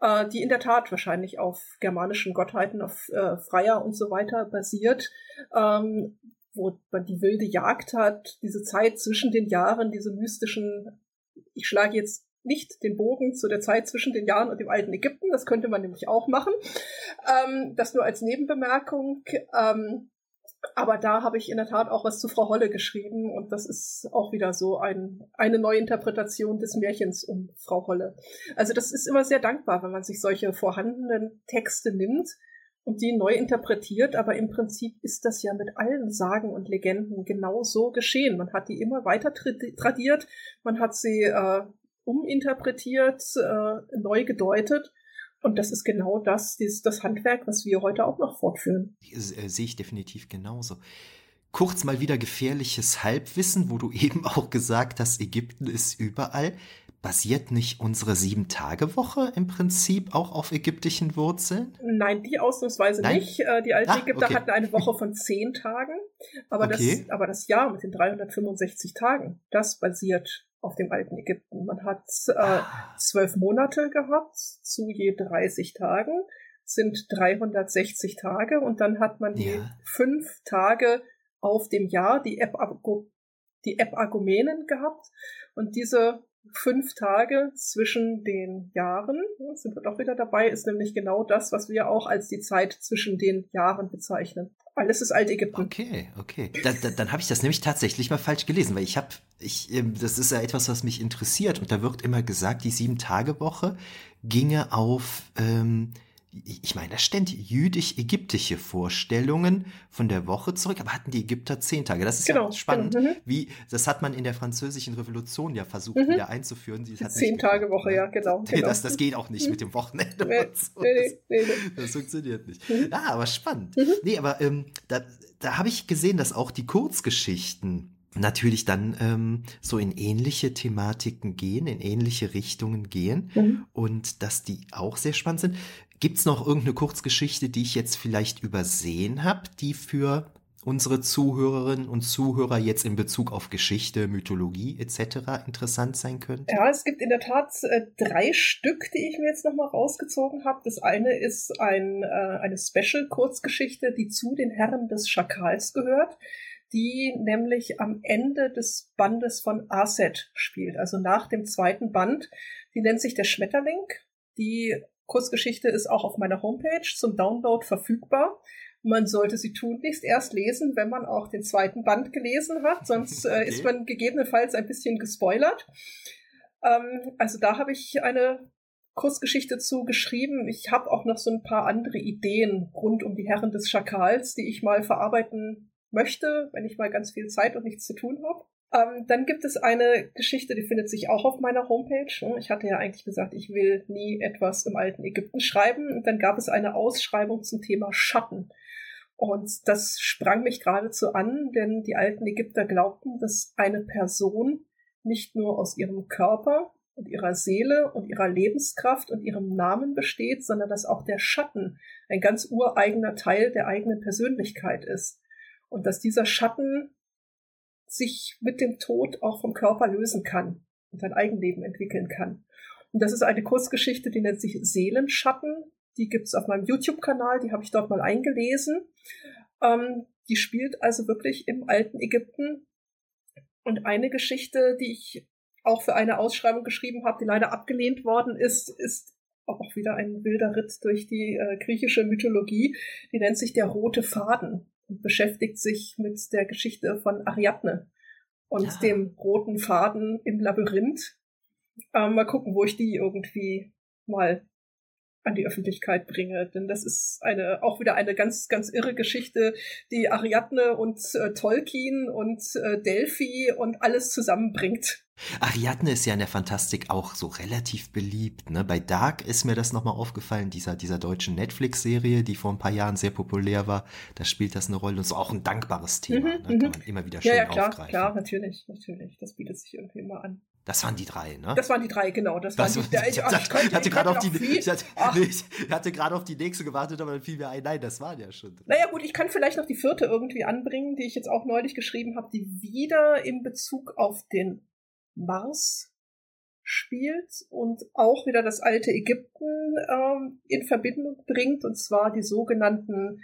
äh, die in der Tat wahrscheinlich auf germanischen Gottheiten, auf äh, Freier und so weiter basiert, ähm, wo man die wilde Jagd hat, diese Zeit zwischen den Jahren, diese mystischen, ich schlage jetzt nicht den Bogen zu der Zeit zwischen den Jahren und dem alten Ägypten. Das könnte man nämlich auch machen. Ähm, das nur als Nebenbemerkung. Ähm, aber da habe ich in der Tat auch was zu Frau Holle geschrieben und das ist auch wieder so ein, eine Neuinterpretation des Märchens um Frau Holle. Also das ist immer sehr dankbar, wenn man sich solche vorhandenen Texte nimmt und die neu interpretiert, aber im Prinzip ist das ja mit allen Sagen und Legenden genau so geschehen. Man hat die immer weiter tradiert, man hat sie äh, uminterpretiert, äh, neu gedeutet. Und das ist genau das, dieses, das Handwerk, was wir heute auch noch fortführen. Äh, sehe ich definitiv genauso. Kurz mal wieder gefährliches Halbwissen, wo du [LAUGHS] eben auch gesagt hast, Ägypten ist überall. Basiert nicht unsere Sieben-Tage-Woche im Prinzip auch auf ägyptischen Wurzeln? Nein, die ausnahmsweise Nein? nicht. Äh, die alten ah, Ägypter okay. hatten eine Woche [LAUGHS] von zehn Tagen, aber, okay. das, aber das Jahr mit den 365 Tagen, das basiert auf dem alten Ägypten. Man hat äh, ah. zwölf Monate gehabt, zu je 30 Tagen, sind 360 Tage und dann hat man die ja. fünf Tage auf dem Jahr, die Ep-Argumenen gehabt und diese fünf Tage zwischen den Jahren, sind wir doch wieder dabei, ist nämlich genau das, was wir auch als die Zeit zwischen den Jahren bezeichnen. Alles ist Altägypten. Okay, okay. Da, da, dann habe ich das nämlich tatsächlich mal falsch gelesen, weil ich habe, ich, ähm, das ist ja etwas, was mich interessiert und da wird immer gesagt, die Sieben-Tage-Woche ginge auf ähm, ich meine, da stand jüdisch-ägyptische Vorstellungen von der Woche zurück, aber hatten die Ägypter zehn Tage. Das ist genau, ja spannend. Genau, wie, das hat man in der französischen Revolution ja versucht, mhm. wieder einzuführen. Die zehn Tage Woche, ja, genau. [LAUGHS] genau. Das, das geht auch nicht mhm. mit dem Wochenende. Nee, so. nee, nee, nee, Das funktioniert nicht. Mhm. Ah, aber spannend. Mhm. Nee, aber ähm, da, da habe ich gesehen, dass auch die Kurzgeschichten natürlich dann ähm, so in ähnliche Thematiken gehen, in ähnliche Richtungen gehen mhm. und dass die auch sehr spannend sind. Gibt's noch irgendeine Kurzgeschichte, die ich jetzt vielleicht übersehen habe, die für unsere Zuhörerinnen und Zuhörer jetzt in Bezug auf Geschichte, Mythologie etc. interessant sein könnte? Ja, es gibt in der Tat äh, drei Stück, die ich mir jetzt nochmal rausgezogen habe. Das eine ist ein, äh, eine Special-Kurzgeschichte, die zu den Herren des Schakals gehört, die nämlich am Ende des Bandes von Aset spielt, also nach dem zweiten Band. Die nennt sich der Schmetterling. Die Kurzgeschichte ist auch auf meiner Homepage zum Download verfügbar. Man sollte sie tunlichst erst lesen, wenn man auch den zweiten Band gelesen hat, sonst [LAUGHS] äh, okay. ist man gegebenenfalls ein bisschen gespoilert. Ähm, also da habe ich eine Kurzgeschichte zu geschrieben. Ich habe auch noch so ein paar andere Ideen rund um die Herren des Schakals, die ich mal verarbeiten möchte, wenn ich mal ganz viel Zeit und nichts zu tun habe. Ähm, dann gibt es eine Geschichte, die findet sich auch auf meiner Homepage. Ich hatte ja eigentlich gesagt, ich will nie etwas im alten Ägypten schreiben. Und dann gab es eine Ausschreibung zum Thema Schatten. Und das sprang mich geradezu an, denn die alten Ägypter glaubten, dass eine Person nicht nur aus ihrem Körper und ihrer Seele und ihrer Lebenskraft und ihrem Namen besteht, sondern dass auch der Schatten ein ganz ureigener Teil der eigenen Persönlichkeit ist. Und dass dieser Schatten sich mit dem Tod auch vom Körper lösen kann und sein Eigenleben entwickeln kann. Und das ist eine Kurzgeschichte, die nennt sich Seelenschatten die gibt's auf meinem YouTube-Kanal, die habe ich dort mal eingelesen. Ähm, die spielt also wirklich im alten Ägypten. Und eine Geschichte, die ich auch für eine Ausschreibung geschrieben habe, die leider abgelehnt worden ist, ist auch wieder ein wilder Ritt durch die äh, griechische Mythologie. Die nennt sich der rote Faden und beschäftigt sich mit der Geschichte von Ariadne und ja. dem roten Faden im Labyrinth. Ähm, mal gucken, wo ich die irgendwie mal an die Öffentlichkeit bringe. Denn das ist eine auch wieder eine ganz, ganz irre Geschichte, die Ariadne und äh, Tolkien und äh, Delphi und alles zusammenbringt. Ariadne ist ja in der Fantastik auch so relativ beliebt. Ne? Bei Dark ist mir das nochmal aufgefallen, dieser, dieser deutschen Netflix-Serie, die vor ein paar Jahren sehr populär war. Da spielt das eine Rolle und ist auch ein dankbares Thema. Mhm, ne? Kann mhm. man immer wieder schön ja, ja, klar, aufgreifen. klar, natürlich, natürlich. Das bietet sich irgendwie immer an. Das waren die drei, ne? Das waren die drei, genau. Das, waren die, ich, ich, ich, hatte gerade auf die, ich hatte, nee, ich hatte gerade auf die nächste gewartet, aber dann fiel mir ein, nein, das waren ja schon. Drei. Naja, gut, ich kann vielleicht noch die vierte irgendwie anbringen, die ich jetzt auch neulich geschrieben habe, die wieder in Bezug auf den Mars spielt und auch wieder das alte Ägypten ähm, in Verbindung bringt, und zwar die sogenannten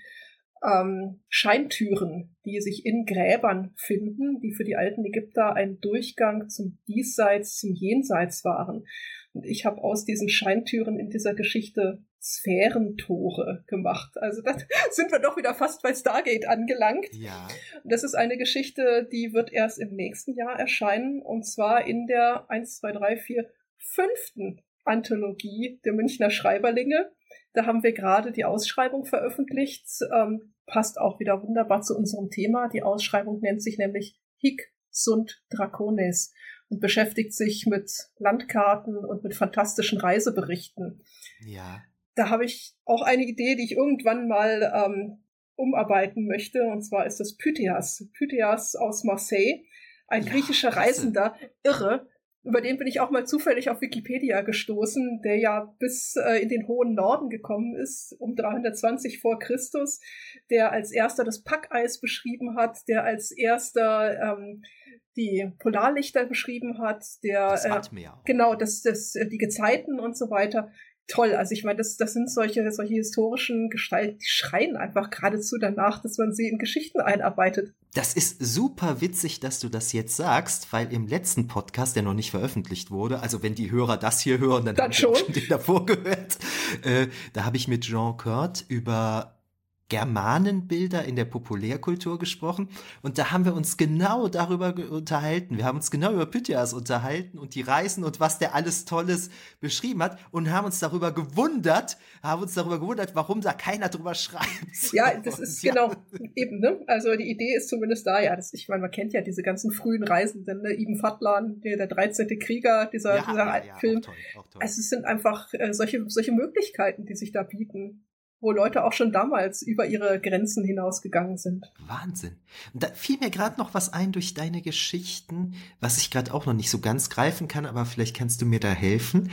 ähm, Scheintüren, die sich in Gräbern finden, die für die alten Ägypter ein Durchgang zum Diesseits, zum Jenseits waren. Und ich habe aus diesen Scheintüren in dieser Geschichte Sphärentore gemacht. Also da [LAUGHS] sind wir doch wieder fast bei Stargate angelangt. Ja. Das ist eine Geschichte, die wird erst im nächsten Jahr erscheinen und zwar in der 1, 2, 3, 4, fünften Anthologie der Münchner Schreiberlinge. Da haben wir gerade die Ausschreibung veröffentlicht. Ähm, passt auch wieder wunderbar zu unserem Thema. Die Ausschreibung nennt sich nämlich Hic sunt Dracones und beschäftigt sich mit Landkarten und mit fantastischen Reiseberichten. Ja. Da habe ich auch eine Idee, die ich irgendwann mal ähm, umarbeiten möchte. Und zwar ist das Pythias. Pythias aus Marseille. Ein ja, griechischer Reisender, irre, über den bin ich auch mal zufällig auf Wikipedia gestoßen, der ja bis äh, in den hohen Norden gekommen ist, um 320 vor Christus, der als erster das Packeis beschrieben hat, der als erster ähm, die Polarlichter beschrieben hat, der das äh, genau das, das die Gezeiten und so weiter toll. Also ich meine, das, das sind solche, solche historischen Gestalten, die schreien einfach geradezu danach, dass man sie in Geschichten einarbeitet. Das ist super witzig, dass du das jetzt sagst, weil im letzten Podcast, der noch nicht veröffentlicht wurde, also wenn die Hörer das hier hören, dann, dann haben schon. schon den davor gehört, äh, da habe ich mit Jean Kurt über Germanenbilder in der Populärkultur gesprochen und da haben wir uns genau darüber unterhalten. Wir haben uns genau über Pythias unterhalten und die Reisen und was der alles Tolles beschrieben hat und haben uns darüber gewundert, haben uns darüber gewundert, warum da keiner drüber schreibt. [LAUGHS] Ja, das ist ja. genau eben, ne? Also die Idee ist zumindest da, ja, das, ich meine, man kennt ja diese ganzen frühen Reisenden, ne? Ibn Fadlan, der, der 13. Krieger, dieser, ja, dieser ja, Film. Auch toll, auch toll. Also es sind einfach äh, solche, solche Möglichkeiten, die sich da bieten wo Leute auch schon damals über ihre Grenzen hinausgegangen sind. Wahnsinn. Da fiel mir gerade noch was ein durch deine Geschichten, was ich gerade auch noch nicht so ganz greifen kann, aber vielleicht kannst du mir da helfen.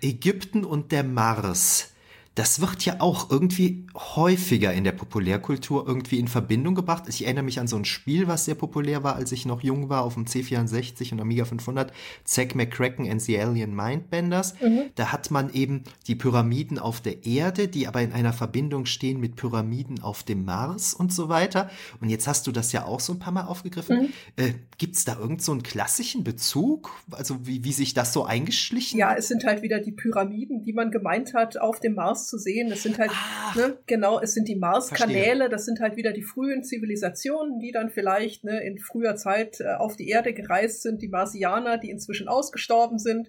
Ägypten und der Mars. Das wird ja auch irgendwie häufiger in der Populärkultur irgendwie in Verbindung gebracht. Ich erinnere mich an so ein Spiel, was sehr populär war, als ich noch jung war, auf dem C64 und Amiga 500, Zack McCracken and the Alien Mindbenders. Mhm. Da hat man eben die Pyramiden auf der Erde, die aber in einer Verbindung stehen mit Pyramiden auf dem Mars und so weiter. Und jetzt hast du das ja auch so ein paar Mal aufgegriffen. Mhm. Äh, Gibt es da irgend so einen klassischen Bezug? Also wie, wie sich das so eingeschlichen Ja, es sind halt wieder die Pyramiden, die man gemeint hat, auf dem Mars zu sehen. Das sind halt, ah, ne, genau, es sind die Mars-Kanäle, das sind halt wieder die frühen Zivilisationen, die dann vielleicht ne, in früher Zeit äh, auf die Erde gereist sind, die Marsianer, die inzwischen ausgestorben sind,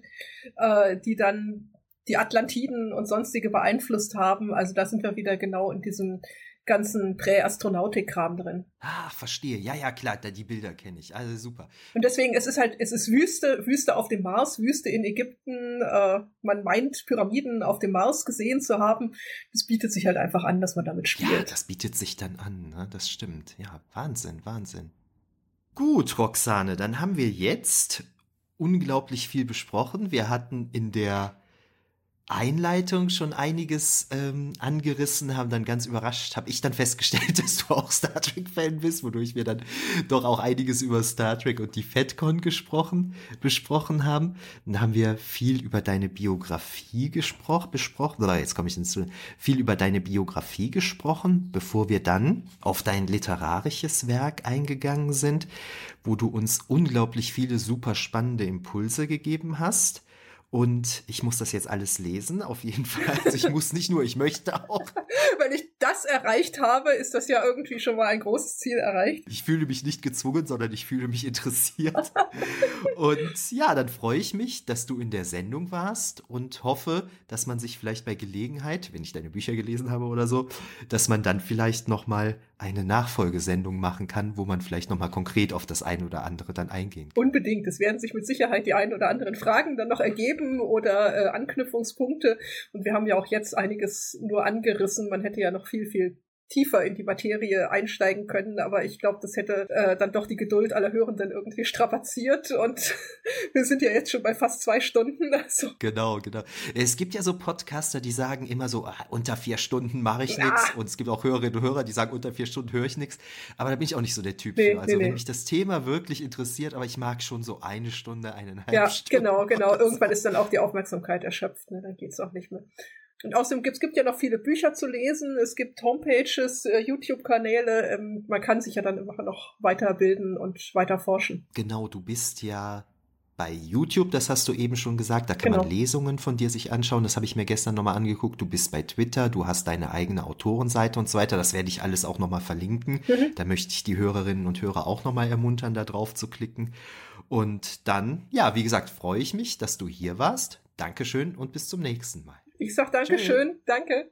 äh, die dann die Atlantiden und sonstige beeinflusst haben. Also da sind wir wieder genau in diesem ganzen Präastronautik-Kram drin. Ah, verstehe. Ja, ja, klar, da die Bilder kenne ich. Also super. Und deswegen, es ist halt, es ist Wüste, Wüste auf dem Mars, Wüste in Ägypten. Äh, man meint, Pyramiden auf dem Mars gesehen zu haben. Das bietet sich halt einfach an, dass man damit spielt. Ja, das bietet sich dann an, ne? das stimmt. Ja, Wahnsinn, Wahnsinn. Gut, Roxane, dann haben wir jetzt unglaublich viel besprochen. Wir hatten in der Einleitung schon einiges ähm, angerissen, haben dann ganz überrascht, habe ich dann festgestellt, [LAUGHS] dass du auch Star Trek-Fan bist, wodurch wir dann doch auch einiges über Star Trek und die FedCon gesprochen, besprochen haben. Dann haben wir viel über deine Biografie gesprochen, besprochen, oder jetzt komme ich hinzu, viel über deine Biografie gesprochen, bevor wir dann auf dein literarisches Werk eingegangen sind, wo du uns unglaublich viele super spannende Impulse gegeben hast. Und ich muss das jetzt alles lesen, auf jeden Fall. Also ich muss nicht nur, ich möchte auch. [LAUGHS] Wenn ich das erreicht habe, ist das ja irgendwie schon mal ein großes Ziel erreicht. Ich fühle mich nicht gezwungen, sondern ich fühle mich interessiert. und ja, dann freue ich mich, dass du in der Sendung warst und hoffe, dass man sich vielleicht bei Gelegenheit, wenn ich deine Bücher gelesen habe oder so, dass man dann vielleicht noch mal eine Nachfolgesendung machen kann, wo man vielleicht noch mal konkret auf das eine oder andere dann eingehen kann. Unbedingt. Es werden sich mit Sicherheit die ein oder anderen Fragen dann noch ergeben oder äh, Anknüpfungspunkte. Und wir haben ja auch jetzt einiges nur angerissen. Man hätte ja noch viel, viel tiefer in die Materie einsteigen können, aber ich glaube, das hätte äh, dann doch die Geduld aller Hörenden irgendwie strapaziert und [LAUGHS] wir sind ja jetzt schon bei fast zwei Stunden. Also. Genau, genau. Es gibt ja so Podcaster, die sagen immer so, ah, unter vier Stunden mache ich ja. nichts und es gibt auch Hörerinnen und Hörer, die sagen, unter vier Stunden höre ich nichts, aber da bin ich auch nicht so der Typ nee, für. Also nee, wenn nee. mich das Thema wirklich interessiert, aber ich mag schon so eine Stunde, eineinhalb ja, Stunden. Ja, genau, genau. Irgendwann ist dann auch die Aufmerksamkeit erschöpft, ne? dann es auch nicht mehr. Und außerdem gibt es gibt ja noch viele Bücher zu lesen, es gibt Homepages, äh, YouTube-Kanäle, ähm, man kann sich ja dann immer noch weiterbilden und weiter forschen. Genau, du bist ja bei YouTube, das hast du eben schon gesagt, da kann genau. man Lesungen von dir sich anschauen. Das habe ich mir gestern nochmal angeguckt. Du bist bei Twitter, du hast deine eigene Autorenseite und so weiter. Das werde ich alles auch nochmal verlinken. Mhm. Da möchte ich die Hörerinnen und Hörer auch nochmal ermuntern, da drauf zu klicken. Und dann, ja, wie gesagt, freue ich mich, dass du hier warst. Dankeschön und bis zum nächsten Mal. Ich sag Dankeschön. Danke.